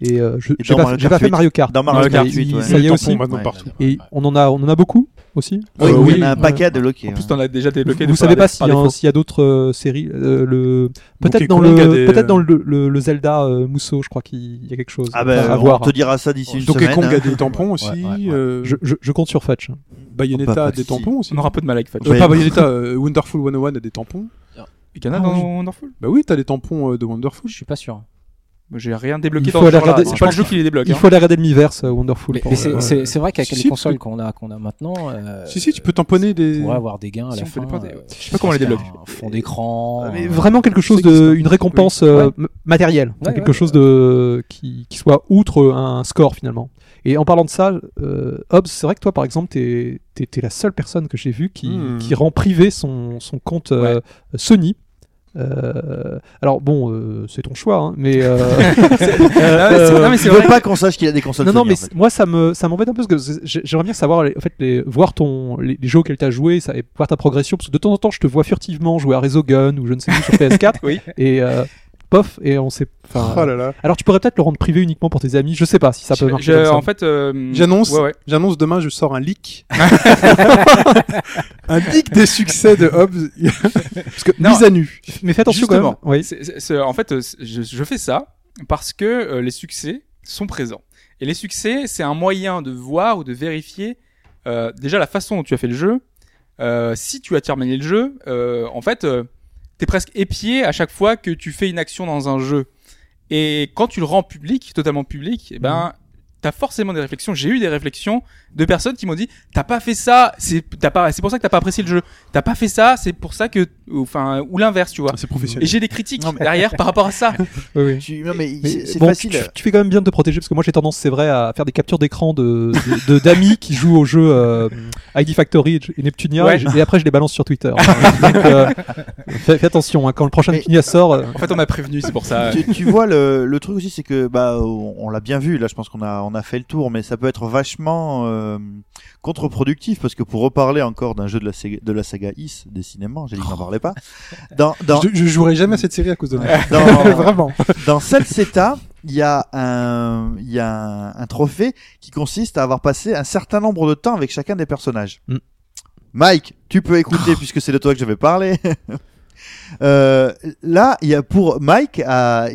Et euh, je Et j'ai pas, j'ai fait 8. Mario Kart. Dans Mario Kart il- 8, ouais. Ça y est aussi. maintenant, partout. Et on en a, on en a beaucoup aussi. Oui, Euh, oui, oui, il y en a un ouais. paquet de loquets. En plus, t'en as déjà débloqué. Vous des savez pas des- s'il y, a- défaut. s'il y a d'autres euh, séries. euh, le Donkey peut-être dans Kong le a des, peut-être dans le, le, le Zelda euh, Mousseau, je crois qu'il y a quelque chose Ah à ben, voir. on te dira ça d'ici une Donkey semaine. Kong a hein. des tampons aussi. ouais, ouais. euh, Je, je, je compte sur Fetch. Bayonetta Pas a des tampons aussi. On aura un peu de mal avec Fudge. Euh, Ouais. Pas Bayonetta, euh, Wonderful 101 a des tampons. Il y en a Ah, dans oui. Wonderful? Bah oui, t'as des tampons euh, de Wonderful. Je suis pas sûr. J'ai rien débloqué Il dans faut ce regarder- C'est pas le jeu qui les débloque. Il hein. faut aller regarder l'Universe euh, Wonderful. Mais, mais c'est- euh, vrai qu'avec Si, les si, consoles tu- qu'on a, qu'on a maintenant, euh, Si, si, tu peux tamponner des. on pourrait avoir des gains à Si, la fin. euh, ouais. Je sais pas comment les débloque. Un fond d'écran. mais euh, vraiment quelque chose de une récompense euh, Ouais. matérielle Ouais, quelque chose de qui, qui soit outre un score finalement et en parlant de ça euh, Hobbs c'est vrai que toi par exemple t'es t'es la seule personne que j'ai vue qui, Hmm. qui rend privé son, son compte euh, Sony Euh, alors bon euh, c'est ton choix hein, mais euh, c'est- non, mais c'est vrai. pas qu'on sache qu'il y a des consoles non, non, mais en fait. c- moi ça me ça m'embête un peu parce que j'ai- j'aimerais bien savoir les- en fait les, voir ton les, les jeux auxquels tu as joué ça, et voir ta progression parce que de temps en temps je te vois furtivement jouer à Resogun ou je ne sais plus sur PS4 Oui. et euh, pof et on sait enfin Oh là là. alors tu pourrais peut-être le rendre privé uniquement pour tes amis je sais pas si ça peut Je- marcher je- comme ça. en fait, euh, J'annonce, Ouais, ouais. j'annonce demain, je sors un leak. un leak des succès de Hobbs. Parce que Non. mise à nu. mais fais attention quand même oui en fait, euh, je, je fais ça parce que euh, les succès sont présents. Et les succès, c'est un moyen de voir ou de vérifier euh, déjà la façon dont tu as fait le jeu. Euh, si tu as terminé le jeu, euh, en fait, euh, t'es presque épié à chaque fois que tu fais une action dans un jeu. Et quand tu le rends public, totalement public, eh ben, t'as forcément des réflexions. J'ai eu des réflexions de personnes qui m'ont dit, t'as pas fait ça, c'est, t'as pas, c'est pour ça que t'as pas apprécié le jeu. T'as pas fait ça, c'est pour ça que, enfin, ou l'inverse, tu vois. C'est Et professionnel. j'ai des critiques Non, mais- derrière par rapport à ça. oui, oui. Tu- non, mais Mais c'est c'est bon, facile. tu, tu fais quand même bien de te protéger parce que moi j'ai tendance, c'est vrai, à faire des captures d'écran de de- de- d'amis qui jouent au jeu euh, ID Factory et Neptunia Ouais. et, et après je les balance sur Twitter. Donc euh, fais, fais attention, hein, quand le prochain Mais- Neptunia sort, euh, En fait, on m'a prévenu, c'est pour ça. tu, tu vois le, le truc aussi c'est que bah on, on l'a bien vu là je pense qu'on a on a fait le tour mais ça peut être vachement euh, contre-productif parce que pour reparler encore d'un jeu de la de la saga Is décidément j'ai dit que n'en parlais pas dans dans Je, je jouerai jamais à cette série à cause de ça. dans, Vraiment. dans Celceta il y a un il y a un, un trophée qui consiste à avoir passé un certain nombre de temps avec chacun des personnages Mm. Mike tu peux écouter puisque c'est de toi que je vais parler Euh, là, il y a pour Mike, euh,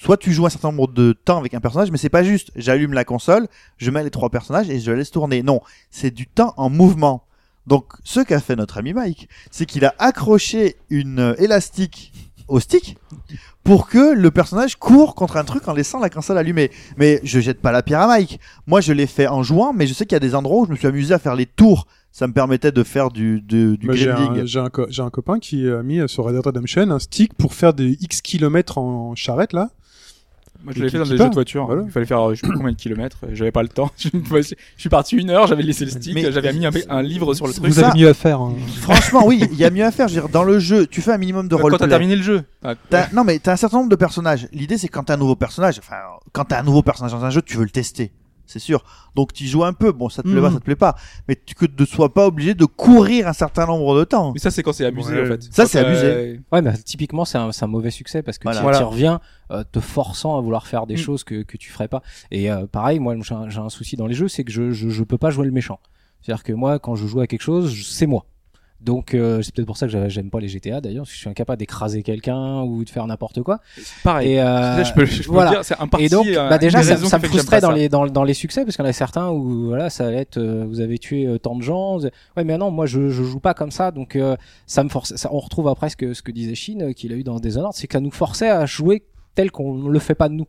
soit tu joues un certain nombre de temps avec un personnage, mais c'est pas juste. J'allume la console, je mets les trois personnages et je laisse tourner. Non, c'est du temps en mouvement. Donc, ce qu'a fait notre ami Mike, c'est qu'il a accroché une élastique au stick pour que le personnage court contre un truc en laissant la console allumée. Mais je jette pas la pierre à Mike. Moi, je l'ai fait en jouant, mais je sais qu'il y a des endroits où je me suis amusé à faire les tours. Ça me permettait de faire du, du, du j'ai, un, j'ai, un co- j'ai un copain qui a mis sur Red Dead Redemption un stick pour faire des X kilomètres en charrette là. Moi, je l'ai Qui- fait dans des jeux de voiture. Voilà. Il fallait faire, euh, je sais plus combien de kilomètres. J'avais pas le temps. Je suis parti une heure, j'avais laissé le stick, j'avais mis un, un livre sur le truc. vous ça- avez mieux à faire. hein. Franchement, oui, il y a mieux à faire. Je veux dire, dans le jeu, tu fais un minimum de Quand t'as roleplay. terminé le jeu. Ah, T'as- Non, mais t'as un certain nombre de personnages. L'idée, c'est que quand t'as un nouveau personnage, enfin, quand t'as un nouveau personnage dans un jeu, tu veux le tester. C'est sûr. Donc, tu joues un peu. Bon, ça te plaît pas, Mhm. ça te plaît pas. Mais tu, que ne sois pas obligé de courir un certain nombre de temps. Mais ça, c'est quand c'est abusé, Ouais. en fait. Ça, c'est abusé. Ouais, mais typiquement, c'est un, c'est un mauvais succès parce que Voilà. tu Voilà. reviens euh, te forçant à vouloir faire des Mm. choses que, que tu ferais pas. Et euh, pareil, moi, j'ai un, un souci dans les jeux, c'est que je, je, je peux pas jouer le méchant. C'est-à-dire que moi, quand je joue à quelque chose, c'est moi. Donc, euh, c'est peut-être pour ça que j'a- j'aime pas les GTA d'ailleurs, parce que je suis incapable d'écraser quelqu'un ou de faire n'importe quoi. Pareil. Et, euh, je peux, je peux voilà. dire, c'est un parti. Et donc, euh, bah déjà, ça, me frustrait dans ça. les, dans, dans les succès, parce qu'il y en a certains où voilà, ça allait être, euh, vous avez tué euh, tant de gens. Ouais, mais non, moi je, je joue pas comme ça, donc euh, ça me force. Ça, on retrouve après ce que, ce que disait Shin, qu'il a eu dans Dishonored, c'est que ça nous forçait à jouer tel qu'on le fait pas de nous.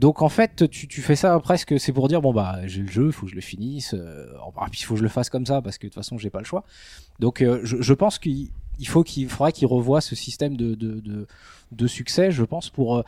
Donc en fait, tu, tu fais ça presque, c'est pour dire bon bah j'ai le jeu, faut que je le finisse, euh, ah, puis il faut que je le fasse comme ça parce que de toute façon j'ai pas le choix. Donc euh, je, je pense qu'il il faut qu'il faudrait qu'il revoie ce système de, de, de, de succès, je pense pour euh,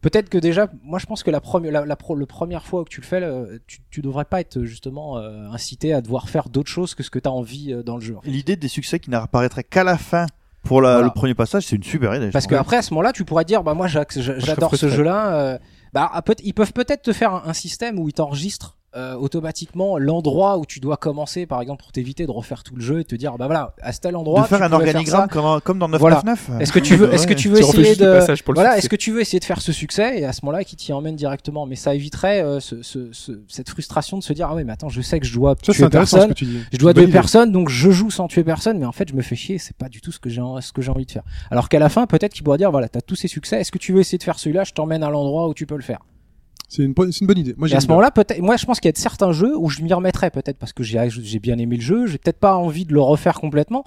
peut-être que déjà, moi je pense que la première la, la, le première fois que tu le fais, le- tu, tu devrais pas être justement euh, incité à devoir faire d'autres choses que ce que tu as envie euh, dans le jeu. en fait. L'idée des succès qui n'apparaîtraient qu'à la fin pour la- Voilà. le premier passage, c'est une super idée. Parce qu'après à ce moment-là, tu pourrais dire bah moi j'a- j'a- j'adore ce jeu-là. euh, bah ah, peut- ils peuvent peut-être te faire un, un système où ils t'enregistrent euh, automatiquement l'endroit où tu dois commencer, par exemple, pour t'éviter de refaire tout le jeu et te dire bah voilà à tel endroit. de faire tu un organigramme comme, comme dans Voilà. 999. Est-ce que tu veux, est-ce que tu veux Tu essayer de, voilà, est-ce que tu veux essayer de faire ce succès et à ce moment-là qui t'y emmène directement, mais ça éviterait euh, ce, ce, ce- cette frustration de se dire ah ouais mais attends je sais que je dois Ça, tuer personne, que tu dis. je dois tuer personne donc je joue sans tuer personne, mais en fait je me fais chier, c'est pas du tout ce que j'ai ce que j'ai envie de faire. Alors qu'à la fin peut-être qu'il pourrait dire voilà t'as tous ces succès, est-ce que tu veux essayer de faire celui-là, je t'emmène à l'endroit où tu peux le faire. C'est une, une bonne idée. Moi, Et à ce moment-là, peut-être, moi, je pense qu'il y a de certains jeux où je m'y remettrais peut-être parce que j'ai, j'ai bien aimé le jeu, j'ai peut-être pas envie de le refaire complètement,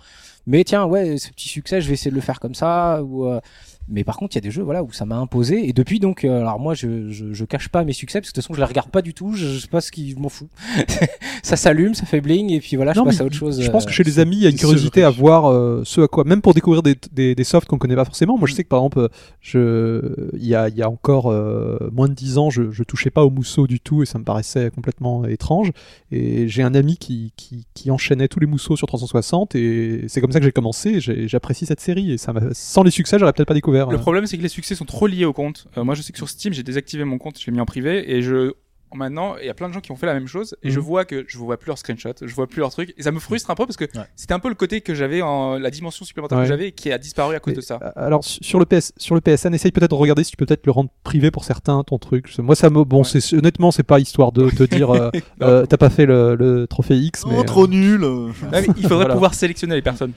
mais tiens, ouais, ce petit succès, je vais essayer de le faire comme ça, ou, euh, Mais par contre, il y a des jeux voilà où ça m'a imposé et depuis donc euh, alors moi je, je je cache pas mes succès parce que de toute façon je les regarde pas du tout, je, je sais pas ce qui je m'en fous. ça s'allume, ça fait bling et puis voilà, Non, je passe à autre chose. Je pense euh, que chez les amis, il y a une curiosité à voir euh, ce à quoi, même pour découvrir des, des, des softs qu'on connaît pas forcément. Moi, je sais que par exemple, euh, je, il y a, y a encore euh, moins de 10 ans, je, je touchais pas au mousseau du tout et ça me paraissait complètement étrange. Et j'ai un ami qui, qui, qui enchaînait tous les mousseaux sur 360 et c'est comme ça que j'ai commencé. J'apprécie cette série et ça sans les succès, j'aurais peut-être pas découvert. Le euh. problème, c'est que les succès sont trop liés au compte. Euh, moi, je sais que sur Steam, j'ai désactivé mon compte, je l'ai mis en privé, et je maintenant, il y a plein de gens qui ont fait la même chose, et Mhm. je vois que je vois plus leurs screenshots, je vois plus leurs trucs, et ça me frustre un peu parce que Ouais. c'était un peu le côté que j'avais en la dimension supplémentaire Ouais. que j'avais qui a disparu à cause Mais, de ça. euh, Alors su- sur le PS, sur le PSN, essaye peut-être de regarder si tu peux peut-être le rendre privé pour certains ton truc. Moi ça me bon, Ouais. c'est honnêtement c'est pas histoire de te dire euh, euh, t'as pas fait le, le trophée X, mais Oh, euh, trop nul. Ouais, mais il faudrait Voilà. pouvoir sélectionner les personnes.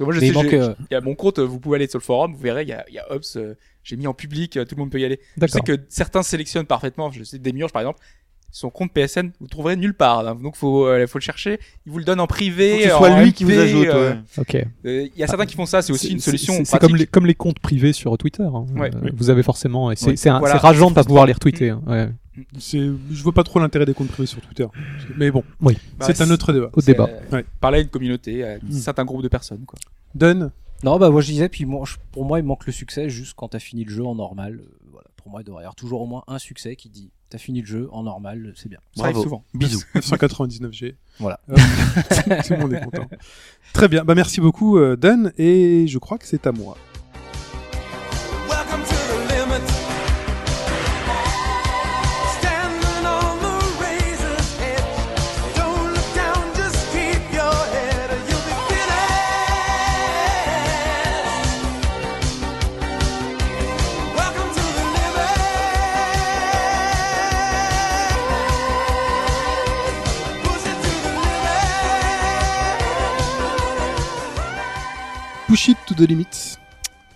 Moi, je Mais sais, il manque, euh, il y a mon compte, vous pouvez aller sur le forum, vous verrez, il y a, il y a Ops, euh, j'ai mis en public, euh, tout le monde peut y aller. Je sais que certains sélectionnent parfaitement. Je sais Demiurge par exemple, son compte PSN, vous le trouverez nulle part. hein. Donc faut euh, faut le chercher. Il vous le donne en privé. Faut que ce soit lui qui vous ajoute. euh, ouais. Ok. euh, Il y a certains qui font ça. C'est aussi une solution. C'est comme les, comme les comptes privés sur Twitter. hein. Ouais. Euh. Vous avez forcément. et C'est Voilà. c'est rageant de pas pouvoir les retweeter. hein. C'est, je vois pas trop l'intérêt des comptes privés sur Twitter. Mais bon, Bah, c'est un autre débat. Au c'est, débat. euh, Ouais. Parler à une communauté, à Mm. certains groupes de personnes. Quoi. Dun, Non, bah moi je disais, puis moi, je- pour moi il manque le succès juste quand t'as fini le jeu en normal. Euh, voilà, pour moi il devrait y avoir toujours au moins un succès qui dit t'as fini le jeu en normal, c'est bien. Ça arrive Bravo. souvent. Bisous. 999G. Voilà. Tout le monde est content. Très bien. Bah, merci beaucoup, euh. Et je crois que c'est à moi. Limit. Push it to the limit.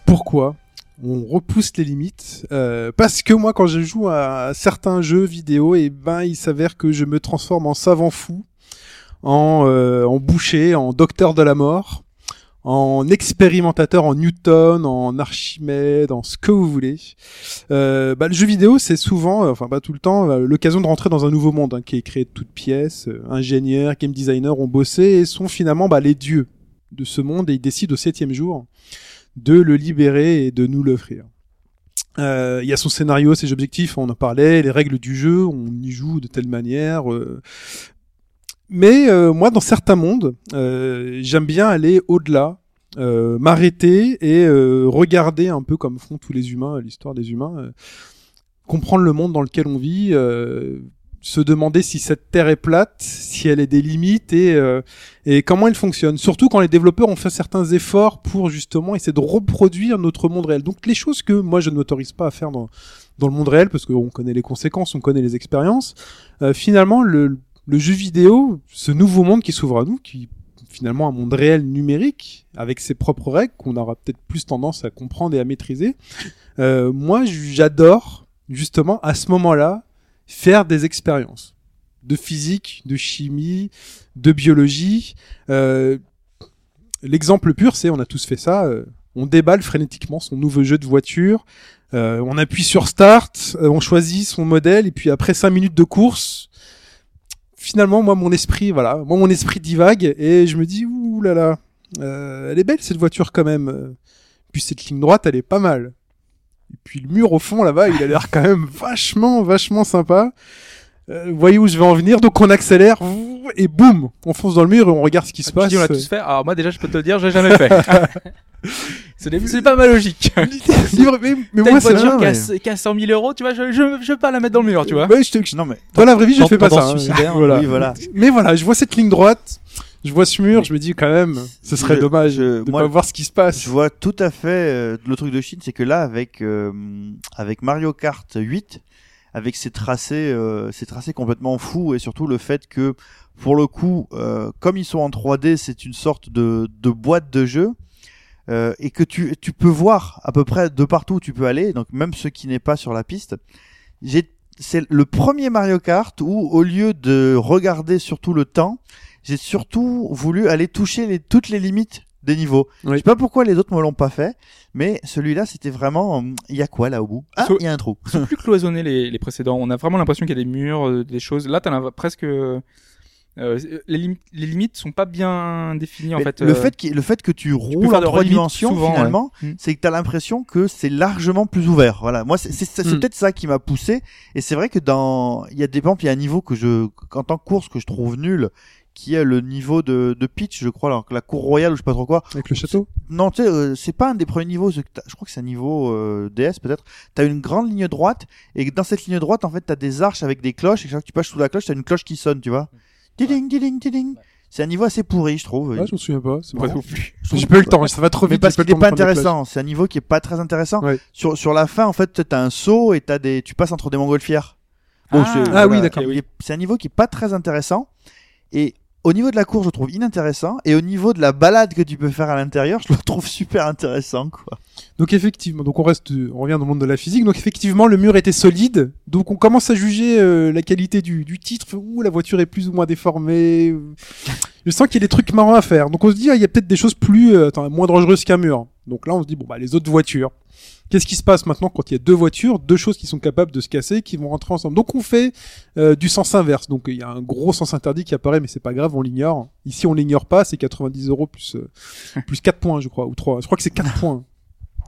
Pourquoi on repousse les limites Euh, parce que moi quand je joue à certains jeux vidéo et ben il s'avère que je me transforme en savant fou en, euh, en boucher en docteur de la mort en expérimentateur en Newton en Archimède en ce que vous voulez euh, bah, le jeu vidéo c'est souvent enfin pas tout le temps l'occasion de rentrer dans un nouveau monde hein, qui est créé de toutes pièces ingénieurs game designers ont bossé et sont finalement bah, les dieux de ce monde et ils décident au septième jour de le libérer et de nous l'offrir. Euh, Il y a son scénario, ses objectifs, on en parlait, les règles du jeu, on y joue de telle manière. euh. Mais euh, moi, dans certains mondes, j'aime bien aller au-delà, m'arrêter et regarder un peu comme font tous les humains, l'histoire des humains, comprendre le monde dans lequel on vit, se demander si cette terre est plate, si elle a des limites et, euh, et comment elle fonctionne. Surtout quand les développeurs ont fait certains efforts pour justement essayer de reproduire notre monde réel. Donc les choses que moi je ne m'autorise pas à faire dans, dans le monde réel parce qu'on connaît les conséquences, on connaît les expériences. euh, finalement, le, le jeu vidéo, ce nouveau monde qui s'ouvre à nous, qui finalement un monde réel numérique avec ses propres règles qu'on aura peut-être plus tendance à comprendre et à maîtriser. Euh, moi, j'adore justement à ce moment-là faire des expériences de physique, de chimie, de biologie. Euh, L'exemple pur, c'est on a tous fait ça. euh, on déballe frénétiquement son nouveau jeu de voiture. euh, on appuie sur Start, euh, on choisit son modèle et puis après cinq minutes de course, finalement moi mon esprit, voilà, moi mon esprit divague et je me dis ouh là là, euh, elle est belle cette voiture quand même. Puis cette ligne droite, elle est pas mal. Et puis le mur au fond là-bas, il a l'air quand même vachement, vachement sympa. Euh, voyez où je vais en venir, donc on accélère et boum, on fonce dans le mur et on regarde ce qui se Tu passe. on l'a tous fait. Alors moi déjà, je peux te le dire, j'ai jamais fait. Ce n'est- c'est pas ma logique. Mais, mais moi une c'est voiture mais- qui, a, qui a 100 000 euros, tu vois, je, je, je veux pas la mettre dans le mur, tu vois. Ouais, je te- Non mais dans la vraie vie, je fais pas ça. hein. suicidaire. Voilà. oui voilà. Mais voilà, je vois cette ligne droite, je vois ce mur, je me dis quand même, ce serait Je- dommage je- de moi- pas voir ce qui se passe. Je vois tout à fait euh, le truc de Chine, c'est que là avec euh, avec Mario Kart 8, avec ses tracés, euh, ses tracés complètement fous et surtout le fait que pour le coup, euh, comme ils sont en 3D, c'est une sorte de, de boîte de jeu et que tu tu peux voir à peu près de partout où tu peux aller, donc même ce qui n'est pas sur la piste. J'ai c'est le premier Mario Kart où au lieu de regarder surtout le temps, j'ai surtout voulu aller toucher les, toutes les limites des niveaux. Oui. Je sais pas pourquoi les autres me l'ont pas fait, mais celui-là c'était vraiment, il y a quoi là au bout? Ah, So- il y a un trou. Ils sont plus cloisonnés les, les précédents. On a vraiment l'impression qu'il y a des murs, euh, des choses. Là, t'en as presque. euh, les, limites, les limites sont pas bien définies en fait. le euh, fait qu'il- le fait que tu roules en trois dimensions souvent, finalement, ouais. Mm. c'est que t'as l'impression que c'est largement plus ouvert. Voilà, moi c'est c'est- c'est Mm. peut-être ça qui m'a poussé. Et c'est vrai que dans, il y a des exemple, il y a un niveau que je, en tant que course que je trouve nul, qui est le niveau de, de pitch, je crois, alors que la cour royale ou je sais pas trop quoi. Avec le château. Non, tu sais, euh, c'est pas un des premiers niveaux. Je crois que c'est un niveau euh, DS peut-être. T'as une grande ligne droite et dans cette ligne droite, en fait, t'as des arches avec des cloches. Et chaque fois que tu passes sous la cloche, t'as une cloche qui sonne, tu vois. Ding, ding, ding, ding. C'est un niveau assez pourri, je trouve. Ah, je me souviens pas. c'est marrant. non plus. J'ai pas eu le temps, ça va trop Mais vite. parce j'ai qu'il est pas intéressant. C'est un niveau qui est pas très intéressant. Ouais. Sur, sur la fin, en fait, t'as un saut et t'as des, tu passes entre des montgolfières. Ah, c'est- ah oui, d'accord. C'est un niveau qui est pas très intéressant. Et au niveau de la course, je le trouve inintéressant. Et au niveau de la balade que tu peux faire à l'intérieur, je le trouve super intéressant, quoi. Donc effectivement, donc on reste, on revient dans le monde de la physique. Donc effectivement, le mur était solide. Donc on commence à juger euh, la qualité du, du titre. Ouh, la voiture est plus ou moins déformée. Je sens qu'il y a des trucs marrants à faire. Donc on se dit, ah, il y a peut-être des choses plus, euh, attends, moins dangereuses qu'un mur. Donc là, on se dit, bon bah les autres voitures. Qu'est-ce qui se passe maintenant quand il y a deux voitures, deux choses qui sont capables de se casser, qui vont rentrer ensemble? Donc on fait euh, du sens inverse. Donc il y a un gros sens interdit qui apparaît, mais c'est pas grave, on l'ignore. Ici on l'ignore pas, c'est 90 euros plus euh, plus 4 points, je crois, ou 3. Je crois que c'est 4 points.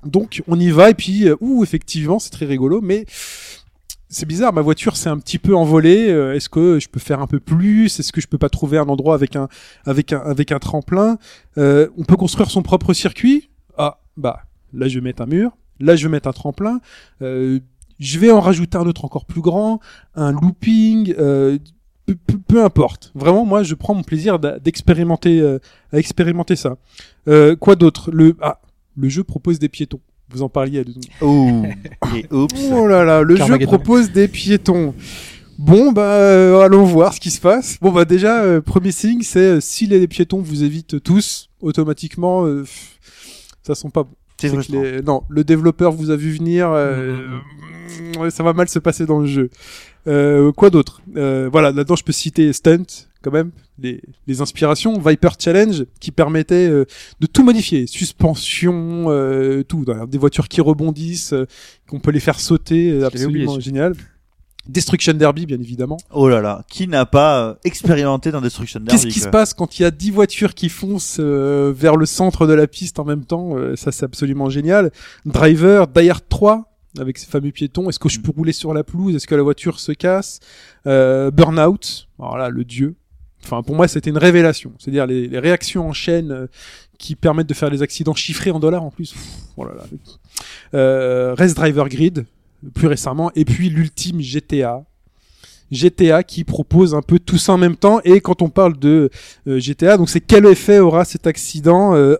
Donc on y va et puis euh, ouh effectivement c'est très rigolo, mais c'est bizarre. Ma voiture s'est un petit peu envolée. Euh, Est-ce que je peux faire un peu plus? Est-ce que je peux pas trouver un endroit avec un avec un avec un tremplin? Euh, On peut construire son propre circuit? Ah bah là je vais mettre un mur. Là je vais mettre un tremplin. Euh, je vais en rajouter un autre encore plus grand, un looping. euh, peu, peu- peu importe. Vraiment, moi, je prends mon plaisir d'expérimenter, euh, à expérimenter ça. Euh, quoi d'autre? Le ah, le jeu propose des piétons. Vous en parliez a deux. Oh. Et oups. Oh là là, le jeu propose des piétons. Bon bah euh, allons voir ce qui se passe. Bon bah déjà euh, premier signe c'est euh, si les piétons vous évitent tous automatiquement euh, pff, ça sent pas bon. Que les- non, le développeur vous a vu venir euh, ouais, ça va mal se passer dans le jeu. Euh, quoi d'autre? Euh, Voilà, là-dedans je peux citer Stunt quand même les, les inspirations Viper Challenge qui permettait euh, de tout modifier, suspension, euh, tout, des voitures qui rebondissent, euh, qu'on peut les faire sauter, oublié, absolument génial. Destruction Derby bien évidemment. Oh là là. Qui n'a pas euh, expérimenté dans Destruction Derby Qu'est-ce qui se passe quand il y a 10 voitures qui foncent euh, vers le centre de la piste en même temps Euh, Ça, c'est absolument génial. Driver, Die Hard 3, avec ces fameux piétons. Est-ce que je peux rouler sur la pelouse? Est-ce que la voiture se casse? Euh, Burnout, alors là, le dieu. Enfin, pour moi, c'était une révélation. C'est-à-dire les, les réactions en chaîne euh, qui permettent de faire des accidents chiffrés en dollars en plus. Pff, oh là là. Euh, Race Driver Grid, plus récemment. Et puis l'ultime GTA. GTA qui propose un peu tout ça en même temps. Et quand on parle de euh, GTA, donc c'est quel effet aura cet accident euh,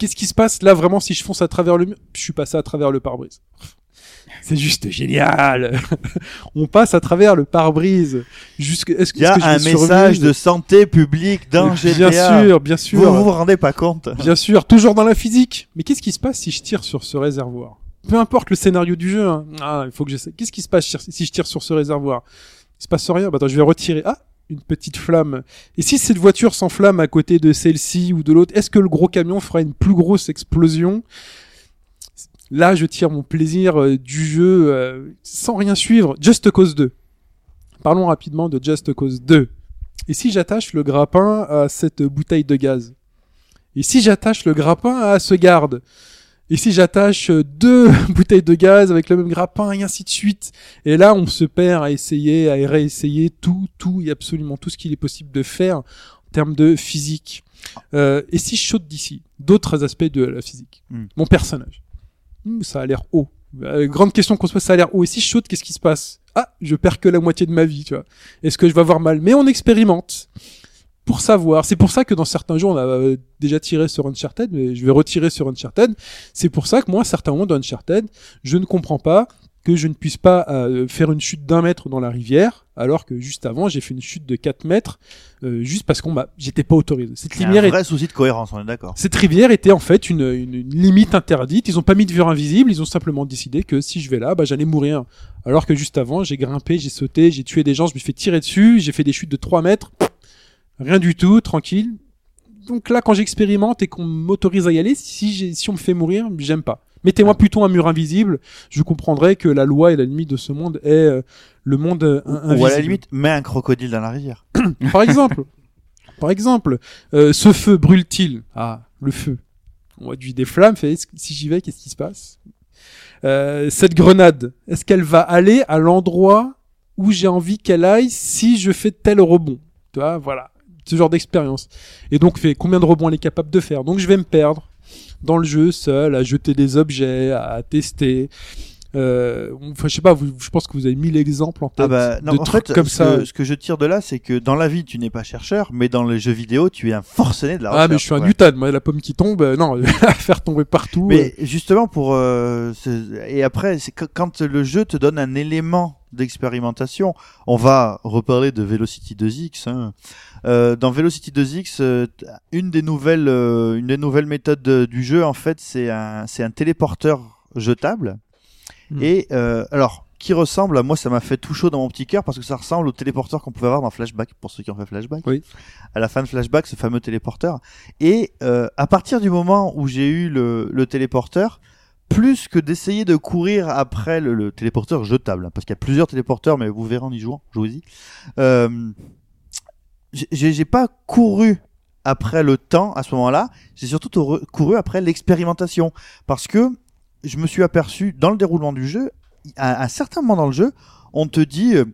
Qu'est-ce qui se passe là vraiment si je fonce à travers le mur? Je suis passé à travers le pare-brise. C'est juste génial. on passe à travers le pare-brise. Jusque est-ce Il y a que un message de santé publique dans GTA. Bien sûr, bien sûr. Vous vous rendez pas compte Bien sûr, toujours dans la physique. Mais qu'est-ce qui se passe si je tire sur ce réservoir? Peu importe le scénario du jeu. hein. Ah, il faut que je sais. Qu'est-ce qui se passe si je tire sur ce réservoir? Il se passe rien. Bah attends, je vais retirer. Ah, une petite flamme. Et si cette voiture s'enflamme à côté de celle-ci ou de l'autre, est-ce que le gros camion fera une plus grosse explosion? Là, je tire mon plaisir euh, du jeu euh, sans rien suivre. Just Cause 2. Parlons rapidement de Just Cause 2. Et si j'attache le grappin à cette bouteille de gaz? Et si j'attache le grappin à ce garde? Et si j'attache euh, deux bouteilles de gaz avec le même grappin et ainsi de suite Et là, on se perd à essayer, à réessayer tout, tout et absolument tout ce qu'il est possible de faire en termes de physique. Euh, et si je saute d'ici D'autres aspects de la physique. Hmm. Mon personnage. Hmm, ça a l'air haut. Euh, grande question qu'on se pose, ça a l'air haut. Et si je saute, qu'est-ce qui se passe? Ah, je perds que la moitié de ma vie, tu vois. Est-ce que je vais avoir mal? Mais on expérimente pour savoir. C'est pour ça que dans certains jeux, on a euh, déjà tiré sur Uncharted, mais je vais retirer sur Uncharted. C'est pour ça que moi, à certains moments d'Uncharted, je ne comprends pas que je ne puisse pas euh, faire une chute d'un mètre dans la rivière, alors que juste avant, j'ai fait une chute de 4 mètres, euh, juste parce qu'on m'a, j'étais pas autorisé. Cette lumière un est vrai souci de cohérence, on est d'accord. cette rivière était en fait une, une, une limite interdite. Ils ont pas mis de mur invisible. Ils ont simplement décidé que si je vais là, bah, j'allais mourir. Alors que juste avant, j'ai grimpé, j'ai sauté, j'ai tué des gens, je me suis fait tirer dessus, j'ai fait des chutes de 3 mètres. Rien du tout, tranquille. donc là, quand j'expérimente et qu'on m'autorise à y aller, si, j'ai- si on me fait mourir, j'aime pas. Mettez-moi plutôt un mur invisible, je comprendrai que la loi et la limite de ce monde est euh, le monde euh, in- invisible. Ou à la limite, mets un crocodile dans la rivière. Par exemple, par exemple, euh, ce feu brûle-t-il? Ah, le feu. On du des flammes, fait, si j'y vais, qu'est-ce qui se passe? Euh, Cette grenade, est-ce qu'elle va aller à l'endroit où j'ai envie qu'elle aille si je fais tel rebond? Tu vois, voilà, ce genre d'expérience. Et donc, fait combien de rebonds elle est capable de faire? Donc, je vais me perdre dans le jeu seul, à jeter des objets, à tester. Euh, enfin, je sais pas, vous, je pense que vous avez mille exemples en tête Ah bah, non, de en trucs fait, comme ce ça. Que, ce que je tire de là, c'est que dans la vie, tu n'es pas chercheur, mais dans les jeux vidéo, tu es un forcené de la Ah, recherche. mais je suis un. Newton, moi, la pomme qui tombe, euh, non, à faire tomber partout. Mais justement pour euh, et après c'est quand le jeu te donne un élément d'expérimentation, on va reparler de Velocity 2X. Hein. Euh, dans Velocity 2X, euh, une des nouvelles euh, une des nouvelles méthodes de- du jeu en fait c'est un c'est un téléporteur jetable Hmm. et euh, alors qui ressemble à moi ça m'a fait tout chaud dans mon petit cœur parce que ça ressemble au téléporteur qu'on pouvait avoir dans Flashback pour ceux qui ont fait Flashback. Oui. À la fin de Flashback, ce fameux téléporteur. Et euh, à partir du moment où j'ai eu le, le téléporteur, plus que d'essayer de courir après le, le téléporteur jetable, hein, parce qu'il y a plusieurs téléporteurs, mais vous verrez en y jouant, jouez-y. Euh, j'ai pas couru après le temps à ce moment-là, j'ai surtout couru après l'expérimentation, parce que je me suis aperçu dans le déroulement du jeu, à un certain moment dans le jeu, on te dit euh,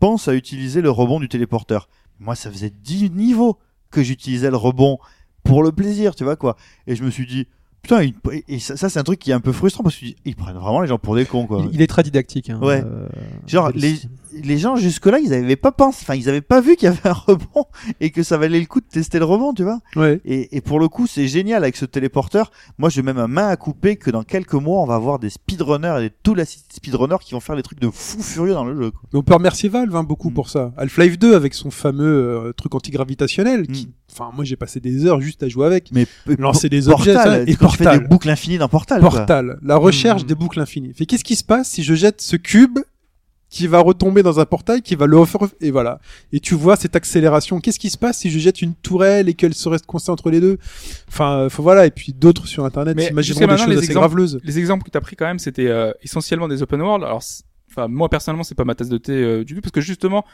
pense à utiliser le rebond du téléporteur. Moi, ça faisait 10 niveaux que j'utilisais le rebond pour le plaisir, tu vois quoi. Et je me suis dit putain, il- et ça, ça, c'est un truc qui est un peu frustrant parce qu'ils prennent vraiment les gens pour des cons quoi. Il, il est très didactique. Hein, Ouais. euh, Genre les, les gens jusque-là, ils avaient pas pensé, enfin ils avaient pas vu qu'il y avait un rebond et que ça valait le coup de tester le rebond, tu vois. ouais. Et, et pour le coup, c'est génial avec ce téléporteur. Moi, j'ai même un main à couper que dans quelques mois, on va avoir des speedrunners et tous les speedrunners qui vont faire des trucs de fou furieux dans le jeu. Quoi. On peut remercier Valve hein, beaucoup Mm. pour ça. Half-Life 2 avec son fameux euh, truc antigravitationnel. Qui... Enfin, moi j'ai passé des heures juste à jouer avec. Mais Lancer des Portal, objets ça, et Portal. des boucles infinies dans Portal. quoi. Portal, la recherche Mm. des boucles infinies. Fait qu'est-ce qui se passe si je jette ce cube qui va retomber dans un portail, qui va le refaire, et voilà. Et tu vois cette accélération. Qu'est-ce qui se passe si je jette une tourelle et qu'elle se reste coincée entre les deux? Enfin, euh, faut voilà. Et puis d'autres sur Internet Mais imagineront jusqu'à des maintenant, choses les assez exemples- graveleuses. les exemples que tu as pris quand même, c'était euh, essentiellement des open world. Alors, enfin, moi personnellement, c'est pas ma tasse de thé euh, du tout parce que justement,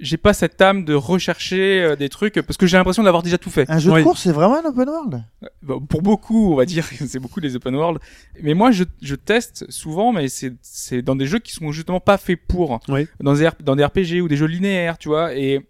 j'ai pas cette âme de rechercher euh, des trucs parce que j'ai l'impression d'avoir déjà tout fait. Un jeu de course, c'est vraiment un open world? Bon, pour beaucoup, on va dire, c'est beaucoup les open world. Mais moi, je, je teste souvent, mais c'est c'est dans des jeux qui sont justement pas faits pour. Oui. Dans des R- dans des RPG ou des jeux linéaires, tu vois. Et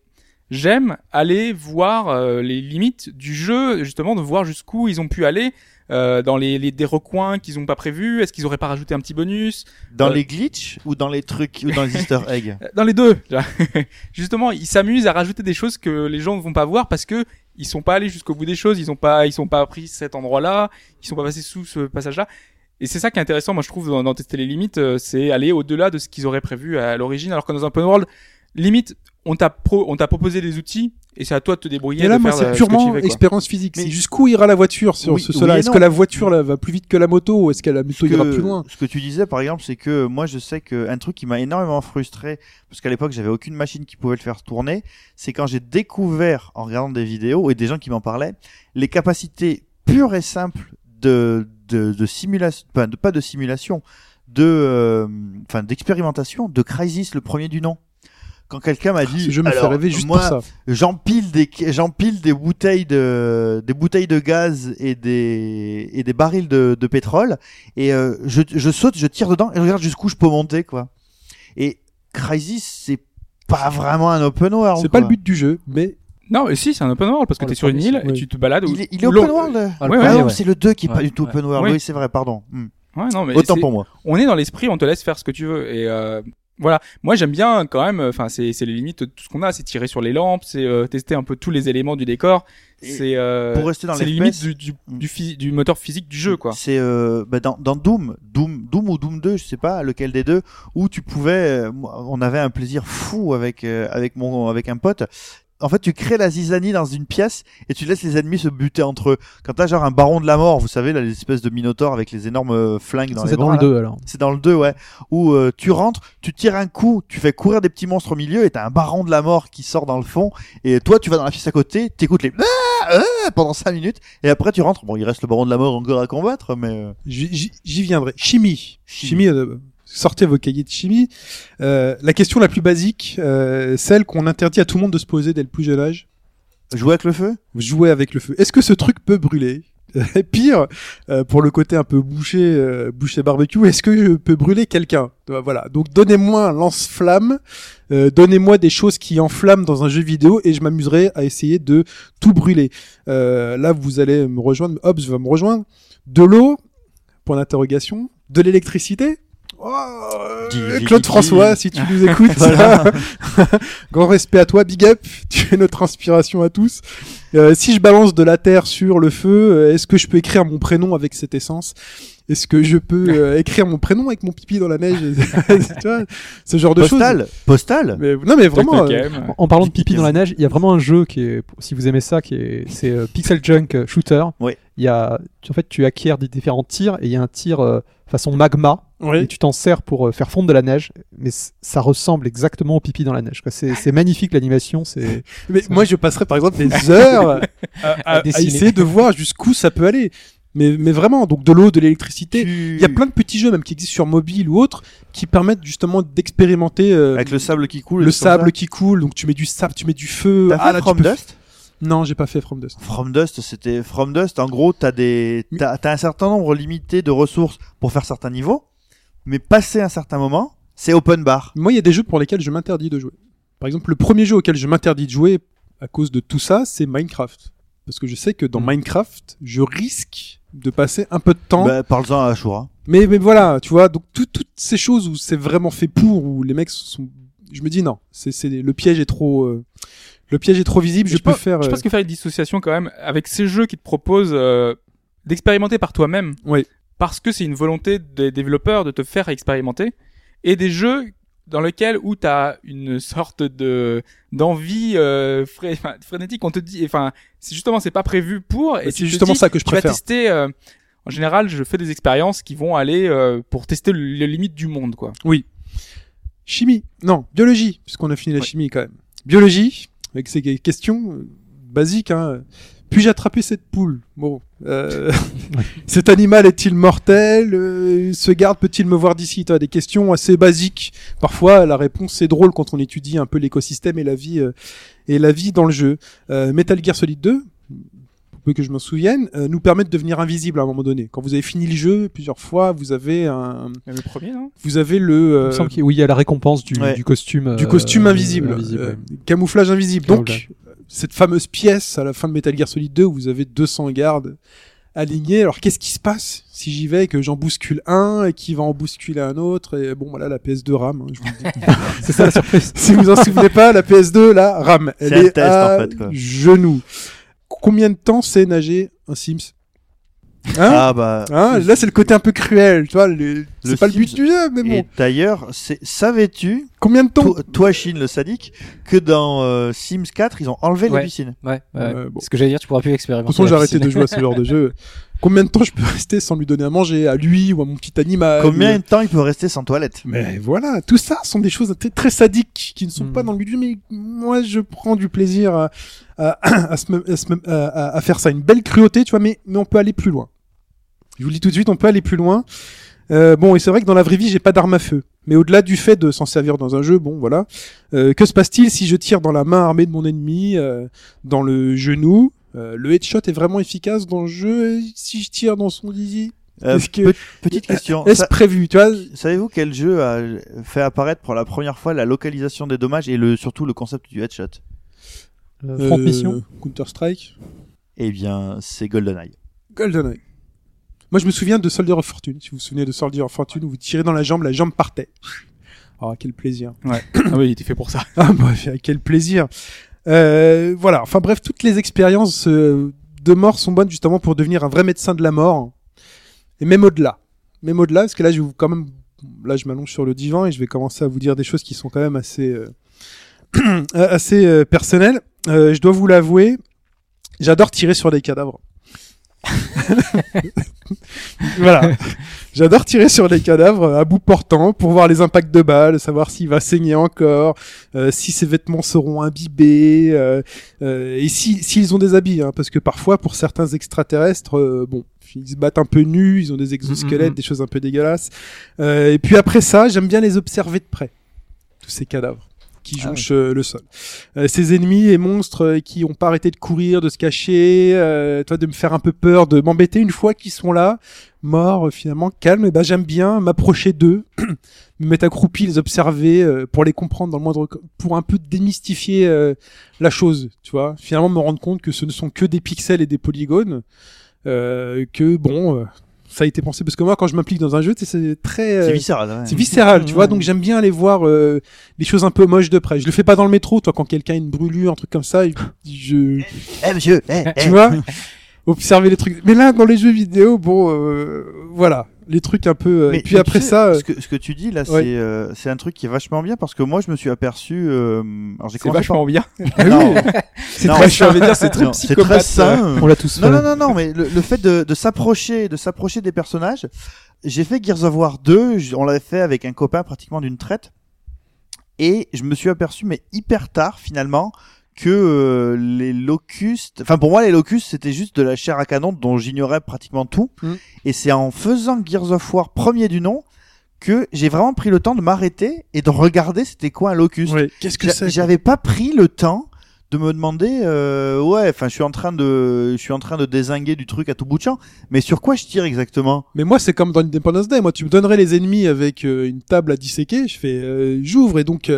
j'aime aller voir euh, les limites du jeu, justement, de voir jusqu'où ils ont pu aller. Euh, dans les, les des recoins qu'ils ont pas prévus, est-ce qu'ils auraient pas rajouté un petit bonus? Dans Euh, les glitches ou dans les trucs ou dans les Easter eggs? Dans les deux. Justement, ils s'amusent à rajouter des choses que les gens ne vont pas voir parce que ils sont pas allés jusqu'au bout des choses, ils ont pas, ils sont pas pris cet endroit-là, ils sont pas passés sous ce passage-là. Et c'est ça qui est intéressant, moi je trouve, dans, dans tester les limites, euh, c'est aller au-delà de ce qu'ils auraient prévu à l'origine. Alors que dans un open world, limite, on t'a pro, on t'a proposé des outils et c'est à toi de te débrouiller. Et là, de moi, c'est euh, ce purement fais, expérience physique. Mais- C'est jusqu'où ira la voiture sur Oui, ce oui cela. et Est-ce que la voiture là, va plus vite que la moto ou est-ce que la moto ira plus loin? ce que tu disais par exemple, c'est que moi je sais que un truc qui m'a énormément frustré parce qu'à l'époque j'avais aucune machine qui pouvait le faire tourner, c'est quand j'ai découvert en regardant des vidéos et des gens qui m'en parlaient les capacités pures et simples de de, de simulation, pas de pas de simulation, de euh, enfin d'expérimentation de Crysis le premier du nom. Quand quelqu'un m'a dit, me rêver juste moi, pour ça. j'empile des j'empile des bouteilles de des bouteilles de gaz et des et des barils de, de pétrole et euh, je, je saute je tire dedans et je regarde jusqu'où je peux monter quoi et Crysis c'est pas vraiment un open world C'est pas le but du jeu, mais Non, mais si, c'est un open world parce que Oh, t'es sur une île oui. et tu te balades. où- il est, il est où open world Ah, Ouais, non ouais. c'est le 2 qui est pas Ouais, du tout ouais. open world Oui. oui c'est vrai pardon. Ouais, non, mais autant pour moi on est dans l'esprit, on te laisse faire ce que tu veux. Et euh, voilà, moi j'aime bien quand même. Enfin, c'est c'est les limites de tout ce qu'on a, c'est tirer sur les lampes, c'est euh, tester un peu tous les éléments du décor. C'est euh, pour rester dans c'est les limites du du, Mm. du, du moteur physique du jeu, quoi. C'est euh, bah, dans, dans Doom, Doom, Doom ou Doom 2, je sais pas lequel des deux, où tu pouvais, euh, on avait un plaisir fou avec euh, avec mon avec un pote. En fait, tu crées la zizanie dans une pièce et tu laisses les ennemis se buter entre eux. Quand t'as genre un baron de la mort, vous savez, là, les espèces de minotaures avec les énormes euh, flingues dans les c'est dans bras, le là. 2 alors. C'est dans le 2, ouais. Où euh, tu rentres, tu tires un coup, tu fais courir des petits monstres au milieu et t'as un baron de la mort qui sort dans le fond. Et toi, tu vas dans la pièce à côté, t'écoutes les... Ah euh, pendant 5 minutes, et après tu rentres. Bon, il reste le baron de la mort encore à combattre, mais euh, J'y viendrai. Chimie. Chimie. Chimie. euh, sortez vos cahiers de chimie. Euh, la question la plus basique, euh, celle qu'on interdit à tout le monde de se poser dès le plus jeune âge. jouer avec le feu? Jouer avec le feu. Est-ce que ce truc peut brûler? Et Pire, euh, pour le côté un peu bouché, bouché barbecue, est-ce que je peux brûler quelqu'un? Voilà. Donc donnez-moi un lance-flamme, donnez-moi des choses qui enflamment dans un jeu vidéo et je m'amuserai à essayer de tout brûler. Là, vous allez me rejoindre, Hobbs va me rejoindre. De l'eau, point d'interrogation. De l'électricité? Oh, euh, Claude François, si tu nous écoutes, Voilà. grand respect à toi, big up, tu es notre inspiration à tous. Euh, si je balance de la terre sur le feu, euh, est-ce que je peux écrire mon prénom avec cette essence? Est-ce que je peux euh, écrire mon prénom avec mon pipi dans la neige? Tu vois, ce genre de choses. Postal, postal. Mais, non mais vraiment. Euh, game. En parlant de pipi dans la neige, il y a vraiment un jeu qui est, si vous aimez ça, qui est, c'est euh, Pixel Junk Shooter. Oui. Il y a, en fait, tu acquiers des différents tirs et il y a un tir euh, façon magma oui. et tu t'en sers pour euh, faire fondre de la neige, mais ça ressemble exactement au pipi dans la neige. quoi. C'est, c'est magnifique l'animation. C'est, Mais moi, je passerais par exemple des heures à, à- à dessiner. essayer de voir jusqu'où ça peut aller. Mais, mais vraiment, donc de l'eau, de l'électricité. Tu- Il y a plein de petits jeux même qui existent sur mobile ou autres qui permettent justement d'expérimenter euh, avec le sable qui coule. le sable qui coule. Donc tu mets du sable, tu mets du feu. T'as Ah, fait là, tu From peux- Dust? Non, j'ai pas fait From Dust. From Dust, c'était From Dust. En gros, t'as des, t'as, t'as un certain nombre limité de ressources pour faire certains niveaux, mais passer un certain moment, c'est open bar. Moi, il y a des jeux pour lesquels je m'interdis de jouer. Par exemple, le premier jeu auquel je m'interdis de jouer à cause de tout ça, c'est Minecraft. Parce que je sais que dans Mm. Minecraft, je risque de passer un peu de temps. Bah, parle-en à Ashura. Mais, mais voilà, tu vois, donc tout- toutes ces choses où c'est vraiment fait pour, où les mecs sont. Je me dis non, c'est c'est le piège est trop. euh, Le piège est trop visible. Je, peux pense- faire. Je euh, pense que faire une dissociation quand même avec ces jeux qui te proposent euh, d'expérimenter par toi-même. Oui. Parce que c'est une volonté des développeurs de te faire expérimenter. Et des jeux dans lesquels où tu as une sorte de d'envie euh, fré- enfin, frénétique on te dit enfin c'est justement c'est pas prévu pour et tu c'est te justement dis, ça que je tu vas préfère. tester euh, en général je fais des expériences qui vont aller euh, pour tester le- les limites du monde quoi Chimie. Non, biologie, puisqu'on a fini la chimie quand même. Biologie, avec ces questions euh, basiques. Hein. Puis-je attraper cette poule? Bon. Euh... Cet animal est-il mortel? Euh, Ce garde peut-il me voir d'ici? Tu vois, Des questions assez basiques. Parfois, la réponse est drôle quand on étudie un peu l'écosystème et la vie euh, et la vie dans le jeu. Euh, Metal Gear Solid 2, pour peu que je m'en souvienne, euh, nous permet de devenir invisible à un moment donné. Quand vous avez fini le jeu plusieurs fois, vous avez un, le premier non? vous avez le il euh, me semble qu'il oui, il y a la récompense du, Ouais. du costume. du euh, costume invisible, invisible, euh, ouais. camouflage invisible. Donc, cette fameuse pièce à la fin de Metal Gear Solid 2 où vous avez 200 gardes alignés. Alors, qu'est-ce qui se passe si j'y vais et que j'en bouscule un et qui va en bousculer un autre Et bon, voilà, la PS2 RAM, hein, je vous le dis. C'est ça la surprise. si vous en souvenez pas, la PS2, là, RAM. Elle est test, à en fait, quoi. genoux. Combien de temps c'est nager un Sims? Hein ah bah. Hein Là, c'est le côté un peu cruel, tu vois. le- C'est pas le but du jeu, mais bon. Et d'ailleurs, c'est- savais-tu, Combien de temps toi, toi, Shin, le sadique, que dans euh, Sims 4, ils ont enlevé Ouais. les piscines Ouais, ouais. Euh, bon. Ce que j'allais dire, tu pourras plus De expérimenter. toute façon, j'ai arrêté de jouer à ce genre de jeu. Combien de temps je peux rester sans lui donner à manger, à lui ou à mon petit animal Combien ou- de temps il peut rester sans toilette Mais voilà, tout ça sont des choses très, très sadiques qui ne sont Mm. pas dans le but du jeu, mais moi je prends du plaisir à, à, à, se à se me- à- faire ça. Une belle cruauté, tu vois, mais, mais on peut aller plus loin. Je vous le dis tout de suite, on peut aller plus loin. Euh, bon, et c'est vrai que dans la vraie vie, j'ai pas d'arme à feu. Mais au-delà du fait de s'en servir dans un jeu, bon, voilà. Euh, que se passe-t-il si je tire dans la main armée de mon ennemi, euh, dans le genou Euh, Le headshot est vraiment efficace dans le jeu. Si je tire dans son zizi, Euh, que- Petite question. est-ce prévu, tu vois? Savez-vous quel jeu a fait apparaître pour la première fois la localisation des dommages et le, surtout le concept du headshot? Euh, Front Euh, Mission. Counter Strike, Eh bien, c'est GoldenEye. GoldenEye. Moi, je me souviens de Soldier of Fortune. Si vous vous souvenez de Soldier of Fortune, où vous tirez dans la jambe, la jambe partait. Ah, quel plaisir. ah oui il était fait pour ça Ah, bah, quel plaisir. Euh, voilà. Enfin, bref, toutes les expériences euh, de mort sont bonnes justement pour devenir un vrai médecin de la mort. Et même au-delà. Même au-delà, parce que là, je vais vous quand même, là, je m'allonge sur le divan et je vais commencer à vous dire des choses qui sont quand même assez, euh, assez euh, personnelles. Euh, je dois vous l'avouer, j'adore tirer sur des cadavres. voilà. J'adore tirer sur les cadavres à bout portant pour voir les impacts de balles, savoir s'il va saigner encore, euh, si ses vêtements seront imbibés, euh, euh, et si s'ils ont des habits, hein, parce que parfois pour certains extraterrestres, euh, bon, ils se battent un peu nus, ils ont des exosquelettes, des choses un peu dégueulasses. Euh, et puis après ça, j'aime bien les observer de près, tous ces cadavres qui Ah jonchent euh, le sol. Euh, ces ennemis et monstres euh, qui ont pas arrêté de courir, de se cacher, euh, toi de me faire un peu peur, de m'embêter une fois qu'ils sont là, morts finalement, calmes. Et ben j'aime bien m'approcher d'eux, me mettre accroupi, les observer euh, pour les comprendre dans le moindre, pour un peu démystifier la chose, tu vois. Finalement me rendre compte que ce ne sont que des pixels et des polygones, que bon. Ça a été pensé parce que moi quand je m'implique dans un jeu tu sais, c'est très euh, C'est viscéral. ouais. c'est viscéral, tu vois. Donc j'aime bien aller voir euh, les choses un peu moches de près. Je le fais pas dans le métro, toi, quand quelqu'un a une brûlure, un truc comme ça, je, Eh monsieur, eh, eh. tu vois, observer les trucs. Mais là, dans les jeux vidéo, bon, euh, voilà, les trucs un peu. euh, Mais et puis après sais, ça, euh, ce que, ce que tu dis là, ouais. c'est euh, c'est un truc qui est vachement bien parce que moi je me suis aperçu. euh, alors j'ai C'est vachement bien. ah c'est très, je dire, c'est très Non, c'est psychopathe. très sain. On l'a tous Non, fait. non, non, non, mais le, le fait de, de s'approcher, de s'approcher des personnages, j'ai fait Gears of War 2, j- on l'avait fait avec un copain pratiquement d'une traite, et je me suis aperçu, mais hyper tard finalement, que euh, les locustes, enfin pour moi les locustes c'était juste de la chair à canon dont j'ignorais pratiquement tout, Mm. et c'est en faisant Gears of War premier du nom que j'ai vraiment pris le temps de m'arrêter et de regarder c'était quoi un locus. Ouais, Qu'est-ce que c'est J'avais pas pris le temps de me demander, euh, ouais, enfin, je suis en train de, je suis en train de désinguer du truc à tout bout de champ, mais sur quoi je tire exactement? Mais moi, c'est comme dans Independence Day. Moi, tu me donnerais les ennemis avec euh, une table à disséquer. Je fais, euh, j'ouvre et donc.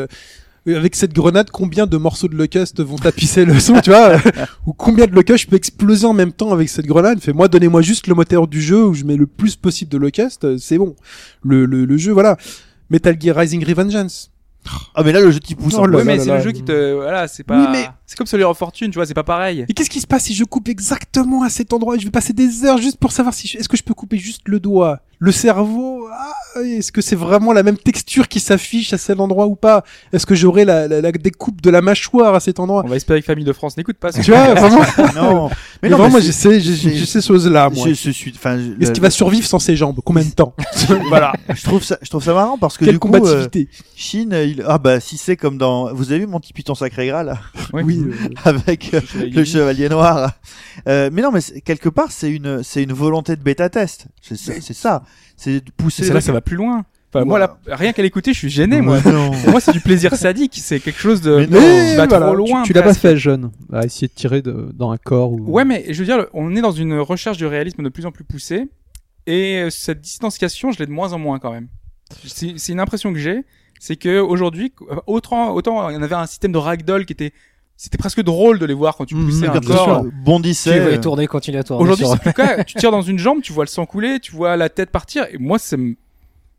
Euh, avec cette grenade, combien de morceaux de locust vont tapisser le son, tu vois? Ou combien de locust je peux exploser en même temps avec cette grenade? Fait moi, donnez-moi juste le moteur du jeu où je mets le plus possible de locust, euh, c'est bon. Le, le, le jeu, voilà. Metal Gear Rising Revengeance. Ah, mais là, le jeu t'y pousse. Oh en là Ouais, mais c'est le jeu qui te, voilà, c'est pas, Oui, mais- c'est comme celui en fortune, tu vois, c'est pas pareil. Et qu'est-ce qui se passe si je coupe exactement à cet endroit Je vais passer des heures juste pour savoir si je- est-ce que je peux couper juste le doigt, le cerveau? ah, est-ce que c'est vraiment la même texture qui s'affiche à cet endroit ou pas? Est-ce que j'aurai la, la, la découpe de la mâchoire à cet endroit? On va espérer que Famille de France n'écoute pas. ce Tu vois, vraiment? non, mais Mais non, vraiment, j'ai ces choses-là, moi. je, je suis, enfin, je- Est-ce le- qu'il va survivre sans ses jambes? Combien de temps? Voilà. je trouve ça, je trouve ça marrant parce que Quelle du coup, euh, il, ah bah, si c'est comme dans, vous avez vu mon petit Python sacré gras là? Oui. Euh, avec euh, Chevalier le chevalier noir. Euh, mais non, mais c'est- quelque part, c'est une, c'est une volonté de bêta test. C'est ça, c'est. C'est de pousser. Ça, là, ça va plus loin. Enfin, moi, là, rien qu'à l'écouter, je suis gêné, moi. Moi, c'est du plaisir sadique. C'est quelque chose de, Mais non. va voilà, trop loin. tu l'as pas fait jeune, à essayer de tirer de- dans un corps ou. Ouais, mais je veux dire, on est dans une recherche du réalisme de plus en plus poussée. Et euh, cette distanciation, je l'ai de moins en moins quand même. C'est c'est une impression que j'ai. C'est que aujourd'hui, euh, autant, autant on avait un système de ragdoll qui était, c'était presque drôle de les voir quand tu Mhm, poussais un corps. tu bondissais. Tu vas euh, tourner, continuer à tourner. Aujourd'hui, sur- c'est plus cas. Tu tires dans une jambe, tu vois le sang couler, tu vois la tête partir. Et moi, c'est,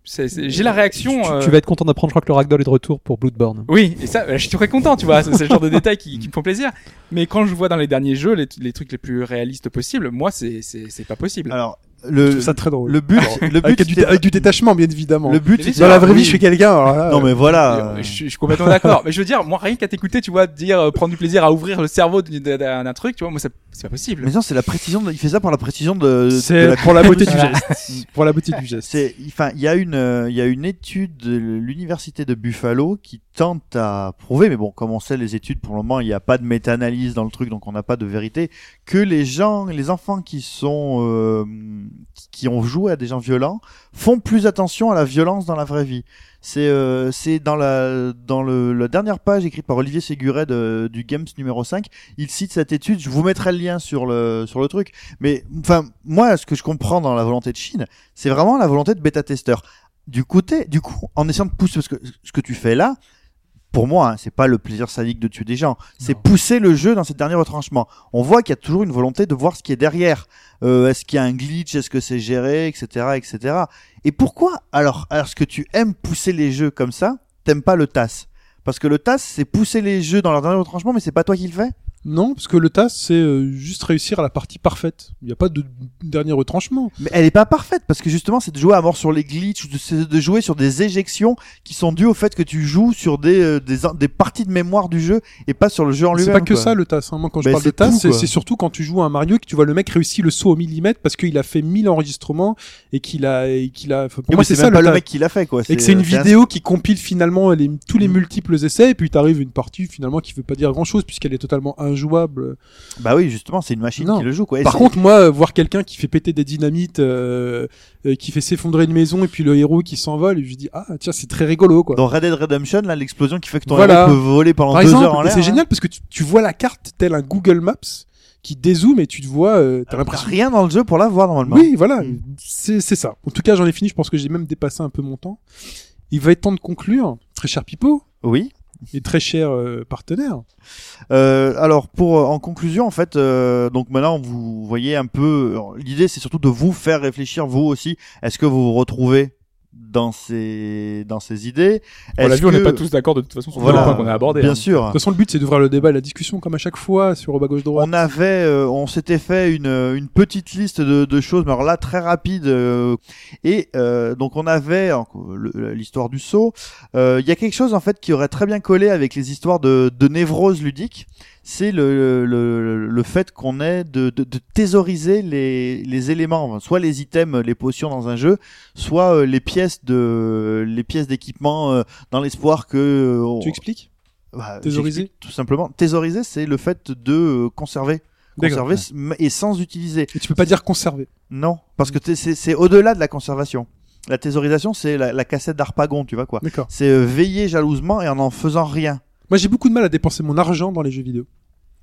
c'est- c'est- j'ai la réaction. Tu, euh, tu vas être content d'apprendre, je crois que le ragdoll est de retour pour Bloodborne. Oui, et ça, je suis très content, tu vois. C'est c'est le genre de détails qui, qui me font plaisir. Mais quand je vois dans les derniers jeux les, les trucs les plus réalistes possibles, moi, c'est c'est c'est pas possible. Alors, le, ça très drôle. le but, le but, avec, du, c'était- avec du détachement, bien évidemment. le but, Dans la vraie vie, je suis quelqu'un. Non, mais euh, voilà. Je, suis- je suis complètement d'accord. Mais je veux dire, moi, rien qu'à t'écouter, tu vois, dire, euh, prendre du plaisir à ouvrir le cerveau d'un- truc, tu vois, moi, c'est pas possible. Mais non, c'est la précision. De... Il fait ça pour la précision de. de la- pour la beauté du geste. Pour la beauté du geste. C'est, enfin, il y a une, euh, il y a une étude de l'université de Buffalo qui tente à prouver, mais bon, comme on sait, les études pour le moment, il n'y a pas de méta-analyse dans le truc, donc on n'a pas de vérité, que les gens, les enfants qui sont, euh, qui ont joué à des gens violents, font plus attention à la violence dans la vraie vie. C'est, euh, c'est dans la, dans le, la dernière page écrite par Olivier Séguret de- du Games numéro 5, il cite cette étude. Je vous mettrai le lien sur le, sur le truc. Mais, enfin, moi, ce que je comprends dans la volonté de Chine, c'est vraiment la volonté de bêta-testeur. Du côté, du coup, en essayant de pousser, parce que ce que tu fais là, pour moi, hein, c'est pas le plaisir sadique de tuer des gens, c'est pousser le jeu dans ces derniers retranchements. On voit qu'il y a toujours une volonté de voir ce qui est derrière. Euh, est-ce qu'il y a un glitch, est-ce que c'est géré, etc., etc. Et pourquoi, alors, alors que tu aimes pousser les jeux comme ça, t'aimes pas le TAS Parce que le TAS, c'est pousser les jeux dans leur dernier retranchement, mais c'est pas toi qui le fais? Non, parce que le TAS, c'est euh, juste réussir à la partie parfaite. Il n'y a pas de dernier retranchement. Mais elle est pas parfaite parce que justement c'est de jouer à mort sur les glitches, de- c'est de jouer sur des éjections qui sont dues au fait que tu joues sur des euh, des, des parties de mémoire du jeu et pas sur le jeu en lui-même. C'est pas que quoi. ça le TAS. hein. Moi, quand je parle de c'est TAS, c'est surtout quand tu joues à un Mario et que tu vois le mec réussir le saut au millimètre parce qu'il a fait 1000 enregistrements et qu'il a, et qu'il a. enfin, Pour Et moi, c'est ça même pas le mec qui l'a fait quoi. Et que c'est une un- vidéo qui compile finalement les, tous les Mm. multiples essais et puis t'arrives une partie finalement qui veut pas dire grand chose puisqu'elle est totalement injouable. Bah oui, justement, c'est une machine Non. qui le joue quoi. Et Par contre, moi, euh, voir quelqu'un qui fait péter des dynamites, euh, euh, qui fait s'effondrer une maison et puis le héros qui s'envole, je dis ah tiens c'est très rigolo quoi. dans Red Dead Redemption, là, l'explosion qui fait que ton Voilà. héros peut voler pendant Par deux exemple, heures en l'air. c'est hein. génial parce que tu, tu vois la carte tel un Google Maps qui dézoome et tu te vois, euh, t'as T'as l'impression. rien dans le jeu pour la voir normalement. Oui, voilà, Mm. c'est c'est ça. En tout cas, j'en ai fini. Je pense que j'ai même dépassé un peu mon temps. Il va être temps de conclure, très cher Pipo Oui. Et très cher euh, partenaire. Euh, alors pour euh, en conclusion en fait euh, donc maintenant vous voyez un peu l'idée c'est surtout de vous faire réfléchir vous aussi est-ce que vous vous retrouvez dans ces dans ces idées On l'a vu, on n'est pas tous d'accord de toute façon sur voilà le point qu'on a abordé. bien hein. sûr De toute façon, le but c'est d'ouvrir le débat et la discussion comme à chaque fois sur bas gauche droite. on avait euh, on s'était fait une une petite liste de, de choses mais alors là très rapide euh, et euh, donc on avait l'histoire du saut il y a quelque chose en fait qui aurait très bien collé avec les histoires de de névrose ludique c'est le, le, le fait qu'on ait de, de, de thésauriser les, les éléments, soit les items, les potions dans un jeu, soit les pièces de les pièces d'équipement euh, dans l'espoir que euh, on- Tu expliques bah, Thésauriser Tout simplement. Thésauriser, c'est le fait de euh, conserver. Conserver et sans utiliser. Et tu peux pas dire conserver. Non, parce que c'est au-delà de la conservation. La thésaurisation, c'est la, la cassette d'Arpagon, tu vois quoi. C'est euh, veiller jalousement et en en faisant rien. Moi, j'ai beaucoup de mal à dépenser mon argent dans les jeux vidéo.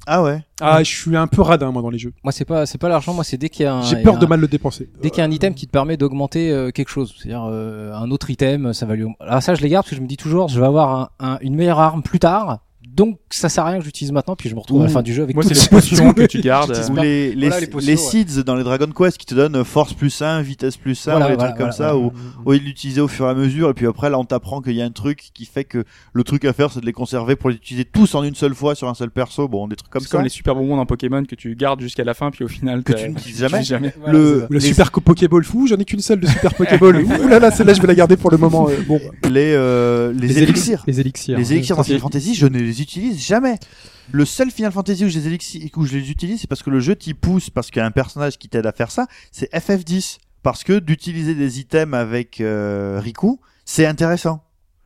Ah ouais. Ah, je suis un peu radin moi dans les jeux. Moi, c'est pas, c'est pas l'argent. Moi, c'est dès qu'il y a un. J'ai peur de mal le dépenser. Dès qu'il y a un item qui te permet d'augmenter euh, quelque chose, c'est-à-dire euh, un autre item, ça va lui. Alors ça, je les garde parce que je me dis toujours, je vais avoir un, un- une meilleure arme plus tard. Donc ça sert à rien que j'utilise maintenant, puis je me retrouve à la fin du jeu avec Moi, toutes c'est les potions que tu gardes. Ou les, les, Voilà, les les, potions, ouais. seeds dans les Dragon Quest qui te donnent force plus 1, vitesse plus 1, Voilà, ou des voilà, trucs comme voilà, ça, voilà. ou au lieu de l'utiliser au fur et à mesure, et puis après là on t'apprend qu'il y a un truc qui fait que le truc à faire c'est de les conserver pour les utiliser tous en une seule fois sur un seul perso, bon des trucs comme C'est ça. comme les super bonbons dans Pokémon que tu gardes jusqu'à la fin, puis au final Que tu n'utilises jamais. utilises jamais. Voilà, le, les, super Pokéball fou, j'en ai qu'une seule de super Pokéball. Ouh là là, celle-là je vais la garder pour le moment. euh, bon, les, euh, les, élixirs. Les élixirs. Les élixirs dans Fantasy, je ne les utilise jamais. Le seul Final Fantasy où je les, élixir- où je les utilise, c'est parce que le jeu t'y pousse, parce qu'il y a un personnage qui t'aide à faire ça, c'est FF10. Parce que d'utiliser des items avec euh, Riku, c'est intéressant.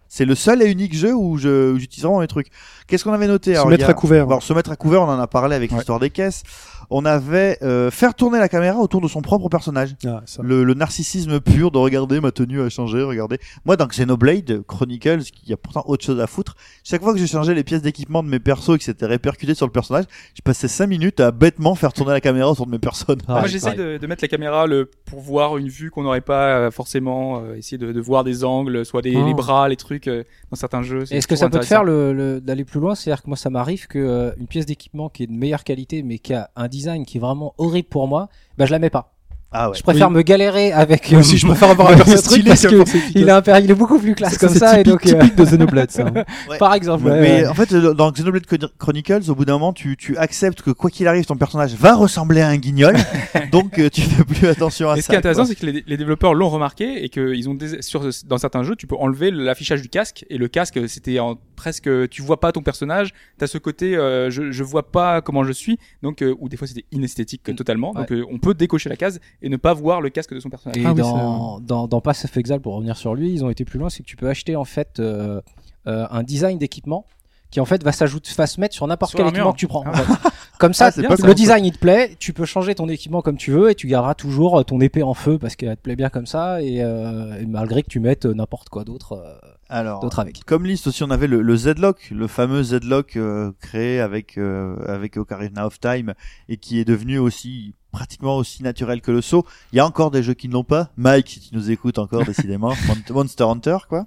C'est le seul et unique jeu où je- j'utilise vraiment mes trucs. Qu'est-ce qu'on avait noté? Se Alors, mettre a- à couvert. Alors, se mettre à couvert, on en a parlé avec Ouais. l'histoire des caisses. On avait euh, faire tourner la caméra autour de son propre personnage. Ah, ça. Le, le narcissisme pur de regarder ma tenue a changé, regardez. Moi, dans Xenoblade Chronicles, qui y a pourtant autre chose à foutre, chaque fois que j'ai changé les pièces d'équipement de mes persos et que c'était répercuté sur le personnage, je passais 5 minutes à bêtement faire tourner la caméra autour de mes personnes. Ah, Moi, j'essaie de, de mettre la caméra le, pour voir une vue qu'on n'aurait pas euh, forcément, euh, essayer de, de voir des angles, soit des, Oh. les bras, les trucs euh, dans certains jeux. Est-ce que ça peut te faire le, le- d'aller plus loin? C'est-à-dire que moi, ça m'arrive que euh, une pièce d'équipement qui est de meilleure qualité, mais qui a un design qui est vraiment horrible pour moi, bah je la mets pas. Ah ouais. Je préfère me galérer avec. Moi aussi, je préfère avoir un perso ce truc stylé parce que il a un per- il est beaucoup plus classe Ça, comme ça et typique, donc euh, typique de Xenoblade, ça. hein. Ouais. par exemple. ouais, mais ouais. en fait, euh, dans Xenoblade Chron- Chronicles, au bout d'un moment, tu, tu acceptes que quoi qu'il arrive, ton personnage va ressembler à un guignol, donc euh, tu fais plus attention à Et ça. ce qui est intéressant, c'est que les, les développeurs l'ont remarqué et qu'ils ont des, sur dans certains jeux, tu peux enlever l'affichage du casque et le casque, c'était en presque, tu vois pas ton personnage, t'as ce côté, euh, je, je vois pas comment je suis, donc euh, ou des fois c'était inesthétique Mm. totalement, donc euh, on peut décocher la case et ne pas voir le casque de son personnage. Et Ah oui, dans, dans, dans Pass of Exile, pour revenir sur lui, ils ont été plus loin, c'est que tu peux acheter en fait euh, euh, un design d'équipement qui en fait va s'ajouter, va se mettre sur n'importe quel équipement que tu prends. Ah. en fait. Comme ça, Ah, le ça. design il te plaît, tu peux changer ton équipement comme tu veux et tu garderas toujours ton épée en feu parce qu'elle te plaît bien comme ça et, euh, et malgré que tu mettes n'importe quoi d'autre euh, Alors, d'autre avec. comme liste aussi, on avait le, le Z-Lock, le fameux Z-Lock euh, créé avec euh, avec Ocarina of Time et qui est devenu aussi pratiquement aussi naturel que le saut. Il y a encore des jeux qui ne l'ont pas. Mike, si tu nous écoutes encore, décidément, Mon- Monster Hunter, quoi.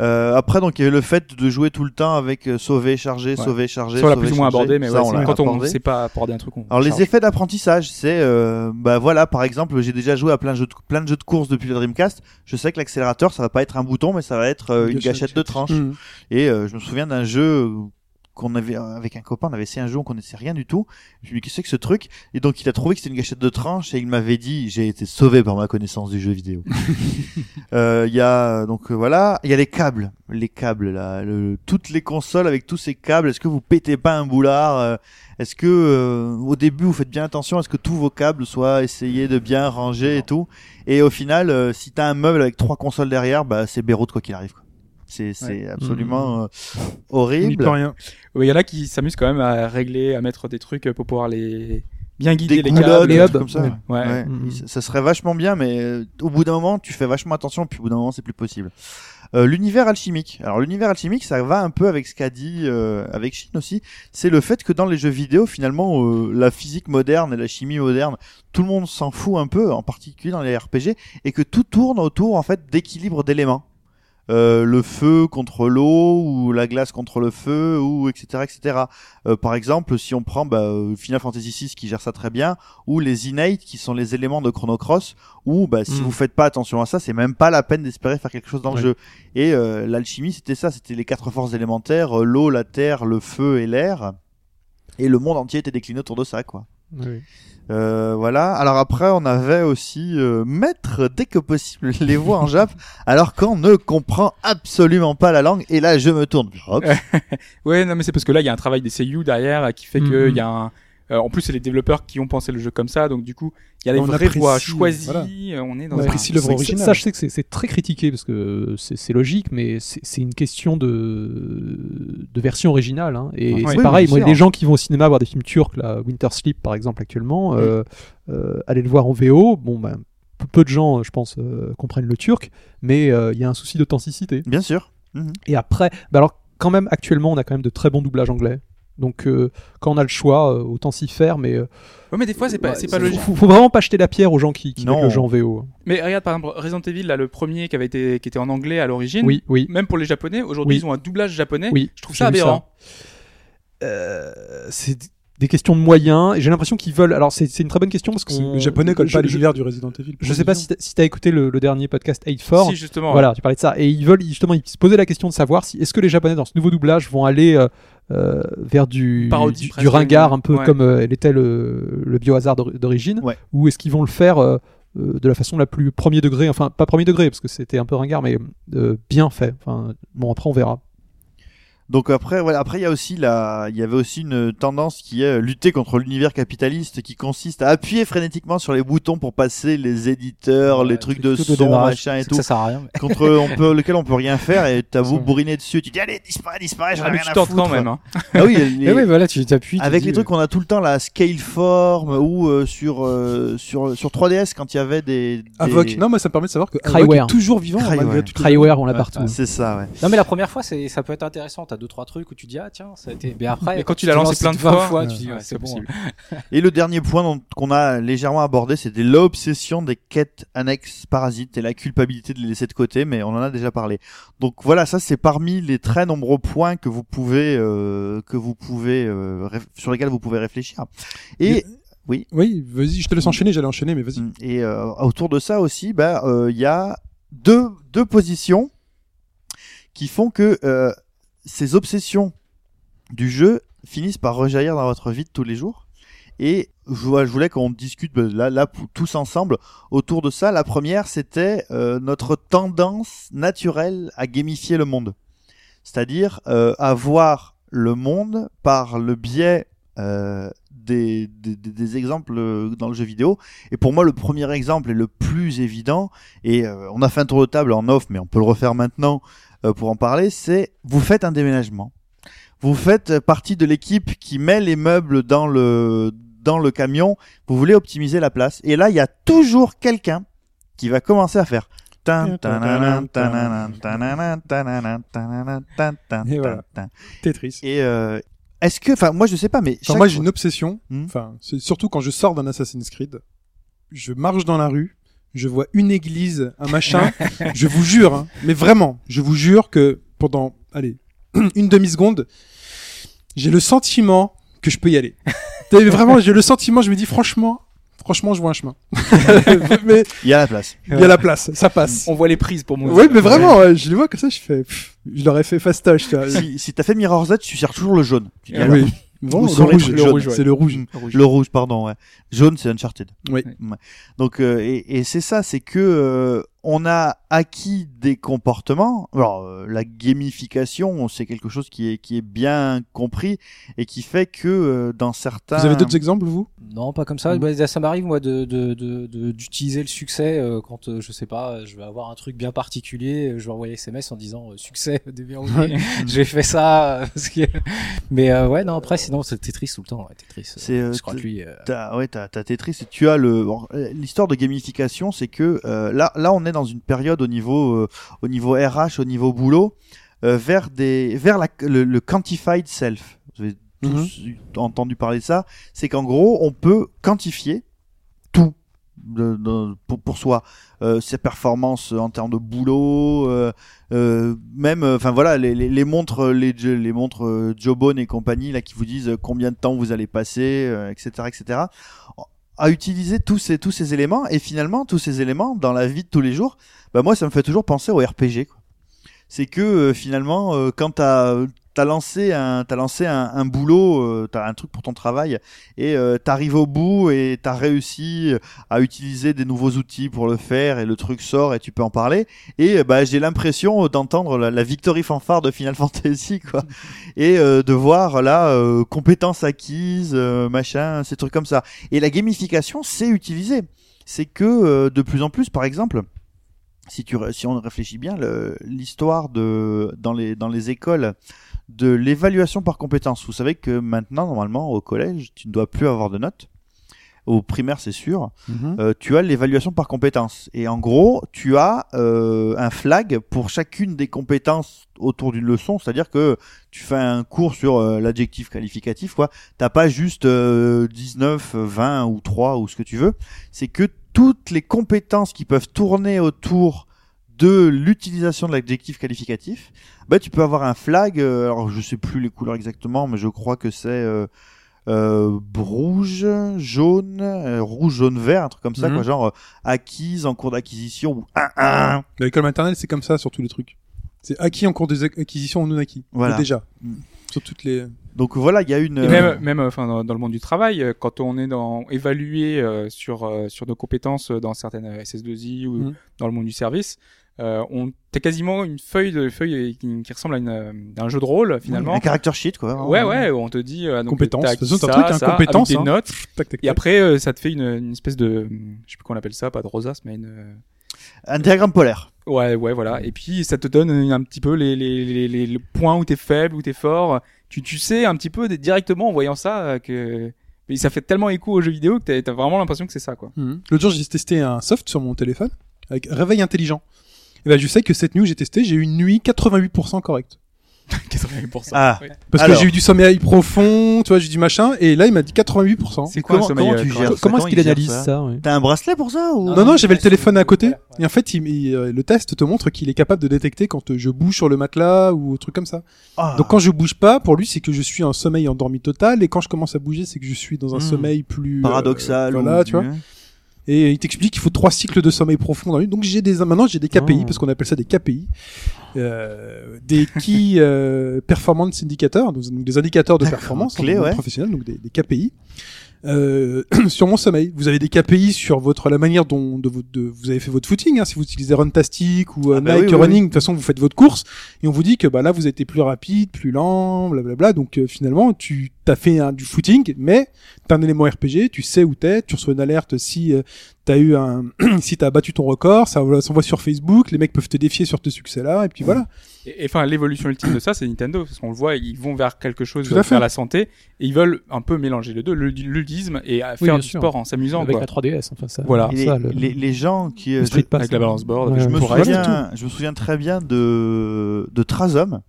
Euh, après, donc, il y avait le fait de jouer tout le temps avec euh, sauver, charger, Ouais. sauver, charger. Ça, on l'a plus ou moins abordé, mais Ça, ouais, on quand on abordé. sait pas aborder un truc. On Alors les effets d'apprentissage, c'est euh, bah voilà par exemple j'ai déjà joué à plein de jeux de, plein de jeux de course depuis la Dreamcast. Je sais que l'accélérateur ça va pas être un bouton mais ça va être euh, une Gâchette. gâchette de tranche. Mmh. Et euh, je me souviens d'un jeu qu'on avait euh, avec un copain, on avait essayé un jeu, on connaissait rien du tout. Je lui ai dit qu'est-ce que c'est que ce truc? Et donc il a trouvé que c'était une gâchette de tranche et il m'avait dit j'ai été sauvé par ma connaissance du jeu vidéo. Euh, Il y a donc euh, voilà, il y a les câbles, les câbles là, le- toutes les consoles avec tous ces câbles. Est-ce que vous pétez pas un boulard Est-ce que euh, au début vous faites bien attention à ce que tous vos câbles soient essayés de bien ranger et tout? Et au final, si t'as un meuble avec trois consoles derrière, bah c'est Beyrouth quoi qu'il arrive. quoi. C'est c'est absolument euh, Il n'y horrible. rien. Ouais, Il y en a qui s'amusent quand même à régler, à mettre des trucs pour pouvoir les bien guider Des les câbles. les hubs. comme ça. Ouais. ouais. Ouais. Ouais. Ça- Ça serait vachement bien, mais euh, au bout d'un moment, tu fais vachement attention, puis au bout d'un moment, c'est plus possible. Euh, l'univers alchimique. Alors l'univers alchimique, ça va un peu avec ce qu'a dit euh, avec Shin aussi. C'est le fait que dans les jeux vidéo, finalement, euh, la physique moderne et la chimie moderne, tout le monde s'en fout un peu, en particulier dans les RPG, et que tout tourne autour en fait d'équilibre d'éléments. Euh, le feu contre l'eau ou la glace contre le feu ou etc etc Euh, par exemple si on prend bah, euh, Final Fantasy VI qui gère ça très bien ou les innate qui sont les éléments de Chrono Cross où bah, si Mm. vous faites pas attention à ça c'est même pas la peine d'espérer faire quelque chose dans Ouais. le jeu et euh, l'alchimie c'était ça c'était les quatre forces élémentaires euh, l'eau la terre le feu et l'air et le monde entier était décliné autour de ça quoi Oui. euh, voilà. Alors après, on avait aussi euh, mettre dès que possible les voix en jap, alors qu'on ne comprend absolument pas la langue. Et là, je me tourne. Hop. Ouais, non, mais c'est parce que là, il y a un travail des seiyuu derrière euh, qui fait que Mhm. il y a un. Euh, en plus, c'est les développeurs qui ont pensé le jeu comme ça, donc du coup, il y a les On vraies voix choisies. voilà. euh, On est dans On un- apprécie l'œuvre C'est- originale. Ça, je sais que c'est- très critiqué parce que c'est c'est logique, mais c'est une question de, de version originale. hein. Et Ouais. c'est Oui, pareil, bien moi, les gens qui vont au cinéma voir des films turcs, là, Winter Sleep par exemple actuellement, euh, euh, aller le voir en VO, bon, ben, peu- peu de gens, je pense, euh, comprennent le turc, mais euh, il y a un souci d'authenticité. Bien sûr. Mhm. Et après, bah alors quand même actuellement, on a quand même de très bons doublages anglais. Donc euh, quand on a le choix, euh, autant s'y faire, mais euh, Ouais, mais des fois, c'est pas, ouais, c'est pas faut- logique. Faut, faut vraiment pas jeter la pierre aux gens qui, qui Non. mettent le jeu en VO. Mais regarde, par exemple, Resident Evil, là, le premier qui avait été, qui était en anglais à l'origine. Oui, oui. Même pour les japonais, aujourd'hui, Oui. ils ont un doublage japonais. Oui, Je trouve ça aberrant. Euh, c'est des questions de moyens et j'ai l'impression qu'ils veulent. Alors c'est c'est une très bonne question parce que Parce que Le japonais colle pas l'univers du Resident Evil. Je sais pas si t'as si t'as écouté le, le dernier podcast 8 Si, justement. Voilà, tu parlais de ça. Et ils veulent justement, ils se posaient la question de savoir si est-ce que les Japonais dans ce nouveau doublage vont aller euh, euh, vers du, Parodie du, ringard un peu ouais. comme euh, l'était le, le biohazard d'ori- d'origine, Ouais. ou est-ce qu'ils vont le faire euh, euh, de la façon la plus premier degré, enfin pas premier degré parce que c'était un peu ringard, mais euh, bien fait. Enfin bon après on verra. Donc après, voilà. Après, il y a aussi la, il y avait aussi une tendance qui est euh, lutter contre l'univers capitaliste, qui consiste à appuyer frénétiquement sur les boutons pour passer les éditeurs, les trucs de tout son, démarrage. machin et tout, Ça sert à rien. mais- contre on peut, lequel on peut rien faire et t'as vous Ça. bourriner dessus. Tu dis allez, disparaît, disparaît, j'en ai Ah, mais rien tu à tentes foutre. quand même. Hein. Ah oui, les- Eh oui, voilà, tu t'appuies. Avec les trucs qu'on a tout le temps la Scaleform ou euh, sur euh, sur sur 3DS quand il y avait des, des... Avoc. Non, moi ça me permet de savoir que Cryware. est toujours vivant Cryware. les Cryware, on l'a partout. c'est ça ouais. Non mais la première fois c'est ça peut être intéressant, t'as deux trois trucs où tu dis ah tiens ça a été mais après Mais quand tu l'as lancé plein de 20 fois, tu dis ouais, ouais, c'est bon. possible. Et le dernier point dont- qu'on a légèrement abordé, c'était l'obsession des quêtes annexes parasites et la culpabilité de les laisser de côté, mais on en a déjà parlé. Donc voilà, ça c'est parmi les très nombreux points que vous pouvez euh, que vous pouvez euh, sur lesquels vous pouvez réfléchir. Et Oui, vas-y, je te laisse enchaîner, j'allais enchaîner, mais vas-y. et euh, autour de ça aussi, bah euh, il y a deux deux positions qui font que euh, ces obsessions du jeu finissent par rejaillir dans votre vie de tous les jours. Et je, voulais qu'on discute bah, là, tous ensemble autour de ça. La première, c'était euh, notre tendance naturelle à gamifier le monde, c'est-à-dire euh, à voir le monde par le biais euh, des, exemples euh, dans le jeu vidéo. Et pour moi, le premier exemple et le plus évident, et on a fait un tour de table en off, mais on peut le refaire maintenant pour en parler, c'est vous faites un déménagement. Vous faites partie de l'équipe qui met les meubles dans le dans le camion. Vous voulez optimiser la place. Et là, il y a toujours quelqu'un qui va commencer à faire. Et voilà. Tetris. Et euh, est-ce que, enfin, moi je sais pas, mais chaque moi, j'ai une obsession. Hmm. Enfin, c'est surtout quand je sors d'un Assassin's Creed, je marche dans la rue, je vois une église, un machin. je vous jure, hein, mais vraiment, je vous jure que pendant, allez, une demi seconde, j'ai le sentiment que je peux y aller. T'as vu, vraiment, j'ai le sentiment, je me dis franchement, franchement, je vois un chemin. mais il y a la place. il y a la place, ça passe. On voit les prises pour moi. Oui, mais vraiment, ouais, je les vois comme ça, je fais. pff, Je leur ai fait fastoche. tu vois. si si t'as fait Mirror's Edge, tu sers toujours le jaune. Tu dis, Ah ah, oui. Bon, le sur les rouge, trucs le jaunes. rouge, c'est le rouge. Le rouge, pardon, ouais. Jaune, c'est Uncharted. Oui. Ouais. Donc, euh, et, et c'est ça, c'est que euh, on a acquis des comportements. Alors, euh, la gamification, c'est quelque chose qui est qui est bien compris et qui fait que euh, dans certains. Vous avez d'autres exemples, vous? Non, pas comme ça. Mm. Bah, ça m'arrive moi de de- de- de- d'utiliser le succès euh, quand euh, je sais pas, je vais avoir un truc bien particulier, euh, je vais envoyer SMS en disant euh, succès déverrouillé. J'ai fait ça. euh, parce que- Mais euh, ouais, non après sinon c'est Tetris tout le temps. Ouais, Tetris. euh, C'est, euh, je crois que lui. euh, T'as, ouais, t'as, Tetris et tu as le. bon, euh, L'histoire de gamification, c'est que euh, là, là, on est dans une période au niveau, euh, au niveau RH, au niveau boulot, euh, vers des, vers la, le, le quantified self. Vous avez tous eu- entendu parler de ça. C'est qu'en gros, on peut quantifier tout de- de- pour, pour soi, Euh, ses performances en termes de boulot, euh, euh, même, enfin voilà, les, les, les montres, les, les montres Jobone et compagnie là qui vous disent combien de temps vous allez passer, etc., etc. À utiliser tous ces tous ces éléments et finalement tous ces éléments dans la vie de tous les jours, bah moi ça me fait toujours penser au RPG. C'est que euh, finalement euh, quand t'as t'as lancé un t'as lancé un, boulot, euh, t'as un truc pour ton travail et euh, t'arrives au bout et t'as réussi à utiliser des nouveaux outils pour le faire et le truc sort et tu peux en parler. Et euh, bah j'ai l'impression d'entendre la, la victory fanfare de Final Fantasy quoi. Et euh, de voir là euh, compétences acquises euh, machin ces trucs comme ça. Et la gamification c'est utilisé. C'est que euh, de plus en plus par exemple si tu si on réfléchit bien l'histoire de dans les dans les écoles de l'évaluation par compétences vous savez que maintenant normalement au collège tu ne dois plus avoir de notes au primaire c'est sûr euh, tu as l'évaluation par compétences. Et en gros, tu as euh, un flag pour chacune des compétences autour d'une leçon. C'est-à-dire que tu fais un cours sur euh, l'adjectif qualificatif, quoi. T'as pas juste euh, 19, 20 ou 3 ou ce que tu veux. C'est que toutes les compétences qui peuvent tourner autour de l'utilisation de l'adjectif qualificatif, bah tu peux avoir un flag. euh, alors je sais plus les couleurs exactement, mais je crois que c'est euh, euh, rouge, jaune, euh, rouge, jaune, vert, un truc comme ça, Mhm. quoi, genre euh, acquise en cours d'acquisition ou 1-1. À l'école maternelle, c'est comme ça sur tous les trucs. C'est acquis en cours d'acquisition ou non acquis. Voilà. Déjà. Mm. Sur toutes les. Donc voilà, il y a une. Et même, même enfin, dans, dans le monde du travail, quand on est dans évalué euh, sur euh, sur nos compétences dans certaines euh, SS2I ou Mhm. dans le monde du service, euh, on t'as quasiment une feuille de feuille qui, qui ressemble à une euh, un jeu de rôle finalement. un character sheet, quoi. Ouais ouais, où on te dit euh, donc, Compétences. t'as De toute façon, acquis t'as un truc, hein, ça, avec hein. notes. Tac, tac, Et après, euh, ça te fait une, une espèce de, je sais plus comment on appelle ça, pas de rosace, mais une, euh, Un diagramme polaire. ouais, ouais, voilà. Et puis ça te donne un petit peu les les les, les, les points où t'es faible, où t'es fort. Tu tu sais un petit peu directement en voyant ça euh, que mais ça fait tellement écho aux jeux vidéo que t'as vraiment l'impression que c'est ça quoi. Mhm. L'autre jour, j'ai testé un soft sur mon téléphone avec réveil intelligent. Et ben, je sais que cette nuit où j'ai testé, j'ai eu une nuit 88% correcte. 88%. Ah. Parce Alors. que j'ai eu du sommeil profond, tu vois, j'ai eu du machin, et là, il m'a dit 88%. C'est quoi Comment, sommeil comment euh, tu correct gères ça Comment est-ce qu'il analyse ça ça ouais. T'as un bracelet pour ça ou Non, non, j'avais le téléphone à côté. ouais. Et en fait, il, il, euh, le test te montre qu'il est capable de détecter quand euh, je bouge sur le matelas ou un truc comme ça. Ah. Donc quand je bouge pas, pour lui, c'est que je suis en sommeil endormi total. Et quand je commence à bouger, c'est que je suis dans un Hmm. sommeil plus... euh, paradoxal voilà, ou- tu vois. Et il t'explique qu'il faut trois cycles de sommeil profond dans nuit. Donc j'ai des maintenant j'ai des KPI Oh. parce qu'on appelle ça des KPI, euh, des Key euh, Performance Indicators, donc donc des indicateurs de performance clé, ouais. professionnel, donc des, des KPI. Euh, sur mon sommeil, vous avez des KPI sur votre la manière dont de, de- vous avez fait votre footing. Hein, si vous utilisez Runtastic ou euh, Ah bah Nike oui, oui, Running, de toute façon vous faites votre course et on vous dit que bah là vous avez été plus rapide, plus lent, blablabla. Donc euh, finalement tu t'as fait un, du footing, mais t'as un élément RPG, tu sais où t'es, tu reçois une alerte si euh, t'as eu un, si t'as battu ton record, ça s'envoie sur Facebook, les mecs peuvent te défier sur tes succès-là, et puis voilà. Et enfin, l'évolution ultime de ça, c'est Nintendo, parce qu'on le voit, ils vont vers quelque chose vers fait. la santé, et ils veulent un peu mélanger les deux, le le ludisme et Oui, faire du sûr. sport en s'amusant, Avec quoi. la 3DS, enfin ça. Voilà. Et ça, les, le- les, les gens qui le euh, Street Pass, avec la balance board, Ouais, je me pour reste souviens, je me souviens très bien de de Trazom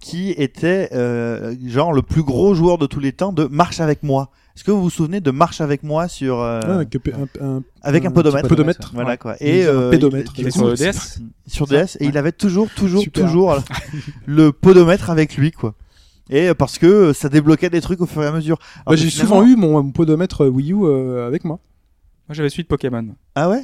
qui était euh, genre le plus gros joueur de tous les temps de marche avec moi. Est-ce que vous vous souvenez de marche avec moi sur euh, Ouais, avec un, un- avec un un podomètre podomètre. Voilà Ouais. quoi. Et euh, pédomètre. il- sur DS sur DS et il avait toujours toujours Super. toujours le podomètre avec lui quoi. Et parce que ça débloquait des trucs au fur et à mesure. Bah, j'ai finalement- souvent eu mon, mon podomètre Wii U euh, avec moi. Moi, j'avais celui de Pokémon. Ah ouais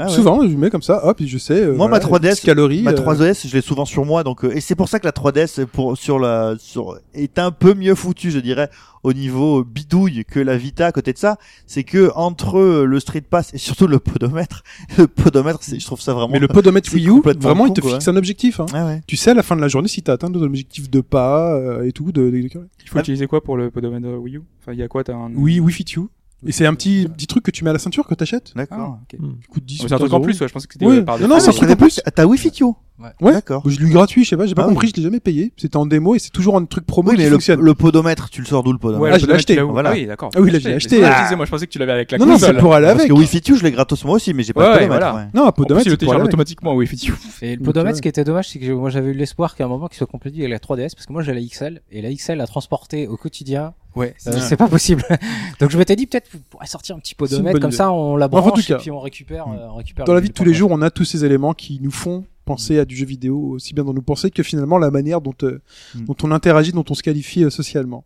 Ah ouais. Souvent, je mets comme ça, hop, et je sais. euh, Moi, ma voilà, 3DS, X calories. Ma euh, 3DS, je l'ai souvent sur moi, donc euh, et c'est pour ça que la 3DS pour sur la sur est un peu mieux foutue, je dirais, au niveau bidouille que la Vita. À côté de ça, c'est que entre euh, le Street Pass et surtout le podomètre, le podomètre, c'est je trouve ça vraiment. Mais le podomètre Wii U, vraiment, il te quoi. fixe un objectif. Hein. Ah ouais. Tu sais à la fin de la journée si t'as atteint ton objectif de pas euh, et tout. De, de- de- Il faut utiliser quoi pour le podomètre Wii U? Enfin, il y a quoi T'as un. Oui, Wii Fit You. Et c'est un petit, petit truc que tu mets à la ceinture que t'achètes. D'accord. Ah, ok. qui coûte 10 Oh, C'est un truc en plus, ouais, je pensais que c'était Oui. euh, par Non, défaut. non, c'est Ah, un je truc savais en pas plus. que T'as Wi-Fi You Ouais. D'accord. Je l'ai eu gratuit, je sais pas, j'ai pas Ah compris, oui. je l'ai jamais payé. C'était en démo et c'est toujours un truc promo Oui, qui mais le, fonctionne. le podomètre, tu le sors d'où le podomètre Ouais, Ah, je l'ai acheté. tu Voilà. Ah oui, d'accord. Ah oui, là, tu je l'ai acheté. Ah. disais, moi, je pensais que tu l'avais avec la non, non, c'est console. pour aller Parce avec. que Wi-Fi You, je l'ai gratos moi aussi, mais j'ai pas Ouais, de podomètre. voilà. ouais. Non, un podomètre, c'est automatiquement, oui, effectivement. Et le podomètre, ce qui était dommage, c'est que moi j'avais eu l'espoir qu'à un moment qu'il soit complété avec la 3DS, parce que moi j'ai la XL, et la XL à transporter au quotidien, Ouais, euh, c'est pas possible. Donc je m'étais dit peut-être vous pourrez sortir un petit podomètre, comme idée. ça on la Enfin, en branche tout cas, et puis on récupère, euh, on récupère. Dans la vie de tous les jours, on a tous ces éléments qui nous font penser à du jeu vidéo aussi bien dans nos pensées que finalement la manière dont, euh, Mm. dont on interagit, dont on se qualifie euh, socialement.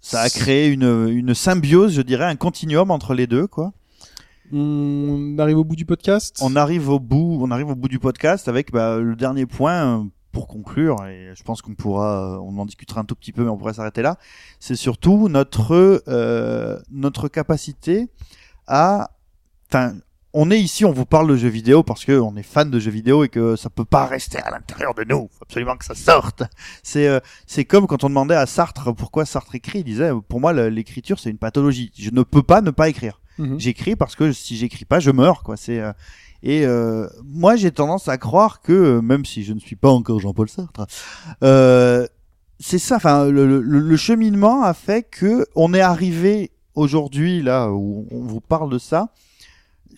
Ça a créé une, une symbiose, je dirais, un continuum entre les deux, quoi. On arrive au bout du podcast? On arrive au bout, on arrive au bout du podcast avec bah, le dernier point euh, pour conclure, et je pense qu'on pourra, on en discutera un tout petit peu, mais on pourrait s'arrêter là. C'est surtout notre euh, notre capacité à, enfin, on est ici, on vous parle de jeux vidéo parce que on est fan de jeux vidéo et que ça peut pas rester à l'intérieur de nous. Faut absolument que ça sorte. C'est euh, c'est comme quand on demandait à Sartre pourquoi Sartre écrit, il disait pour moi l'écriture c'est une pathologie. Je ne peux pas ne pas écrire Mhm. j'écris parce que si j'écris pas je meurs quoi c'est euh, et euh, moi j'ai tendance à croire que euh, même si je ne suis pas encore Jean-Paul Sartre euh, c'est ça enfin le, le- le cheminement a fait que on est arrivé aujourd'hui là où on vous parle de ça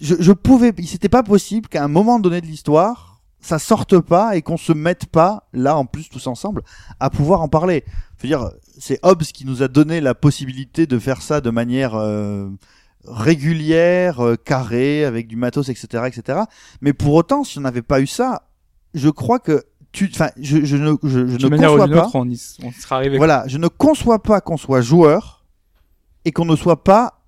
je, je pouvais c'était pas possible qu'à un moment donné de l'histoire ça sorte pas et qu'on se mette pas là en plus tous ensemble à pouvoir en parler je veux dire c'est Hobbes qui nous a donné la possibilité de faire ça de manière euh, régulière, euh, carrée, avec du matos, etc., etc. Mais pour autant, si on n'avait pas eu ça, je crois que tu, enfin, je, je ne, je, je ne conçois pas. autre, on y on sera arrivé. Voilà, je ne conçois pas qu'on soit joueur et qu'on ne soit pas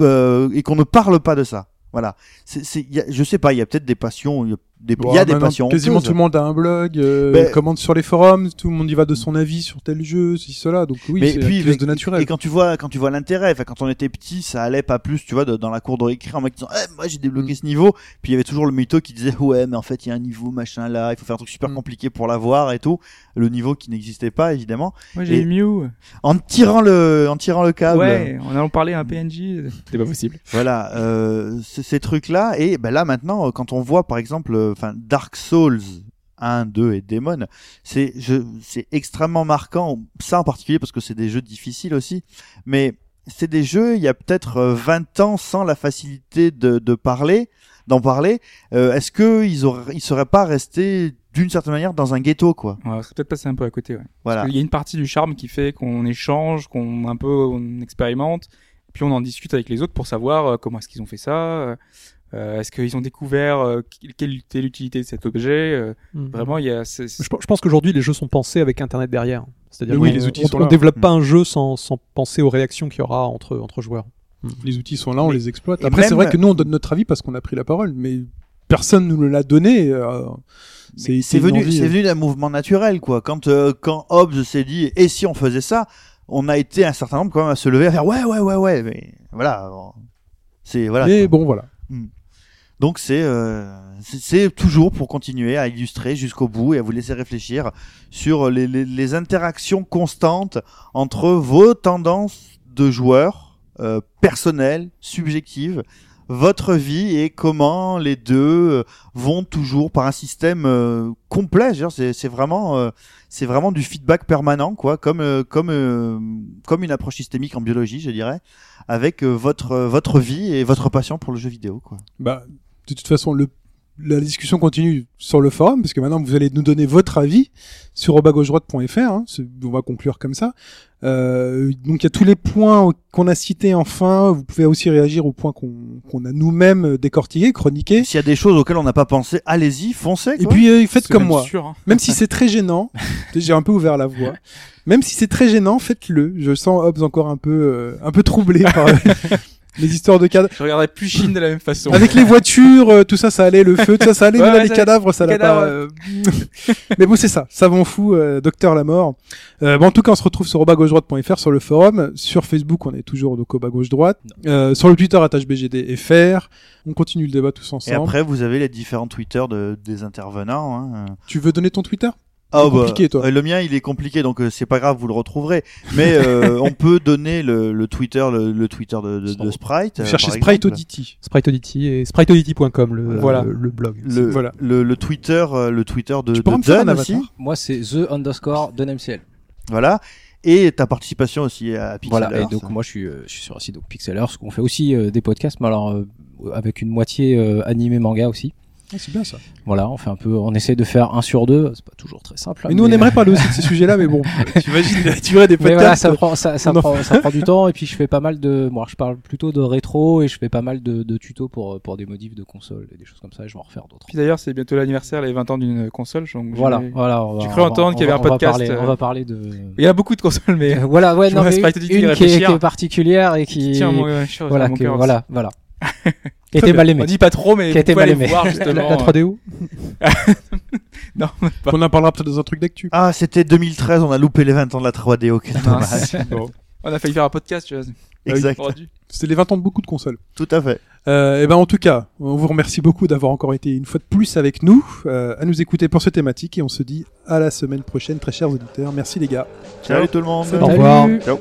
euh, et qu'on ne parle pas de ça. Voilà, c'est, c'est, y a- je sais pas, il y a peut-être des passions, des, il y a des maintenant, passions. Quasiment tout le monde a un blog, euh, Ben- commente sur les forums, tout le monde y va de son avis sur tel jeu, ceci, cela. Donc oui, mais c'est puis quelque chose avec- de naturel. et quand tu vois quand tu vois l'intérêt enfin quand on était petit ça allait pas plus tu vois de- dans la cour de récré en mec disant Eh, moi j'ai débloqué Mm. ce niveau puis il y avait toujours le mytho qui disait ouais mais en fait il y a un niveau machin là il faut faire un truc super Mm. compliqué pour l'avoir et tout le niveau qui n'existait pas évidemment Moi, j'ai eu Mew. en tirant le en tirant le câble Ouais, en allant parler à un PNJ, c'était pas possible. voilà euh, ces trucs là et ben là maintenant quand on voit par exemple euh, enfin Dark Souls 1, 2 et Demon, c'est c'est extrêmement marquant ça en particulier parce que c'est des jeux difficiles aussi mais c'est des jeux il y a peut-être euh, 20 ans sans la facilité de, de parler d'en parler euh, est-ce que ils auraient ils seraient pas restés d'une certaine manière dans un ghetto quoi? Ouais, on serait peut-être passé un peu à côté, ouais. voilà Il y a une partie du charme qui fait qu'on échange, qu'on un peu on expérimente, puis on en discute avec les autres pour savoir euh, comment est-ce qu'ils ont fait ça, euh, est-ce qu'ils ont découvert euh, quelle était l'utilité de cet objet. euh, Mhm. Vraiment, il y a. c'est- Je, je pense qu'aujourd'hui, les jeux sont pensés avec Internet derrière. C'est-à-dire Oui, qu'on- les outils on, sont on là. développe pas un jeu sans, sans penser aux réactions qu'il y aura entre, entre joueurs. Les outils sont là, on Mais- les exploite. Après, c'est vrai que nous, on donne notre avis parce qu'on a pris la parole, mais personne nous l'a donné. euh, c'est venu c'est venu d'un mouvement naturel quoi quand euh, quand Hobbes s'est dit et si on faisait ça on a été un certain nombre quand même à se lever à faire ouais ouais ouais ouais mais voilà c'est voilà Mais quoi. bon, voilà. Donc c'est euh, c'est- c'est toujours pour continuer à illustrer jusqu'au bout et à vous laisser réfléchir sur les, les, les interactions constantes entre vos tendances de joueurs euh, personnelles, subjectives, votre vie et comment les deux euh, vont toujours par un système euh, complet. C'est vraiment euh, c'est vraiment du feedback permanent quoi, comme euh, comme euh, comme une approche systémique en biologie, je dirais, avec votre votre vie et votre passion pour le jeu vidéo quoi. Bah, de toute façon, le, la discussion continue sur le forum, parce que maintenant, vous allez nous donner votre avis sur robagaugedroite.fr. Hein, C'est- on va conclure comme ça. Euh, donc, il y a tous les points qu'on a cités enfin. Vous pouvez aussi réagir aux points qu'on qu'on a nous-mêmes décortiqués, chroniqués. S'il y a des choses auxquelles on n'a pas pensé, allez-y, foncez. Et puis, euh, faites comme même moi. sûr, hein. Même si c'est très gênant, j'ai un peu ouvert la voie. Même si c'est très gênant, faites-le. Je sens Hobbs encore un peu, euh, un peu troublé par, les histoires de cadavres. Je regarderai plus Chine de la même façon. Avec les voitures, euh, tout ça, ça allait, le feu, tout ça, ça allait, Ouais, mais là, ouais, les ça- cadavres, ça l'a pas. euh, mais bon, c'est ça, savant fou, euh, docteur la mort. Euh, bon, en tout cas, on se retrouve sur robagauche-droite.fr sur le forum, sur Facebook, on est toujours de Coba gauche droite, euh, sur le Twitter @bgdfr. On continue le débat tous Et ensemble. après, vous avez les différents Twitter de, des intervenants. Hein. Tu veux donner ton Twitter? Ah, compliqué, toi. euh, Le mien, il est compliqué, donc euh, c'est pas grave, vous le retrouverez. Mais euh, on peut donner le, le Twitter, le, le Twitter de, de, de Sprite. Vous euh, cherchez Sprite. Audity. Sprite Audity et spriteaudity.com, le, Voilà. le, le blog. Le, Voilà. le, le Twitter, le Twitter de, de me faire un Dun avatar aussi. Moi, c'est the underscore de MCL. Voilà. Et ta participation aussi à Pixel Voilà. Et donc moi, je suis, euh, je suis sur un site donc Pixel Earth, où on fait aussi euh, des podcasts, mais alors euh, avec une moitié euh, animé manga aussi. Ah, c'est bien ça. Voilà, on fait un peu, on essaie de faire un sur deux. C'est pas toujours très simple. hein, Mais nous, on aimerait parler aussi de ces sujets-là, mais bon, t'imagines la durée des Mais voilà, podcasts. ça prend, ça, ça prend, ça prend du temps. Et puis je fais pas mal de, moi, je parle plutôt de rétro et je fais pas mal de, de tutos pour pour des modifs de console et des choses comme ça. Et je vais en refaire d'autres. Puis d'ailleurs, c'est bientôt l'anniversaire, les 20 ans d'une console. donc Voilà, voilà. on va- J'ai cru entendre qu'il y avait un podcast, On va parler, euh, on va parler de. Il y a beaucoup de consoles, mais Euh, voilà, ouais, je non, mais une qui est, qui est particulière et qui, tiens, mon, ouais, je- voilà, mon que- cœur. voilà, voilà. qui bien. mal aimé. On dit pas trop, mais Qui a été mal aimé. voir La, justement. la 3DO Non, On en parlera peut-être dans un truc d'actu. Ah, c'était 2013, on a loupé les 20 ans de la 3DO. Quel dommage. mince. Bon. On a failli faire un podcast, tu vois. Exact. Rendu. C'était les 20 ans de beaucoup de consoles. Tout à fait. Euh, et ben en tout cas, on vous remercie beaucoup d'avoir encore été une fois de plus avec nous, euh, à nous écouter pour cette thématique, et on se dit à la semaine prochaine, très chers auditeurs. Merci les gars. Salut tout le monde. Salut. Au revoir. Ciao.